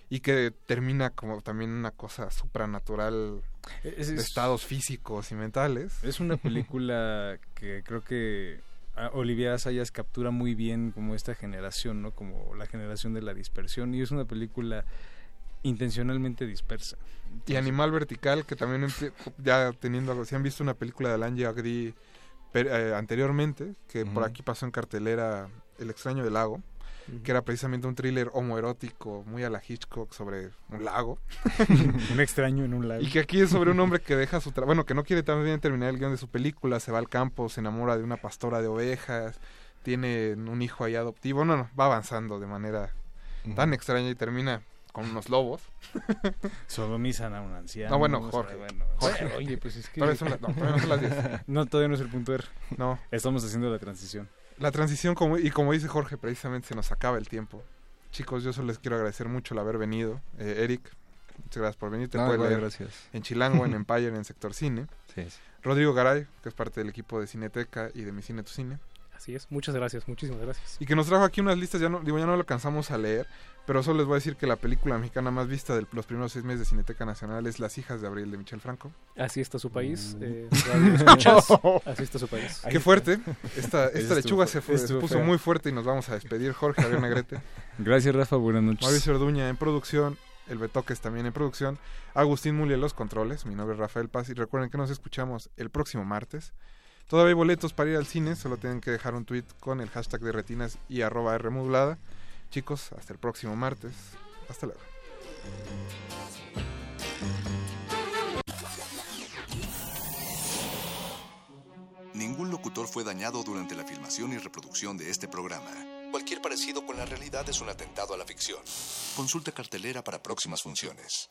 y que termina como también una cosa supranatural Es- de es- estados físicos y mentales. Es una película que creo que ah, Olivia Sayas captura muy bien como esta generación, ¿no? Como la generación de la dispersión y es una película intencionalmente dispersa. Y Animal Vertical, que también ya teniendo algo, si han visto una película de Alain Jagdi per- eh, anteriormente, que por aquí pasó en cartelera El extraño del lago, que era precisamente un thriller homoerótico muy a la Hitchcock sobre un lago. un extraño en un lago. Y que aquí es sobre un hombre que deja su trabajo, bueno, que no quiere también terminar el guion de su película, se va al campo, se enamora de una pastora de ovejas, tiene un hijo ahí adoptivo, no, no, va avanzando de manera tan extraña y termina con unos lobos. Sodomizan a un anciano. No, bueno, o sea, Jorge. bueno, Jorge. oye, pues es que... Todavía son no, todavía no son las 10. No, todavía no es el punto R. No. Estamos haciendo la transición. La transición, como, y como dice Jorge, precisamente se nos acaba el tiempo. Chicos, yo solo les quiero agradecer mucho el haber venido. Eh, Eric, muchas gracias por venir. Te No, puedes igual, leer gracias. en Chilango, en Empire, en Sector Cine. Sí, sí. Rodrigo Garay, que es parte del equipo de Cineteca y de Mi Cine Tu Cine. Así es, muchas gracias, muchísimas gracias. Y que nos trajo aquí unas listas, ya no, digo, ya no lo alcanzamos a leer, pero solo les voy a decir que la película mexicana más vista de los primeros seis meses de Cineteca Nacional es Las hijas de Abril de Michel Franco. Así está su país. Mm. eh, así está su país. Qué fuerte. Esta, esta lechuga se, fue, se estuvo puso fea. muy fuerte y nos vamos a despedir. Jorge Javier Negrete. Gracias, Rafa. Buenas noches. Mauricio Orduña en producción. El Betoques también en producción. Agustín Muli en los controles. Mi nombre es Rafael Paz. Y recuerden que nos escuchamos el próximo martes. Todavía hay boletos para ir al cine. Solo tienen que dejar un tweet con el hashtag de retinas y arroba R modulada. Chicos, hasta el próximo martes. Hasta luego. Ningún locutor fue dañado durante la filmación y reproducción de este programa. Cualquier parecido con la realidad es un atentado a la ficción. Consulta cartelera para próximas funciones.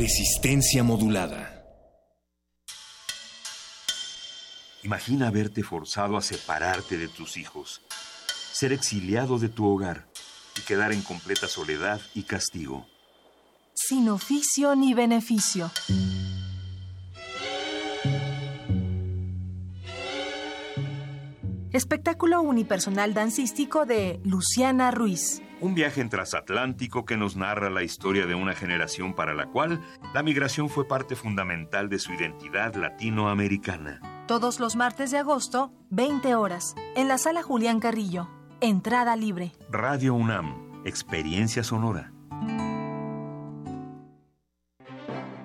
Resistencia modulada. Imagina verte forzado a separarte de tus hijos, ser exiliado de tu hogar y quedar en completa soledad y castigo. Sin oficio ni beneficio. Espectáculo unipersonal dancístico de Luciana Ruiz. Un viaje en transatlántico que nos narra la historia de una generación para la cual la migración fue parte fundamental de su identidad latinoamericana. Todos los martes de agosto, 20 horas, en la sala Julián Carrillo. Entrada libre. Radio UNAM, experiencia sonora.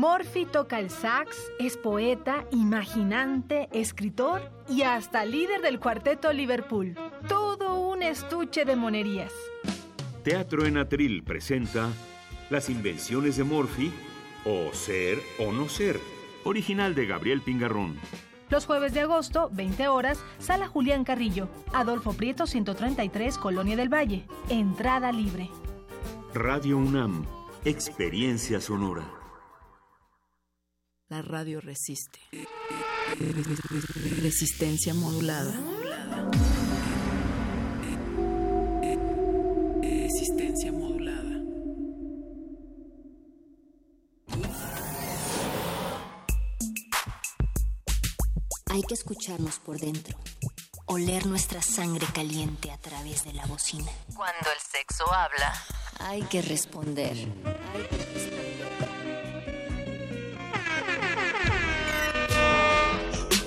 Morphy toca el sax, es poeta, imaginante, escritor y hasta líder del cuarteto Liverpool. Todo un estuche de monerías. Teatro en Atril presenta Las invenciones de Morphy o Ser o No Ser, original de Gabriel Pingarrón. Los jueves de agosto, 20 horas, Sala Julián Carrillo, Adolfo Prieto 133, Colonia del Valle. Entrada libre. Radio UNAM, experiencia sonora. La radio resiste. Resistencia modulada. Resistencia modulada. Hay que escucharnos por dentro. Oler nuestra sangre caliente a través de la bocina. Cuando el sexo habla, Hay que responder. Hay que responder.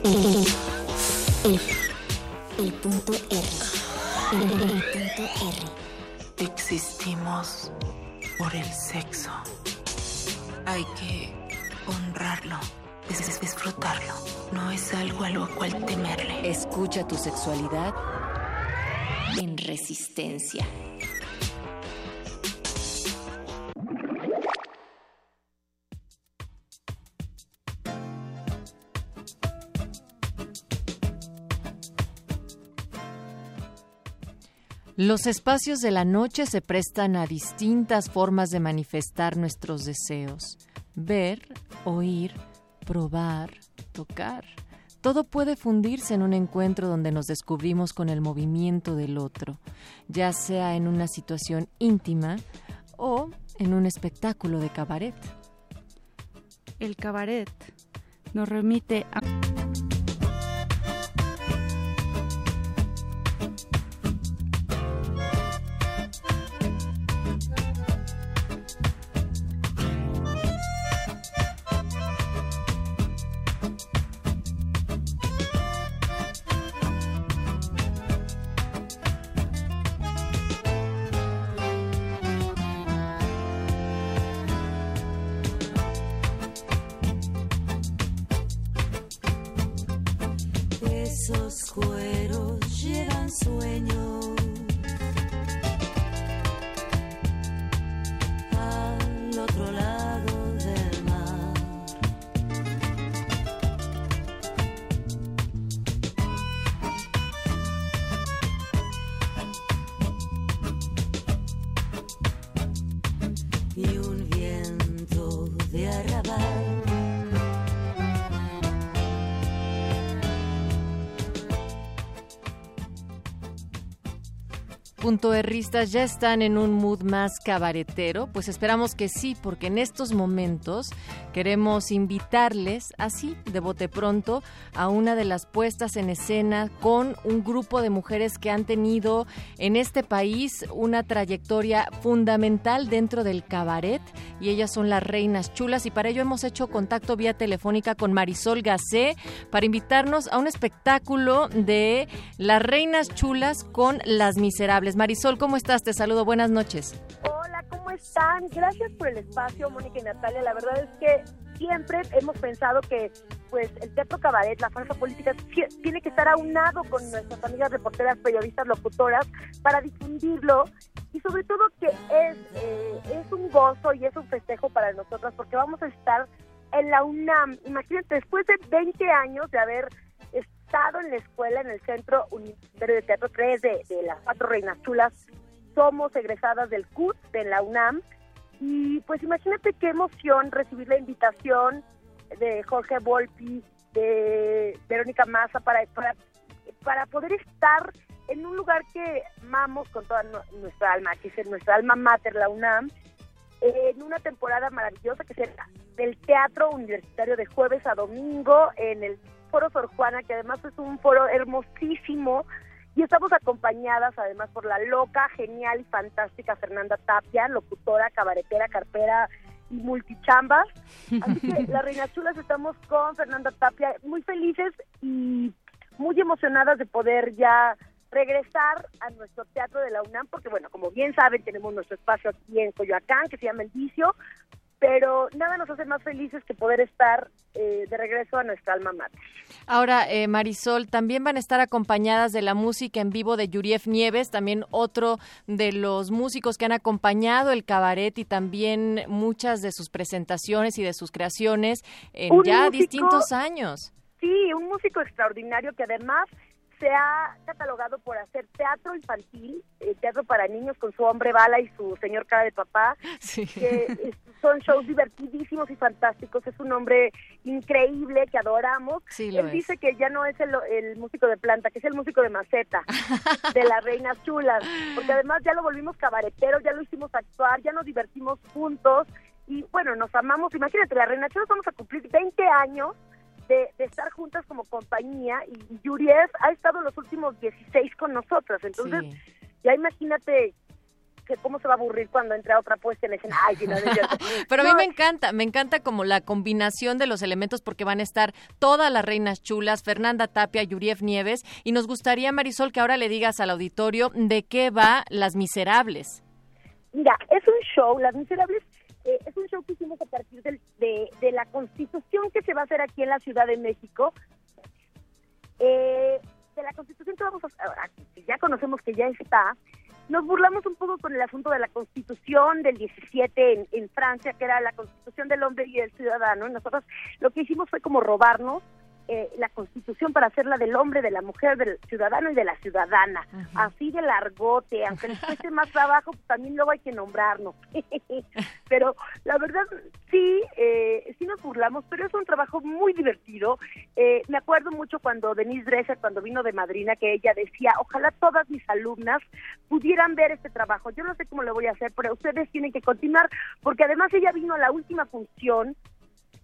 El, punto R. El, punto R. Existimos por el sexo. Hay que honrarlo, dis- disfrutarlo. No es algo a lo cual temerle. Escucha tu sexualidad en resistencia. Los espacios de la noche se prestan a distintas formas de manifestar nuestros deseos. Ver, oír, probar, tocar. Todo puede fundirse en un encuentro donde nos descubrimos con el movimiento del otro, ya sea en una situación íntima o en un espectáculo de cabaret. El cabaret nos remite a... Punto Erristas ya están en un mood más cabaretero, pues esperamos que sí, porque en estos momentos queremos invitarles así, de bote pronto, a una de las puestas en escena con un grupo de mujeres que han tenido en este país una trayectoria fundamental dentro del cabaret y ellas son las reinas chulas y para ello hemos hecho contacto vía telefónica con Marisol Gacé para invitarnos a un espectáculo de las reinas chulas con las miserables. Marisol, ¿cómo estás? Te saludo, buenas noches. Hola, ¿cómo están? Gracias por el espacio, Mónica y Natalia. La verdad es que siempre hemos pensado que pues el teatro cabaret, la fuerza política, ti- tiene que estar aunado con nuestras amigas reporteras, periodistas, locutoras, para difundirlo y sobre todo que es, eh, es un gozo y es un festejo para nosotras porque vamos a estar en la UNAM. Imagínate, después de 20 años de haber estado en la escuela, en el Centro Universitario de Teatro 3 de, de las Cuatro Reinas Chulas, somos egresadas del CUT de la UNAM y pues imagínate qué emoción recibir la invitación de Jorge Volpi, de Verónica Massa para, para, para poder estar en un lugar que amamos con toda nu- nuestra alma, que es nuestra alma mater, la UNAM, en una temporada maravillosa que será del Teatro Universitario de jueves a domingo en el Foro Sor Juana, que además es un foro hermosísimo y estamos acompañadas además por la loca, genial y fantástica Fernanda Tapia, locutora, cabaretera, carpera y multichambas. Así que las Reinas Chulas estamos con Fernanda Tapia muy felices y muy emocionadas de poder ya regresar a nuestro teatro de la UNAM, porque bueno, como bien saben, tenemos nuestro espacio aquí en Coyoacán, que se llama El Vicio, pero nada nos hace más felices que poder estar eh, de regreso a nuestra alma mater. Ahora, eh, Marisol, también van a estar acompañadas de la música en vivo de Yurief Nieves, también otro de los músicos que han acompañado el cabaret y también muchas de sus presentaciones y de sus creaciones en Un ya músico- distintos años. Sí, un músico extraordinario que además se ha catalogado por hacer teatro infantil, eh, teatro para niños con su hombre bala y su señor cara de papá, que son shows divertidísimos y fantásticos. Es un hombre increíble que adoramos. Sí, Él es. dice que ya no es el, el músico de planta, que es el músico de maceta, de las reinas chulas, porque además ya lo volvimos cabaretero, ya lo hicimos actuar, ya nos divertimos juntos y bueno, nos amamos. Imagínate, las reinas chulas vamos a cumplir 20 años de, de estar juntas como compañía y, Yurief ha estado los últimos 16 con nosotras. Entonces, ya imagínate que cómo se va a aburrir cuando entre a otra puesta en escena. Ay, sí, no. Pero a mí me encanta, me encanta como la combinación de los elementos porque van a estar todas las reinas chulas, Fernanda Tapia, Yurief Nieves, y nos gustaría, Marisol, que ahora le digas al auditorio de qué va Las Miserables. Mira, es un show, Las Miserables, eh, es un show que hicimos a partir del- de, la constitución que se va a hacer aquí en la Ciudad de México. Eh, de la constitución que vamos a ahora, que ya conocemos que ya está, nos burlamos un poco con el asunto de la constitución del 17 en, en Francia, que era la constitución del hombre y del ciudadano. Y nosotros lo que hicimos fue como robarnos eh, la constitución para hacerla del hombre, de la mujer, del ciudadano y de la ciudadana. Así de largote, aunque les cueste más trabajo, pues también luego hay que nombrarnos. pero la verdad, sí, eh, sí nos burlamos, pero es un trabajo muy divertido. Eh, me acuerdo mucho cuando Denise Dresser, cuando vino de madrina, que ella decía, ojalá todas mis alumnas pudieran ver este trabajo. Yo no sé cómo lo voy a hacer, pero ustedes tienen que continuar, porque además ella vino a la última función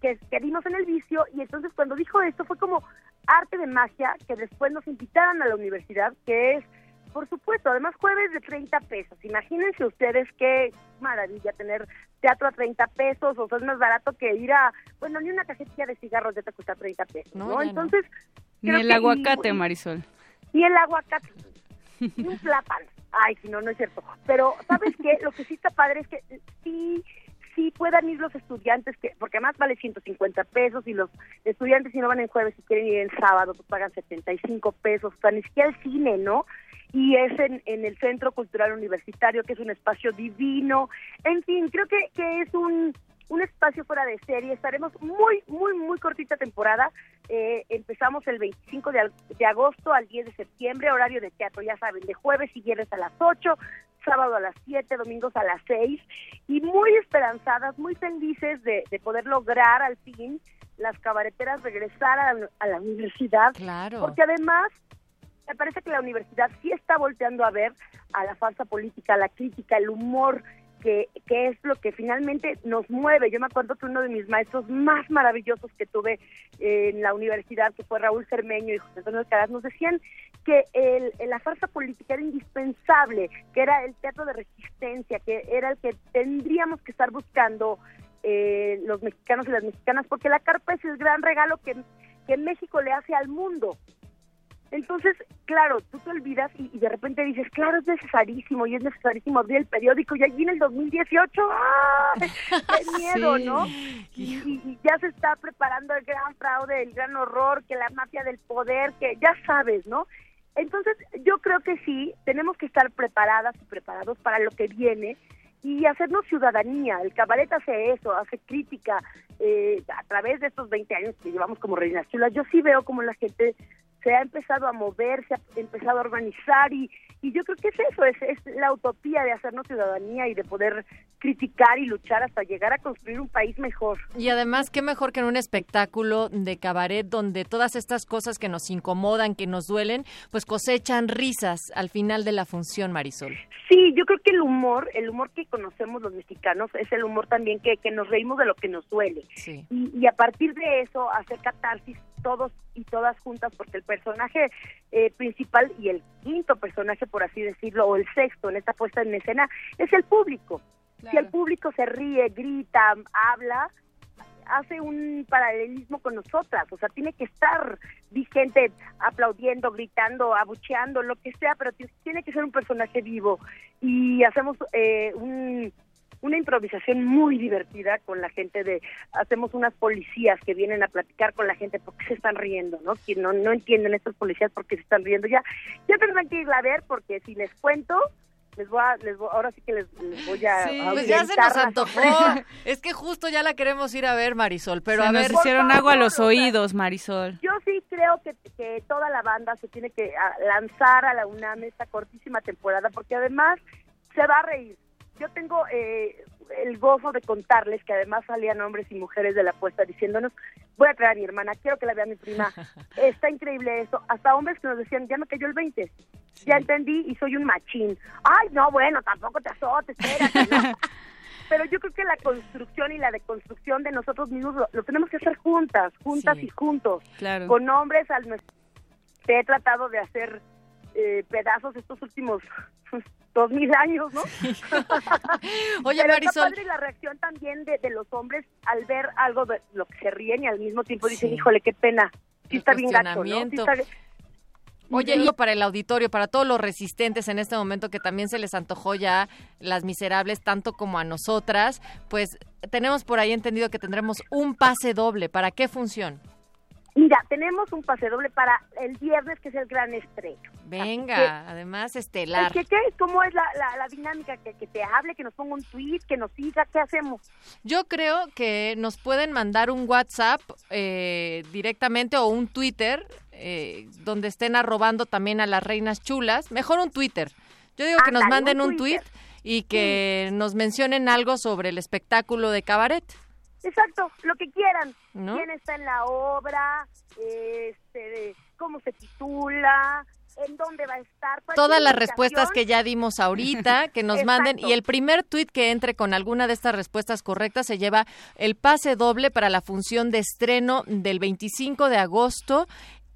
que, que vimos en el vicio y entonces cuando dijo esto fue como arte de magia que después nos invitaron a la universidad que es por supuesto además jueves de 30 pesos imagínense ustedes qué maravilla tener teatro a 30 pesos o sea es más barato que ir a bueno ni una cajetilla de cigarros ya te cuesta 30 pesos No, no, ya no. entonces Ni el aguacate, Marisol. y el aguacate y un plátano. Ay, si no, no es cierto. Pero, ¿sabes qué? Lo que sí está padre es que sí, puedan ir los estudiantes, que porque además vale 150 pesos y los estudiantes si no van en jueves y quieren ir el sábado, pues pagan 75 pesos. O sea, ni siquiera el cine, ¿no? Y es en, en el Centro Cultural Universitario, que es un espacio divino. En fin, creo que, que es un, un espacio fuera de serie. Estaremos muy, muy, muy cortita temporada. Eh, empezamos el 25 de, de agosto al 10 de septiembre, horario de teatro, ya saben, de jueves y viernes a las 8, sábado a las 7, domingos a las 6. Y muy esperanzadas, muy felices de, de poder lograr al fin las cabareteras regresar a la, a la universidad. Claro. Porque además me parece que la universidad sí está volteando a ver a la farsa política, a la crítica, el humor, que, que es lo que finalmente nos mueve. Yo me acuerdo que uno de mis maestros más maravillosos que tuve en la universidad, que fue Raúl Cermeño y José Antonio Alcaraz, nos decían que el, la farsa política era indispensable, que era el teatro de resistencia, que era el que tendríamos que estar buscando eh, los mexicanos y las mexicanas, porque la carpa es el gran regalo que, que México le hace al mundo Entonces, claro, tú te olvidas y, y de repente dices, claro, es necesarísimo y es necesarísimo abrir el periódico y allí en el 2018, ¡ah! ¡Qué miedo, Sí. ¿no? Y ya se está preparando el gran fraude, el gran horror, que la mafia del poder, que ya sabes, ¿no? Entonces, yo creo que sí, tenemos que estar preparadas y preparados para lo que viene y hacernos ciudadanía. El cabaret hace eso, hace crítica eh, a través de estos 20 años que llevamos como Reinas Chulas. Yo sí veo como la gente se ha empezado a mover, se ha empezado a organizar y, y yo creo que es eso, es, es la utopía de hacernos ciudadanía y de poder criticar y luchar hasta llegar a construir un país mejor. Y además, qué mejor que en un espectáculo de cabaret donde todas estas cosas que nos incomodan, que nos duelen, pues cosechan risas al final de la función, Marisol. Sí, yo creo que el humor, el humor que conocemos los mexicanos es el humor también que, que nos reímos de lo que nos duele. Sí. Y, y a partir de eso hacer catarsis todos y todas juntas, porque el personaje eh, principal y el quinto personaje, por así decirlo, o el sexto en esta puesta en escena, es el público. Si el público se ríe, grita, habla, hace un paralelismo con nosotras, o sea, tiene que estar vigente aplaudiendo, gritando, abucheando, lo que sea, pero tiene que ser un personaje vivo. Y hacemos eh, un- una improvisación muy divertida con la gente de, hacemos unas policías que vienen a platicar con la gente porque se están riendo, ¿no? Que no, no entienden estos policías porque se están riendo. Ya, ya tendrán que irla a ver porque si les cuento, les voy a, les voy- ahora sí que les, les voy a, a Pues ya se nos antojó. es que justo ya la queremos ir a ver, Marisol, pero Se a nos ver. hicieron agua a los favor, o sea, oídos, Marisol. Yo sí creo que, que toda la banda se tiene que lanzar a la UNAM esta cortísima temporada, porque además se va a reír. Yo tengo eh, el gozo de contarles que además salían hombres y mujeres de la puesta diciéndonos, voy a traer a mi hermana, quiero que la vea mi prima, está increíble esto. Hasta hombres que nos decían, ya me cayó el 20, ya entendí y soy un machín. Ay, no, bueno, tampoco te azotes, espérate, ¿no? Pero yo creo que la construcción y la deconstrucción de nosotros mismos lo, lo tenemos que hacer juntas, juntas y juntos. Claro. Con hombres al Te he tratado de hacer eh, pedazos estos últimos dos mil años, ¿no? Oye, Pero Marisol. Está padre la reacción también de, de los hombres al ver algo de lo que se ríen y al mismo tiempo dicen, híjole, qué pena. Sí El está bien gacho, ¿no? Sí cuestionamiento. está- Oye, y para el auditorio, para todos los resistentes en este momento que también se les antojó ya Las Miserables, tanto como a nosotras, pues tenemos por ahí entendido que tendremos un pase doble. ¿Para qué función? Mira, tenemos un pase doble para el viernes, que es el gran estreno. Venga, además estelar. ¿Qué, qué, ¿Cómo es la, la, la dinámica? Que, que te hable, que nos ponga un tweet, que nos siga, ¿qué hacemos? Yo creo que nos pueden mandar un WhatsApp eh, directamente o un Twitter eh, donde estén arrobando también a las reinas chulas. Mejor un Twitter. Yo digo que nos manden un un tweet y que nos mencionen algo sobre el espectáculo de cabaret. Exacto, lo que quieran. ¿No? ¿Quién está en la obra? Este, ¿Cómo se titula? ¿En dónde va a estar? Todas las respuestas que ya dimos ahorita, que nos manden. Y el primer tweet que entre con alguna de estas respuestas correctas se lleva el pase doble para la función de estreno del 25 de agosto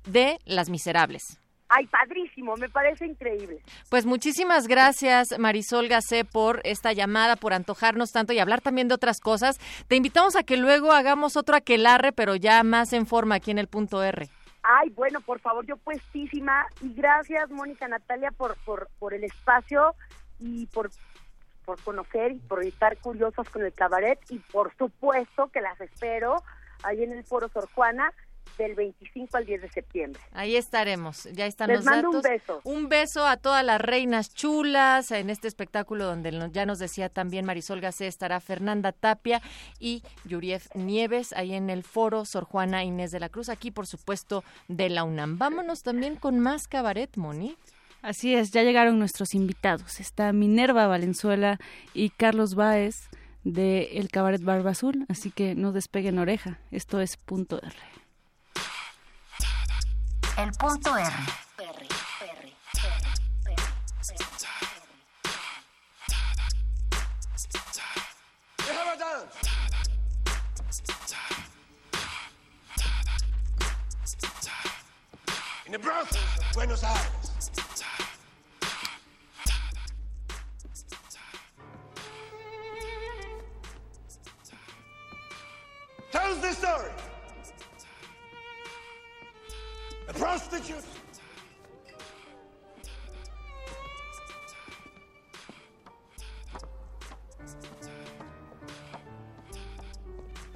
de Las Miserables. Ay, padrísimo, me parece increíble. Pues muchísimas gracias Marisol Gacé por esta llamada, por antojarnos tanto y hablar también de otras cosas. Te invitamos a que luego hagamos otro aquelarre, pero ya más en forma aquí en el punto R. Ay, bueno, por favor, yo puestísima. Y gracias, Mónica Natalia, por, por, por el espacio y por, por conocer y por estar curiosos con el cabaret. Y por supuesto que las espero ahí en el Foro Sor Juana del 25 al 10 de septiembre. Ahí estaremos, ya están Les los mando un datos. beso. Un beso a todas las reinas chulas en este espectáculo donde ya nos decía también Marisol Gacé estará Fernanda Tapia y Yurief Nieves ahí en el foro Sor Juana Inés de la Cruz, aquí por supuesto de la UNAM. Vámonos también con más cabaret, Moni. Así es, ya llegaron nuestros invitados. Está Minerva Valenzuela y Carlos Báez de El Cabaret Barba Azul, así que no despeguen oreja. Esto es punto R. El punto R. In the Bronx, Buenos Aires. Tells the story. A prostitute!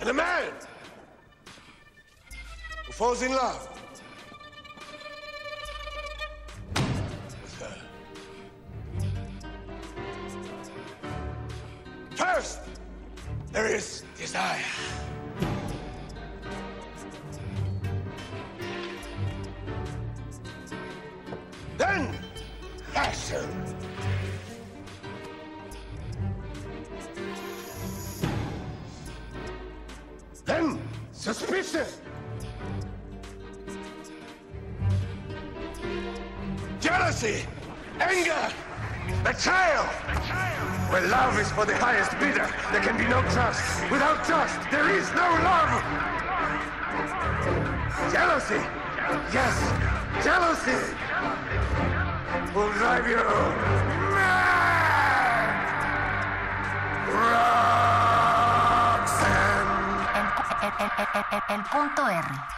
And a man who falls in love with her. First, there is desire. Passion. Then, suspicion. Jealousy, anger, betrayal. Where love is for the highest bidder, there can be no trust. Without trust, there is no love. Jealousy, yes, jealousy el- el punto R.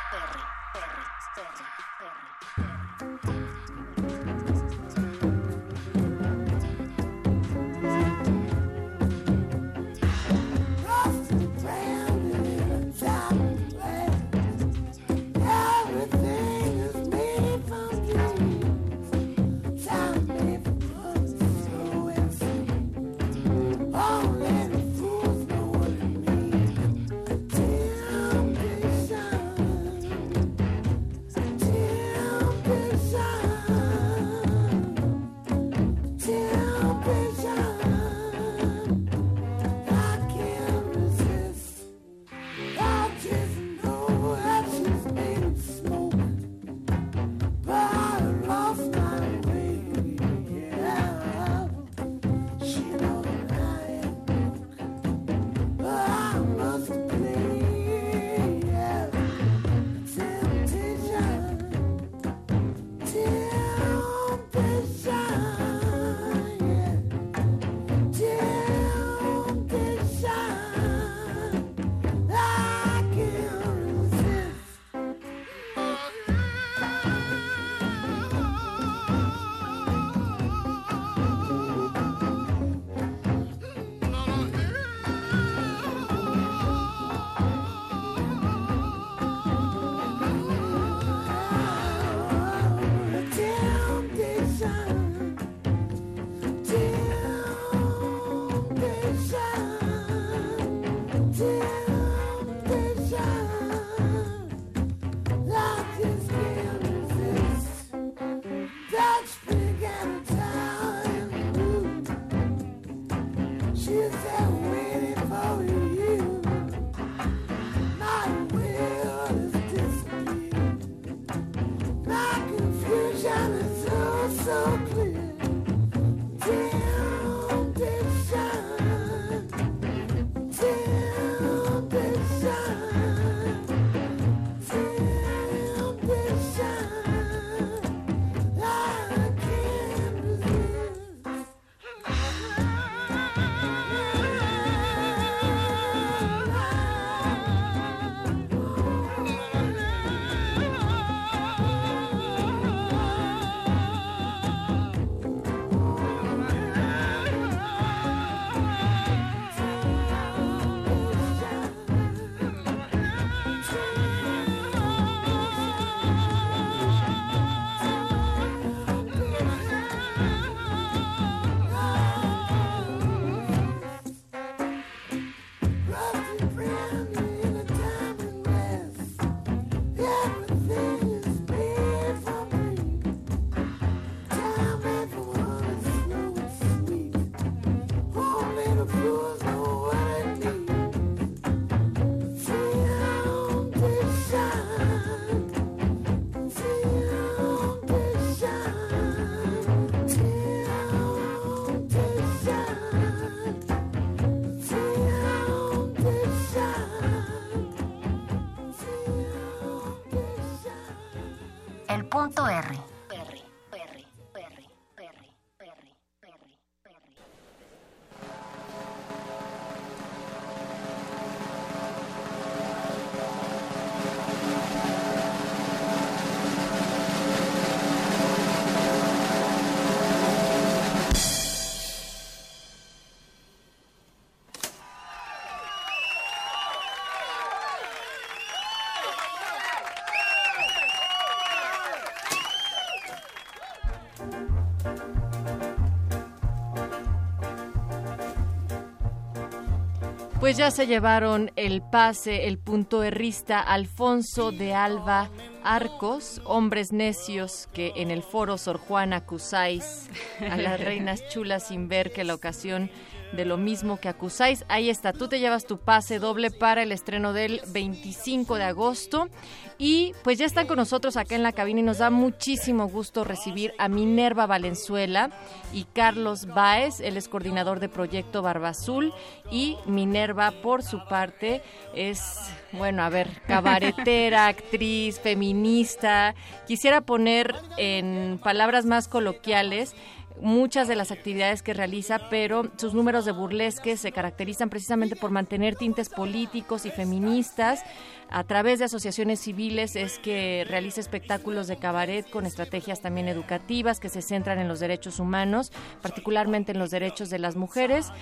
Pues ya se llevaron el pase, el punto herrista Alfonso de Alba Arcos, hombres necios que en el foro Sor Juana acusáis a las reinas chulas sin ver que la ocasión de lo mismo que acusáis. Ahí está, tú te llevas tu pase doble para el estreno del 25 de agosto. Y pues ya están con nosotros acá en la cabina y nos da muchísimo gusto recibir a Minerva Valenzuela y Carlos Baez, él es coordinador de Proyecto Barba Azul y Minerva por su parte es, bueno, a ver, cabaretera, actriz, feminista. Quisiera poner en palabras más coloquiales muchas de las actividades que realiza, pero sus números de burlesque se caracterizan precisamente por mantener tintes políticos y feministas. A través de asociaciones civiles es que realiza espectáculos de cabaret con estrategias también educativas que se centran en los derechos humanos, particularmente en los derechos de las mujeres.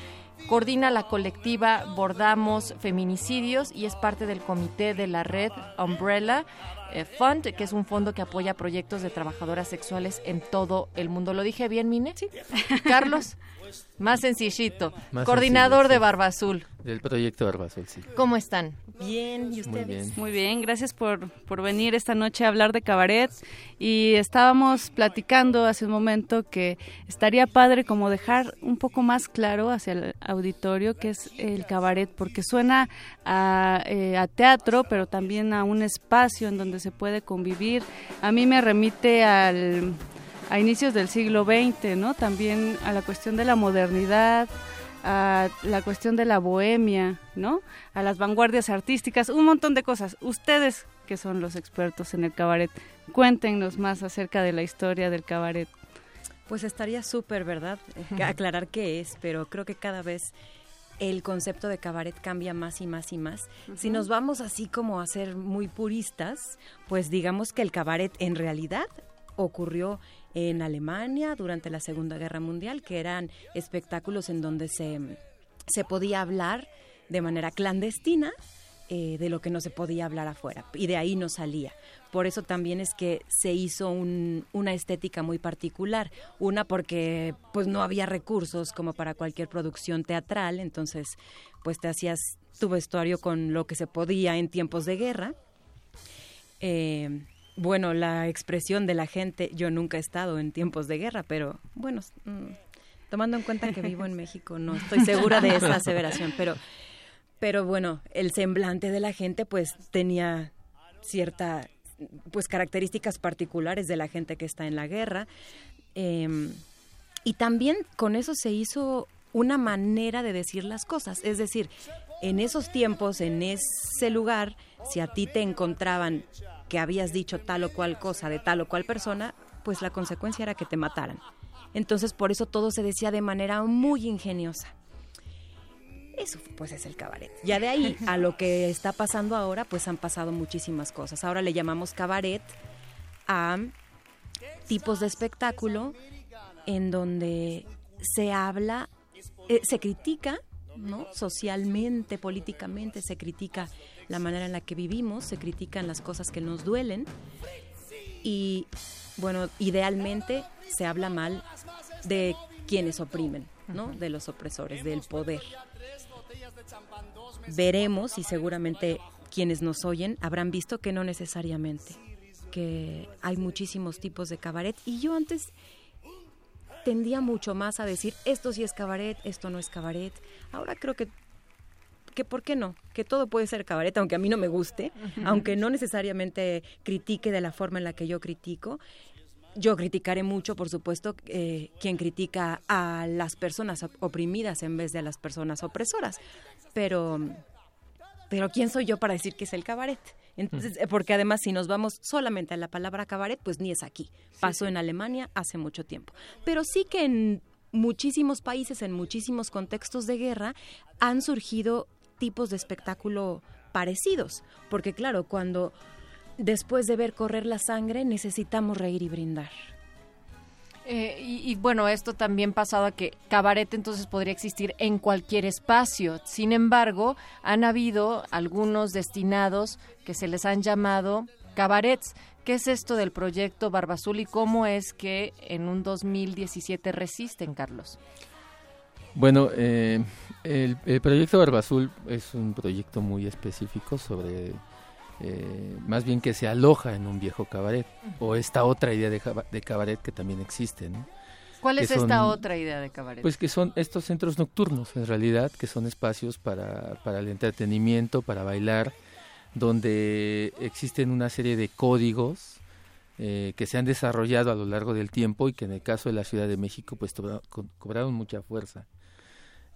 Coordina la colectiva Bordamos Feminicidios y es parte del comité de la red Umbrella Fund, que es un fondo que apoya proyectos de trabajadoras sexuales en todo el mundo. ¿Lo dije bien, Mine? Sí. Carlos, más sencillito. Más Coordinador sencillo, de. Barba Azul. Del proyecto Barba Azul, sí. ¿Cómo están? Bien, ¿y Muy ustedes? bien. Muy bien, gracias por, por venir esta noche a hablar de cabaret. Y estábamos platicando hace un momento que estaría padre como dejar un poco más claro hacia el auditorio qué es el cabaret, porque suena a, eh, a teatro, pero también a un espacio en donde se puede convivir. A mí me remite al, a inicios del siglo XX, ¿no? También a la cuestión de la modernidad, a la cuestión de la bohemia, ¿no? A las vanguardias artísticas, un montón de cosas. Ustedes, que son los expertos en el cabaret, cuéntenos más acerca de la historia del cabaret. Pues estaría súper, ¿verdad? Aclarar qué es, pero creo que cada vez el concepto de cabaret cambia más y más y más. Si nos vamos así como a ser muy puristas, pues digamos que el cabaret en realidad ocurrió en Alemania durante la Segunda Guerra Mundial, que eran espectáculos en donde se, se podía hablar de manera clandestina eh, de lo que no se podía hablar afuera y de ahí no salía. Por eso también es que se hizo un- una estética muy particular. Una porque pues no había recursos como para cualquier producción teatral, entonces pues te hacías tu vestuario con lo que se podía en tiempos de guerra. Eh, bueno, la expresión de la gente, yo nunca he estado en tiempos de guerra, pero bueno, mm, tomando en cuenta que vivo en México, no estoy segura de esa aseveración, pero, pero bueno, el semblante de la gente pues tenía cierta, pues características particulares de la gente que está en la guerra. Em, y también con eso se hizo una manera de decir las cosas. Es decir, en esos tiempos, en ese lugar, si a ti te encontraban que habías dicho tal o cual cosa de tal o cual persona, pues la consecuencia era que te mataran. Entonces, por eso todo se decía de manera muy ingeniosa. Eso pues es el cabaret. Ya de ahí a lo que está pasando ahora, pues han pasado muchísimas cosas. Ahora le llamamos cabaret a tipos de espectáculo en donde se habla, eh, se critica, ¿no? Socialmente, políticamente, se critica la manera en la que vivimos, se critican las cosas que nos duelen y, bueno, idealmente se habla mal de quienes oprimen, ¿no? De los opresores, del poder. Veremos y seguramente quienes nos oyen habrán visto que no necesariamente, que hay muchísimos tipos de cabaret y yo antes tendía mucho más a decir esto sí es cabaret, esto no es cabaret. Ahora creo que que por qué no, que todo puede ser cabaret, aunque a mí no me guste, aunque no necesariamente critique de la forma en la que yo critico. Yo criticaré mucho, por supuesto, eh, quien critica a las personas op- oprimidas en vez de a las personas opresoras. Pero, pero ¿quién soy yo para decir que es el cabaret? Entonces, porque además si nos vamos solamente a la palabra cabaret, pues ni es aquí. Pasó en Alemania hace mucho tiempo. Pero sí que en muchísimos países, en muchísimos contextos de guerra, han surgido tipos de espectáculo parecidos. Porque claro, cuando después de ver correr la sangre necesitamos reír y brindar. Eh, y, bueno, esto también pasado a que cabaret entonces podría existir en cualquier espacio. Sin embargo, han habido algunos destinados que se les han llamado cabarets. ¿Qué es esto del proyecto Barba Azul y cómo es que en un 2017 resisten, Carlos? Bueno, eh, el, el proyecto Barba Azul es un proyecto muy específico sobre, eh, más bien que se aloja en un viejo cabaret, o esta otra idea de, de cabaret que también existe, ¿no? ¿Cuál es esta otra idea de cabaret? Pues que son estos centros nocturnos, en realidad, que son espacios para, para el entretenimiento, para bailar, donde existen una serie de códigos eh, que se han desarrollado a lo largo del tiempo y que en el caso de la Ciudad de México pues cobraron mucha fuerza.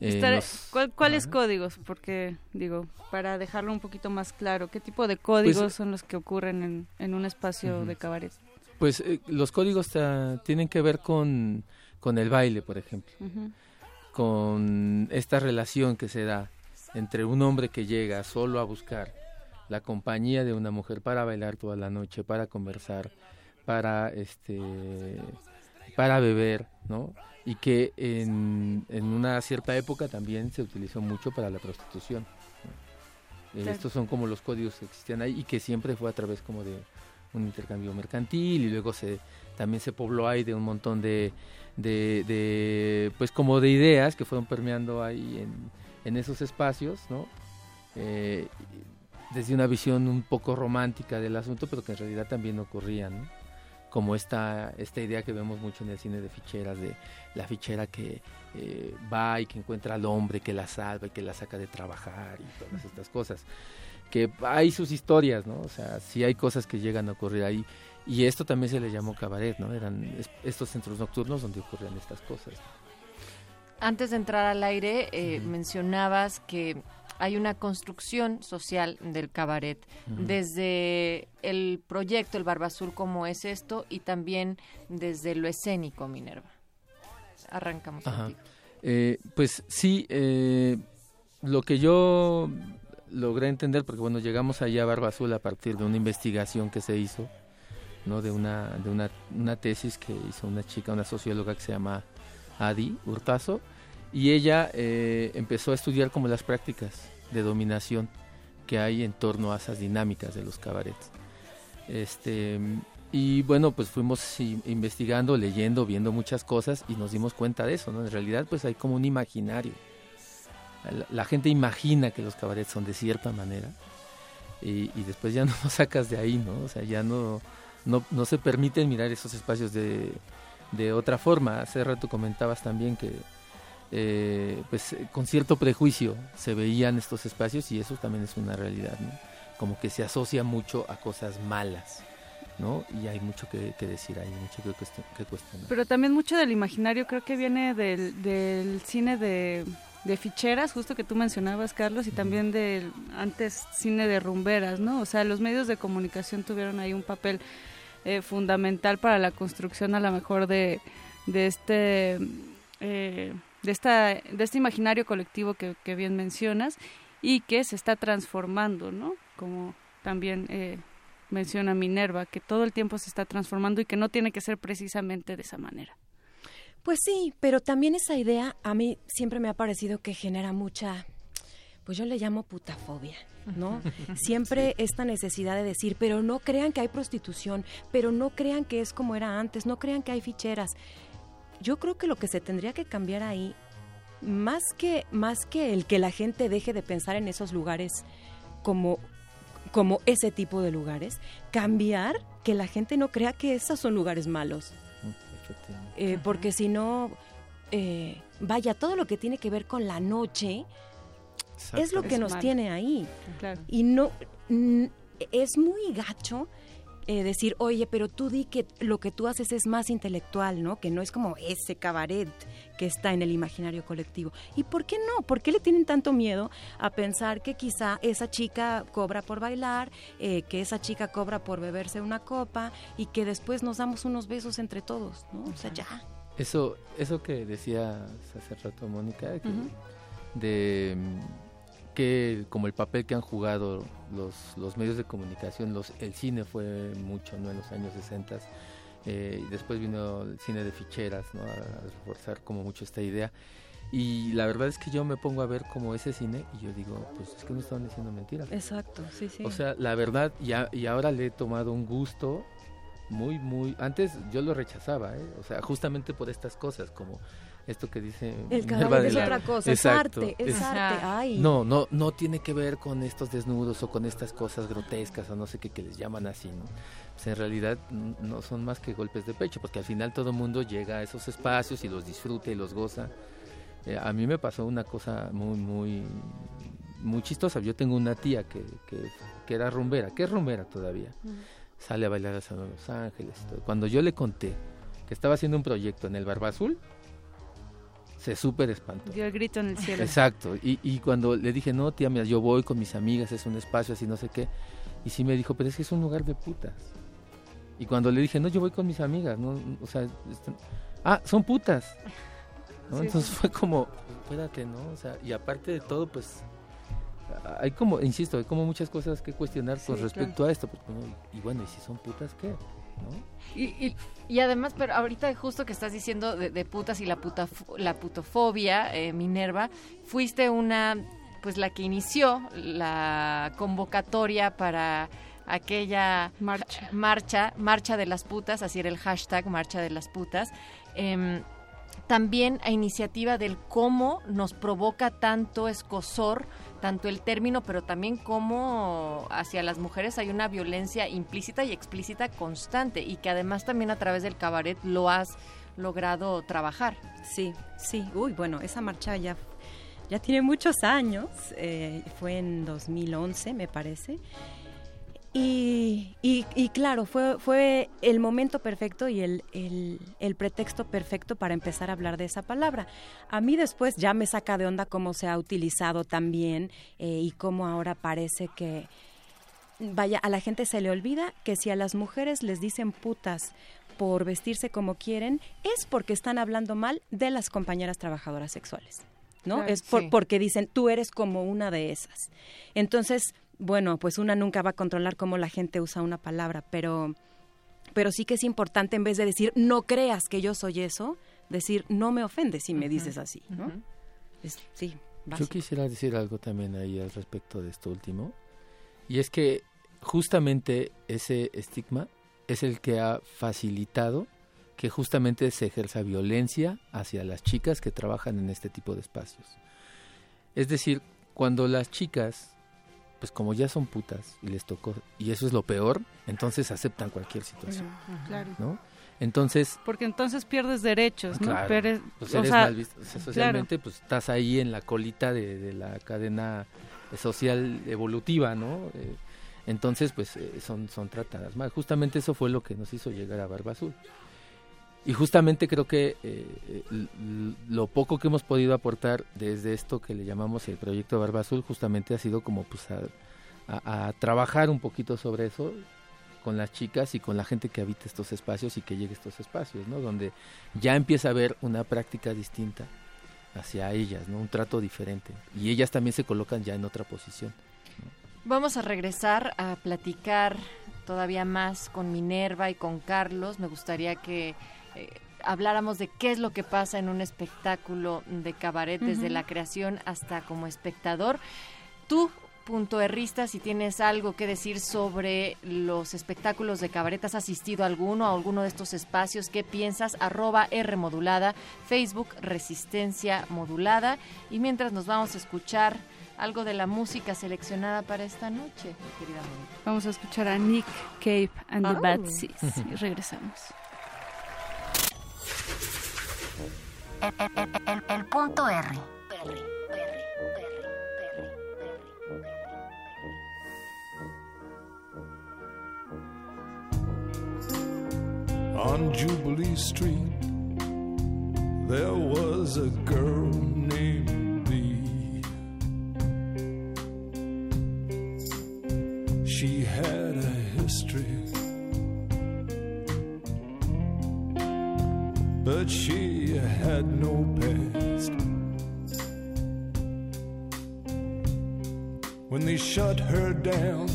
Eh, Estar- ¿cuál- ¿Cuáles Ajá. códigos? Porque, digo, para dejarlo un poquito más claro, ¿qué tipo de códigos Pues, son los que ocurren en, en un espacio de cabaret? Pues eh, los códigos ta- tienen que ver con, con el baile, por ejemplo. Con esta relación que se da entre un hombre que llega solo a buscar la compañía de una mujer para bailar toda la noche, para conversar, para este para beber, ¿no? Y que en, en una cierta época también se utilizó mucho para la prostitución. ¿no? Eh, Claro. Estos son como los códigos que existían ahí y que siempre fue a través como de un intercambio mercantil y luego se también se pobló ahí de un montón de, de, de, pues como de ideas que fueron permeando ahí en, en esos espacios, ¿no? Eh, desde una visión un poco romántica del asunto, pero que en realidad también ocurrían, ¿no? Como esta, esta idea que vemos mucho en el cine de ficheras, de la fichera que eh, va y que encuentra al hombre, que la salva y que la saca de trabajar y todas estas cosas. Que hay sus historias, ¿no? O sea, sí hay cosas que llegan a ocurrir ahí. Y esto también se le llamó cabaret, ¿no? Eran es- estos centros nocturnos donde ocurrían estas cosas. Antes de entrar al aire, eh, mencionabas que hay una construcción social del cabaret, desde el proyecto El Barba Azul como es esto y también desde lo escénico, Minerva. Arrancamos Ajá. Eh, pues sí, eh, lo que yo logré entender, porque bueno, llegamos allá a Barba Azul a partir de una investigación que se hizo, ¿no? De una, de una, una tesis que hizo una chica, una socióloga que se llama Adi Hurtazo, y ella eh, empezó a estudiar como las prácticas de dominación que hay en torno a esas dinámicas de los cabarets. Este, y bueno, pues fuimos investigando, leyendo, viendo muchas cosas y nos dimos cuenta de eso, ¿no? En realidad, pues hay como un imaginario. La, gente imagina que los cabarets son de cierta manera y, y después ya no lo sacas de ahí, ¿no? O sea, ya no, no, no se permiten mirar esos espacios de, de otra forma. Hace rato comentabas también que eh, pues eh, con cierto prejuicio se veían estos espacios y eso también es una realidad, ¿no? Como que se asocia mucho a cosas malas, ¿no? Y hay mucho que, que decir, hay mucho que, cuestion- que cuestionar. Pero también mucho del imaginario creo que viene del, del cine de, de ficheras, justo que tú mencionabas, Carlos, y también del antes cine de rumberas, ¿no? O sea, los medios de comunicación tuvieron ahí un papel eh, fundamental para la construcción a lo mejor de, de este... eh, de, esta, de este imaginario colectivo que, que bien mencionas y que se está transformando, ¿no? Como también eh, menciona Minerva, que todo el tiempo se está transformando y que no tiene que ser precisamente de esa manera. Pues sí, pero también esa idea a mí siempre me ha parecido que genera mucha, pues yo le llamo putafobia, ¿no? Siempre esta necesidad de decir, pero no crean que hay prostitución, pero no crean que es como era antes, no crean que hay ficheras. Yo creo que lo que se tendría que cambiar ahí, más que, más que el que la gente deje de pensar en esos lugares como como ese tipo de lugares, cambiar que la gente no crea que esos son lugares malos. Eh, porque si no, eh, vaya, todo lo que tiene que ver con la noche es lo que Es nos malo. tiene ahí. Claro. Y no, mm, es muy gacho eh, decir, oye, pero tú di que lo que tú haces es más intelectual, ¿no? Que no es como ese cabaret que está en el imaginario colectivo. ¿Y por qué no? ¿Por qué le tienen tanto miedo a pensar que quizá esa chica cobra por bailar, eh, que esa chica cobra por beberse una copa y que después nos damos unos besos entre todos, ¿no? O sea, ya. Eso, eso que decías hace rato, Mónica, que- de que como el papel que han jugado los, los medios de comunicación, los, el cine fue mucho ¿no? en los años 60 eh, y después vino el cine de ficheras ¿no? a, a reforzar como mucho esta idea. Y la verdad es que yo me pongo a ver como ese cine y yo digo, pues es que no estaban diciendo mentiras. Exacto, sí, sí. O sea, la verdad, y, a- y ahora le he tomado un gusto muy, muy... Antes yo lo rechazaba, ¿eh? O sea, justamente por estas cosas, como esto que dice El de es la- otra cosa, es arte, es arte, ay. No, no, no tiene que ver con estos desnudos o con estas cosas grotescas o no sé qué que les llaman así, ¿no? Pues en realidad no son más que golpes de pecho, porque al final todo el mundo llega a esos espacios y los disfruta y los goza. Eh, a mí me pasó una cosa muy, muy, muy chistosa. Yo tengo una tía que, que, que era rumbera, que es rumbera todavía. Sale a bailar de Los Ángeles. todo. Cuando yo le conté que estaba haciendo un proyecto en el Barba Azul, se súper espantó. Dio el grito en el cielo. Exacto. Y, y cuando le dije, no, tía, mira, yo voy con mis amigas, es un espacio así, no sé qué. Y sí me dijo, pero es que es un lugar de putas. Y cuando le dije, no, yo voy con mis amigas, no, o sea, están- ah, son putas. ¿no? Sí, Entonces sí. fue como, espérate, ¿no? O sea, y aparte de todo, pues, hay como, insisto, hay como muchas cosas que cuestionar con respecto claro. a esto. Pues, y bueno, ¿y si son putas qué? ¿No? Y, y- y además, pero ahorita justo que estás diciendo de, de putas y la, puta, la putofobia, eh, Minerva, fuiste una, pues la que inició la convocatoria para aquella marcha, marcha, marcha de las putas, así era el hashtag, marcha de las putas. Em, también a iniciativa del cómo nos provoca tanto escosor, tanto el término, pero también cómo hacia las mujeres hay una violencia implícita y explícita constante y que además también a través del cabaret lo has logrado trabajar. Sí, sí. Uy, bueno, esa marcha ya, ya tiene muchos años. eh, fue en 2011, me parece. Y, y- y claro, fue, fue el momento perfecto y el, el- el pretexto perfecto para empezar a hablar de esa palabra. A mí después ya me saca de onda cómo se ha utilizado también eh, y cómo ahora parece que, vaya, a la gente se le olvida que si a las mujeres les dicen putas por vestirse como quieren, es porque están hablando mal de las compañeras trabajadoras sexuales. ¿No? Claro, es por- sí. porque dicen, tú eres como una de esas. Entonces, bueno, pues una nunca va a controlar cómo la gente usa una palabra, pero, pero sí que es importante en vez de decir, no creas que yo soy eso, decir, no me ofendes si me dices así, ¿no? Es- sí, Yo básico. quisiera decir algo también ahí al respecto de esto último. Y es que justamente ese estigma es el que ha facilitado que justamente se ejerza violencia hacia las chicas que trabajan en este tipo de espacios. Es decir, cuando las chicas, pues como ya son putas y les tocó, y eso es lo peor, entonces aceptan cualquier situación. Claro. ¿no? Entonces, Porque entonces pierdes derechos, ¿no? Claro, Pierdes- pues o eres sea, mal visto. O sea, socialmente, pues estás ahí en la colita de, de la cadena social evolutiva, ¿no? Eh, entonces, pues eh, son, son tratadas mal. Justamente eso fue lo que nos hizo llegar a Barba Azul. Y justamente creo que eh, eh, lo poco que hemos podido aportar desde esto que le llamamos el proyecto Barba Azul, justamente ha sido como pues a trabajar un poquito sobre eso con las chicas y con la gente que habita estos espacios y que llegue a estos espacios, ¿no? Donde ya empieza a haber una práctica distinta hacia ellas, ¿no? Un trato diferente. Y ellas también se colocan ya en otra posición. Vamos a regresar a platicar todavía más con Minerva y con Carlos. Me gustaría que eh, habláramos de qué es lo que pasa en un espectáculo de cabaret, desde la creación hasta como espectador. Tú, punto herrista, si tienes algo que decir sobre los espectáculos de cabaret, ¿has asistido a alguno, a alguno de estos espacios? ¿Qué piensas? Arroba R modulada, Facebook Resistencia Modulada. Y mientras nos vamos a escuchar algo de la música seleccionada para esta noche, querida Mónica. Vamos a escuchar a Nick Cave and the Oh. Bad Seeds y regresamos. El, el- el- el- punto R. On Jubilee Street, there was a girl named Bee. She had a history, but she had no past. When they shut her down,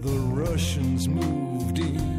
the Russians moved in.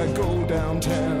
I go downtown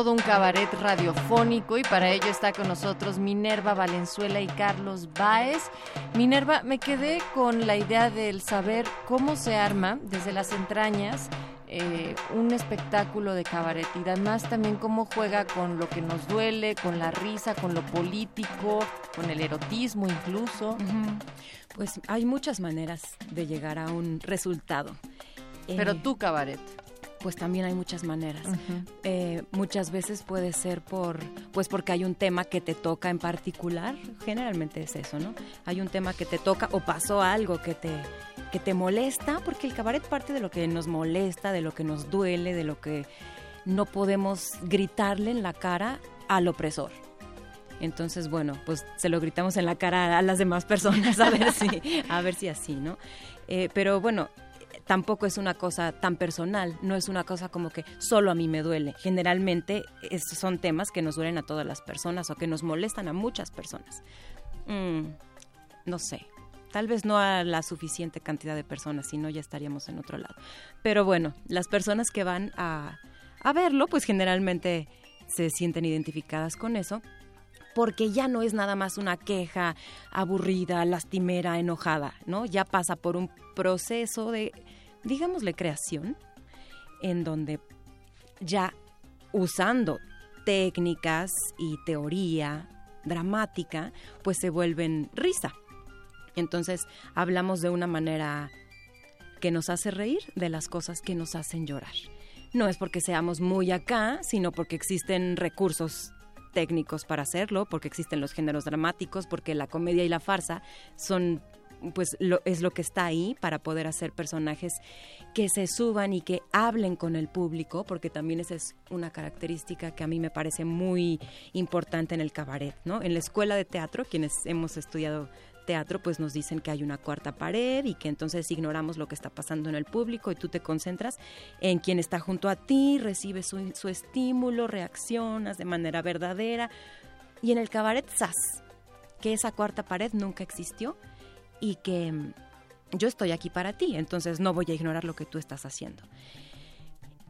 todo un cabaret radiofónico y para ello está con nosotros Minerva Valenzuela y Carlos Baez. Minerva, me quedé con la idea del saber cómo se arma desde las entrañas eh, un espectáculo de cabaret y además también cómo juega con lo que nos duele, con la risa, con lo político, con el erotismo incluso. Pues hay muchas maneras de llegar a un resultado. Pero Eh, tú, cabaret. Pues también hay muchas maneras. Eh, muchas veces puede ser por, pues porque hay un tema que te toca en particular. Generalmente es eso, ¿no? Hay un tema que te toca o pasó algo que te, que te molesta, porque el cabaret parte de lo que nos molesta, de lo que nos duele, de lo que no podemos gritarle en la cara al opresor. Entonces, bueno, pues se lo gritamos en la cara a las demás personas a ver si, a ver si así, ¿no? Eh, pero bueno, tampoco es una cosa tan personal, no es una cosa como que solo a mí me duele. Generalmente son temas que nos duelen a todas las personas o que nos molestan a muchas personas. Mm, no sé, tal vez no a la suficiente cantidad de personas, si no ya estaríamos en otro lado. Pero bueno, las personas que van a, a verlo, pues generalmente se sienten identificadas con eso porque ya no es nada más una queja aburrida, lastimera, enojada, ¿no? Ya pasa por un proceso de, digámosle, creación, en donde ya usando técnicas y teoría dramática, pues se vuelven risa. Entonces hablamos de una manera que nos hace reír de las cosas que nos hacen llorar. No es porque seamos muy acá, sino porque existen recursos técnicos para hacerlo, porque existen los géneros dramáticos, porque la comedia y la farsa son pues lo, es lo que está ahí para poder hacer personajes que se suban y que hablen con el público, porque también esa es una característica que a mí me parece muy importante en el cabaret, ¿no? En la escuela de teatro, quienes hemos estudiado teatro, pues nos dicen que hay una cuarta pared y que entonces ignoramos lo que está pasando en el público y tú te concentras en quien está junto a ti, recibes su, su estímulo, reaccionas de manera verdadera. Y en el cabaret SAS, que esa cuarta pared nunca existió y que mm, yo estoy aquí para ti, entonces no voy a ignorar lo que tú estás haciendo.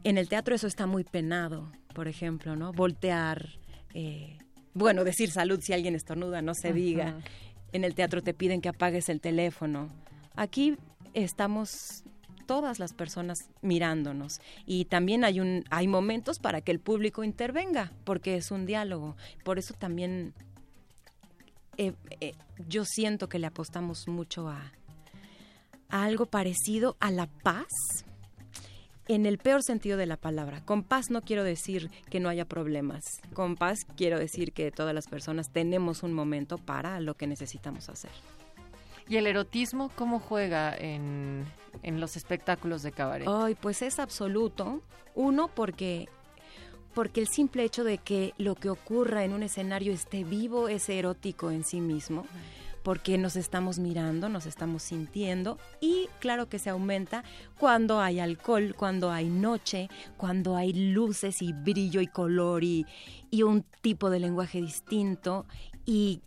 En el teatro eso está muy penado, por ejemplo, ¿no? Voltear, eh, bueno, decir salud si alguien estornuda, no se diga. En el teatro te piden que apagues el teléfono. Aquí estamos todas las personas mirándonos y también hay un hay momentos para que el público intervenga porque es un diálogo. Por eso también eh, eh, yo siento que le apostamos mucho a, a algo parecido a la paz en el peor sentido de la palabra. Con paz no quiero decir que no haya problemas. Con paz quiero decir que todas las personas tenemos un momento para lo que necesitamos hacer. ¿Y el erotismo cómo juega en, en los espectáculos de cabaret? Ay, pues es absoluto. Uno, porque, porque el simple hecho de que lo que ocurra en un escenario esté vivo es erótico en sí mismo. Porque nos estamos mirando, nos estamos sintiendo y claro que se aumenta cuando hay alcohol, cuando hay noche, cuando hay luces y brillo y color y, y un tipo de lenguaje distinto y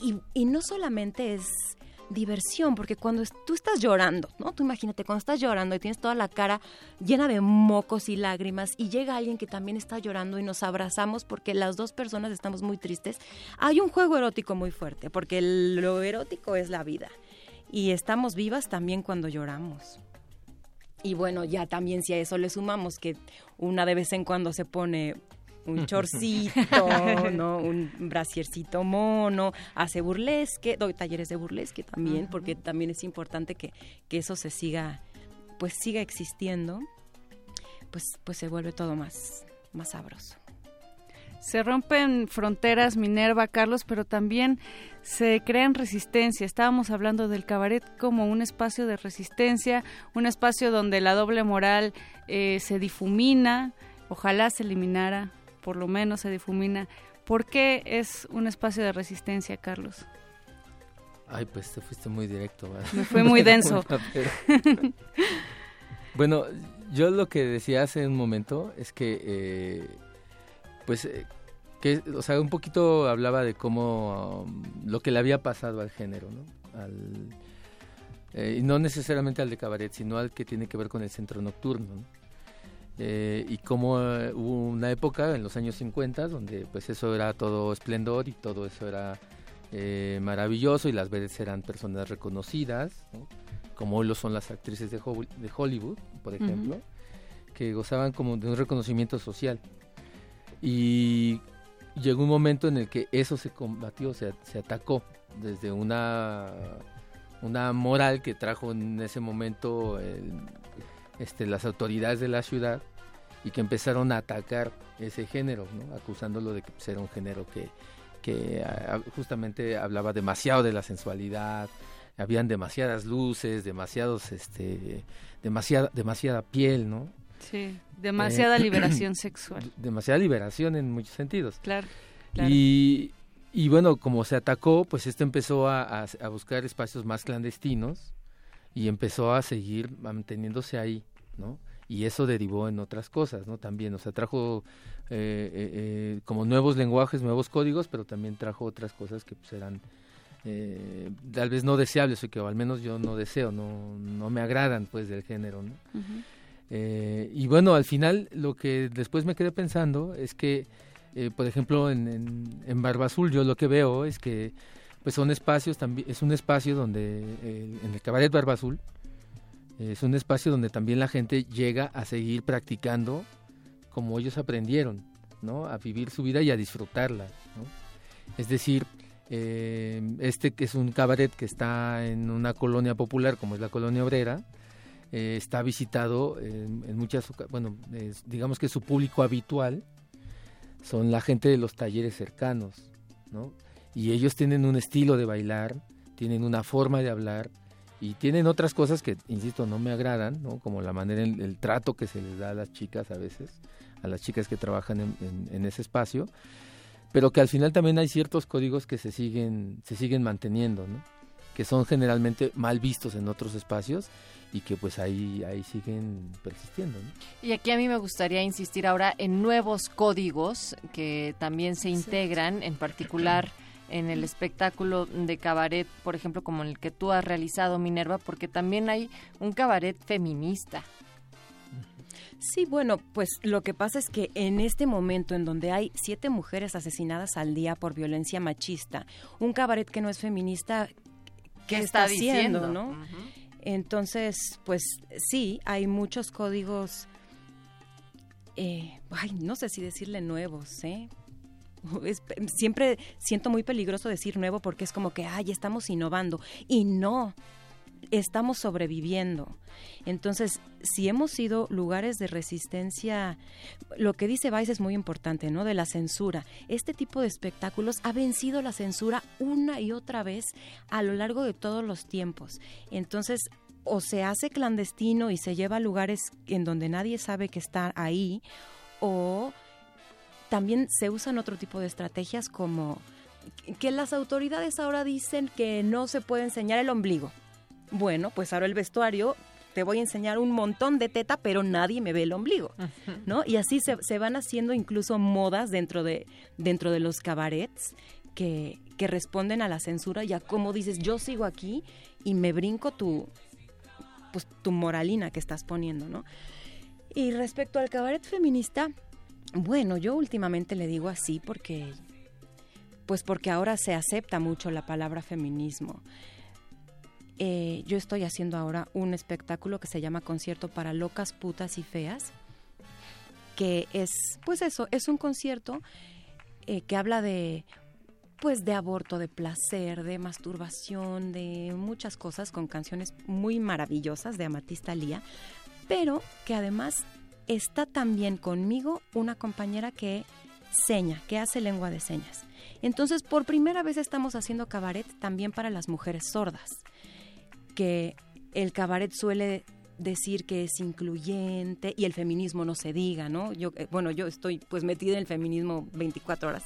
y, y no solamente es diversión, porque cuando tú estás llorando, ¿no? Tú imagínate, cuando estás llorando y tienes toda la cara llena de mocos y lágrimas y llega alguien que también está llorando y nos abrazamos porque las dos personas estamos muy tristes, hay un juego erótico muy fuerte, porque lo erótico es la vida. Y estamos vivas también cuando lloramos. Y bueno, ya también si a eso le sumamos que una de vez en cuando se pone un chorcito, ¿no? Un brasiercito mono, hace burlesque, doy talleres de burlesque también, porque también es importante que, que eso se siga, pues siga existiendo, pues, pues se vuelve todo más, más sabroso. Se rompen fronteras, Minerva, Carlos, pero también se crean resistencia. Estábamos hablando del cabaret como un espacio de resistencia, un espacio donde la doble moral eh, se difumina, ojalá se eliminara, por lo menos se difumina. ¿Por qué es un espacio de resistencia, Carlos? Ay, pues te fuiste muy directo. ¿verdad? Me fue muy denso. Bueno, yo lo que decía hace un momento es que, eh, pues, eh, que, o sea, un poquito hablaba de cómo um, lo que le había pasado al género, ¿no? Al, eh, y no necesariamente al de cabaret, sino al que tiene que ver con el centro nocturno. ¿no? Eh, y cómo eh, hubo una época en los años 50 donde pues eso era todo esplendor y todo eso era eh, maravilloso y las veces eran personas reconocidas, ¿no? como hoy lo son las actrices de, Ho- de Hollywood, por ejemplo, que gozaban como de un reconocimiento social. Y llegó un momento en el que eso se combatió, se, se atacó desde una, una moral que trajo en ese momento el- este, las autoridades de la ciudad y que empezaron a atacar ese género, ¿no? acusándolo de que pues, era un género que, que justamente hablaba demasiado de la sensualidad, habían demasiadas luces, demasiados, este, demasiada, demasiada piel, ¿no? Sí, demasiada Eh, liberación sexual. demasiada liberación en muchos sentidos. Claro, claro. Y, y bueno, como se atacó, pues esto empezó a, a- a buscar espacios más clandestinos y empezó a seguir manteniéndose ahí, ¿no? Y eso derivó en otras cosas, ¿no? También, o sea, trajo eh, eh, eh, como nuevos lenguajes, nuevos códigos, pero también trajo otras cosas que pues eran eh, tal vez no deseables, o que al menos yo no deseo, no, no me agradan pues del género. Eh, y bueno, al final lo que después me quedé pensando es que, por ejemplo, en, en, en Barba Azul yo lo que veo es que pues son espacios también, es un espacio donde, en el cabaret Barba Azul, es un espacio donde también la gente llega a seguir practicando como ellos aprendieron, ¿no? A vivir su vida y a disfrutarla. Es decir, eh, este que es un cabaret que está en una colonia popular como es la colonia obrera, eh, está visitado en, muchas bueno digamos que su público habitual son la gente de los talleres cercanos no y ellos tienen un estilo de bailar tienen una forma de hablar y tienen otras cosas que insisto no me agradan no como la manera el, el trato que se les da a las chicas a veces a las chicas que trabajan en, en- en ese espacio pero que al final también hay ciertos códigos que se siguen se siguen manteniendo no que son generalmente mal vistos en otros espacios y que pues ahí ahí siguen persistiendo ¿no? Y aquí a mí me gustaría insistir ahora en nuevos códigos que también se integran, en particular en el espectáculo de cabaret, por ejemplo, como el que tú has realizado, Minerva, porque también hay un cabaret feminista. Sí, bueno, pues lo que pasa es que en este momento en donde hay siete mujeres asesinadas al día por violencia machista, un cabaret que no es feminista, ¿qué, ¿Qué está, está haciendo, diciendo? no? Entonces, pues sí, hay muchos códigos, eh, ay, no sé si decirle nuevos, ¿eh? Es- siempre siento muy peligroso decir nuevo porque es como que, ay, estamos innovando. Y no, estamos sobreviviendo. Entonces, si hemos sido lugares de resistencia, lo que dice Vice es muy importante, ¿no? De la censura. Este tipo de espectáculos ha vencido la censura una y otra vez a lo largo de todos los tiempos. Entonces, o se hace clandestino y se lleva a lugares en donde nadie sabe que está ahí, o también se usan otro tipo de estrategias como que las autoridades ahora dicen que no se puede enseñar el ombligo. Bueno, pues ahora el vestuario te voy a enseñar un montón de teta, pero nadie me ve el ombligo, ¿no? Y así se, se van haciendo incluso modas dentro de, dentro de los cabarets que, que responden a la censura y a cómo dices, yo sigo aquí y me brinco tu, pues, tu moralina que estás poniendo, ¿no? Y respecto al cabaret feminista, bueno, yo últimamente le digo así porque, pues porque ahora se acepta mucho la palabra feminismo. Eh, yo estoy haciendo ahora un espectáculo que se llama Concierto para Locas, Putas y Feas, que es, pues eso, es un concierto eh, que habla de, pues de aborto, de placer, de masturbación, de muchas cosas con canciones muy maravillosas de Amatista Lía, pero que además está también conmigo una compañera que seña, que hace lengua de señas. Entonces, por primera vez estamos haciendo cabaret también para las mujeres sordas, que el cabaret suele decir que es incluyente y el feminismo no se diga, ¿no? Yo, eh, bueno, yo estoy pues metida en el feminismo 24 horas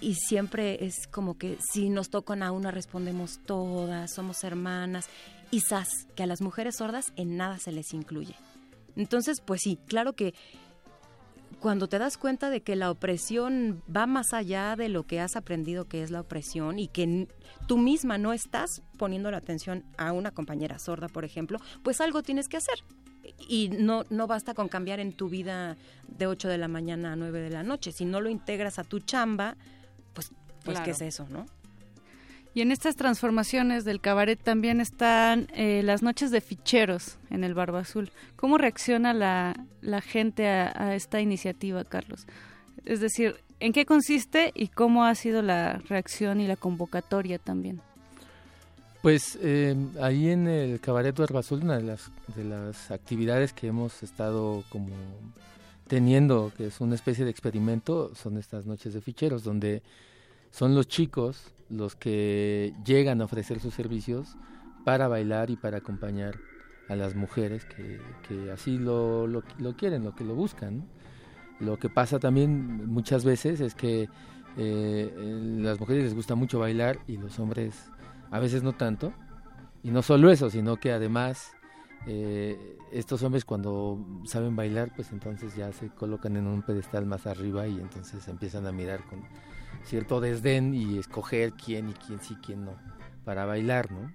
y siempre es como que si nos tocan a una respondemos todas, somos hermanas y sas, que a las mujeres sordas en nada se les incluye. Entonces, pues sí, claro que cuando te das cuenta de que la opresión va más allá de lo que has aprendido que es la opresión y que tú misma no estás poniendo la atención a una compañera sorda, por ejemplo, pues algo tienes que hacer. y no, no basta con cambiar en tu vida de 8 de la mañana a 9 de la noche. Si no lo integras a tu chamba, pues, pues Claro. ¿qué es eso, no? Y en estas transformaciones del cabaret también están eh, las noches de ficheros en el Barba Azul. ¿Cómo reacciona la, la gente a, a esta iniciativa, Carlos? Es decir, ¿en qué consiste y cómo ha sido la reacción y la convocatoria también? Pues eh, ahí en el Cabaret Barba Azul, una de las, de las actividades que hemos estado como teniendo, que es una especie de experimento, son estas noches de ficheros, donde son los chicos los que llegan a ofrecer sus servicios para bailar y para acompañar a las mujeres que, que así lo, lo, lo quieren, lo que lo buscan. Lo que pasa también muchas veces es que eh, las mujeres les gusta mucho bailar y los hombres a veces no tanto. Y no solo eso, sino que además eh, estos hombres cuando saben bailar, pues entonces ya se colocan en un pedestal más arriba y entonces empiezan a mirar con cierto desdén y escoger quién y quién sí, quién no, para bailar, ¿no?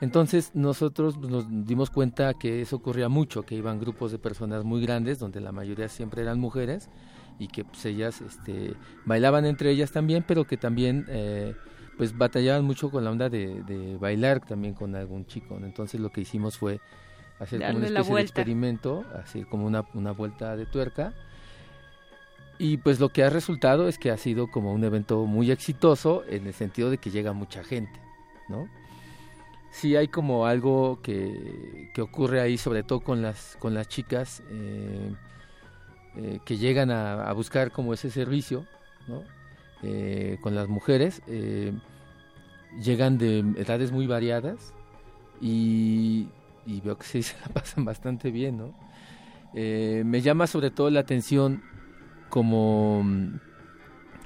Entonces nosotros nos dimos cuenta que eso ocurría mucho, que iban grupos de personas muy grandes, donde la mayoría siempre eran mujeres, y que pues, ellas este, bailaban entre ellas también, pero que también eh, pues batallaban mucho con la onda de, de bailar también con algún chico. ¿no? Entonces lo que hicimos fue hacer como una especie de experimento, así como una, una vuelta de tuerca. Y pues lo que ha resultado es que ha sido como un evento muy exitoso en el sentido de que llega mucha gente, ¿no? Sí hay como algo que, que ocurre ahí, sobre todo con las, con las chicas eh, eh, que llegan a, buscar como ese servicio, ¿no? Eh, con las mujeres, llegan de edades muy variadas y, y veo que sí se la pasan bastante bien, ¿no? Me llama sobre todo la atención como,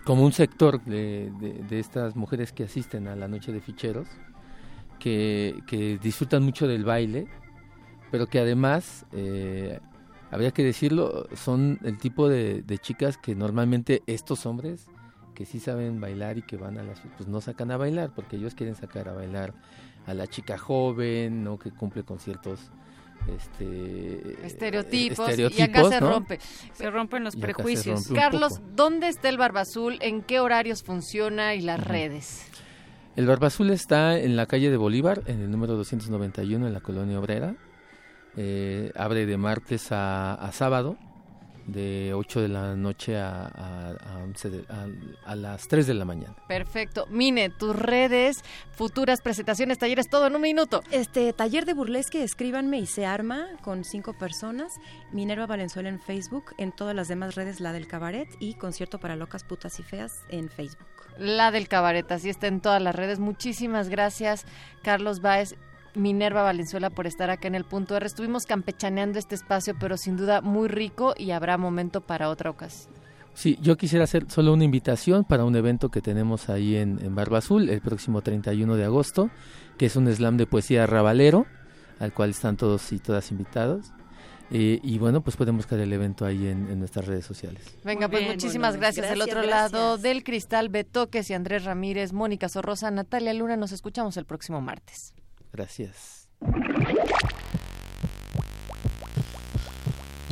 como un sector de, de- estas mujeres que asisten a la noche de ficheros, que, que disfrutan mucho del baile, pero que además, eh, habría que decirlo, son el tipo de, de chicas que normalmente estos hombres que sí saben bailar y que van a las pues no sacan a bailar porque ellos quieren sacar a bailar a la chica joven no que cumple con ciertos este Estereotipos, estereotipos, y acá se rompe. Se rompen los prejuicios. rompe Carlos. ¿dónde está el Barba Azul? ¿En qué horarios funciona y las redes? El Barba Azul está en la calle de Bolívar, en el número 291, en la colonia obrera. Eh, abre de martes a, a sábado, de 8 de la noche a, a- a 11 de- a- a las 3 de la mañana. Perfecto. Mine, tus redes, futuras presentaciones, talleres, todo en un minuto. Este taller de burlesque, escríbanme y se arma con cinco personas. Minerva Valenzuela en Facebook, en todas las demás redes la del cabaret y concierto para locas, putas y feas en Facebook. La del cabaret, así está en todas las redes. Muchísimas gracias, Carlos Baez. Minerva Valenzuela por estar acá en el punto R. Estuvimos campechaneando este espacio, pero sin duda muy rico y habrá momento para otra ocasión. Sí, yo quisiera hacer solo una invitación para un evento que tenemos ahí en, en Barba Azul el próximo 31 de agosto, que es un slam de poesía rabalero, al cual están todos y todas invitados. Eh, y bueno, pues pueden buscar el evento ahí en, en nuestras redes sociales. Venga, Muy pues bien, muchísimas bueno, gracias. Del otro gracias. lado del cristal, Betoques y Andrés Ramírez, Mónica Sorrosa, Natalia Luna. Nos escuchamos el próximo martes. Gracias.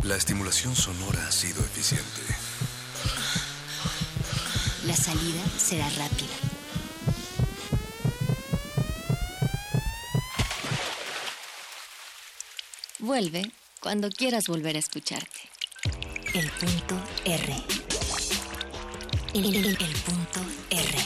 La estimulación sonora ha sido eficiente. La salida será rápida. Vuelve cuando quieras volver a escucharte. El punto R. El, el- el punto R.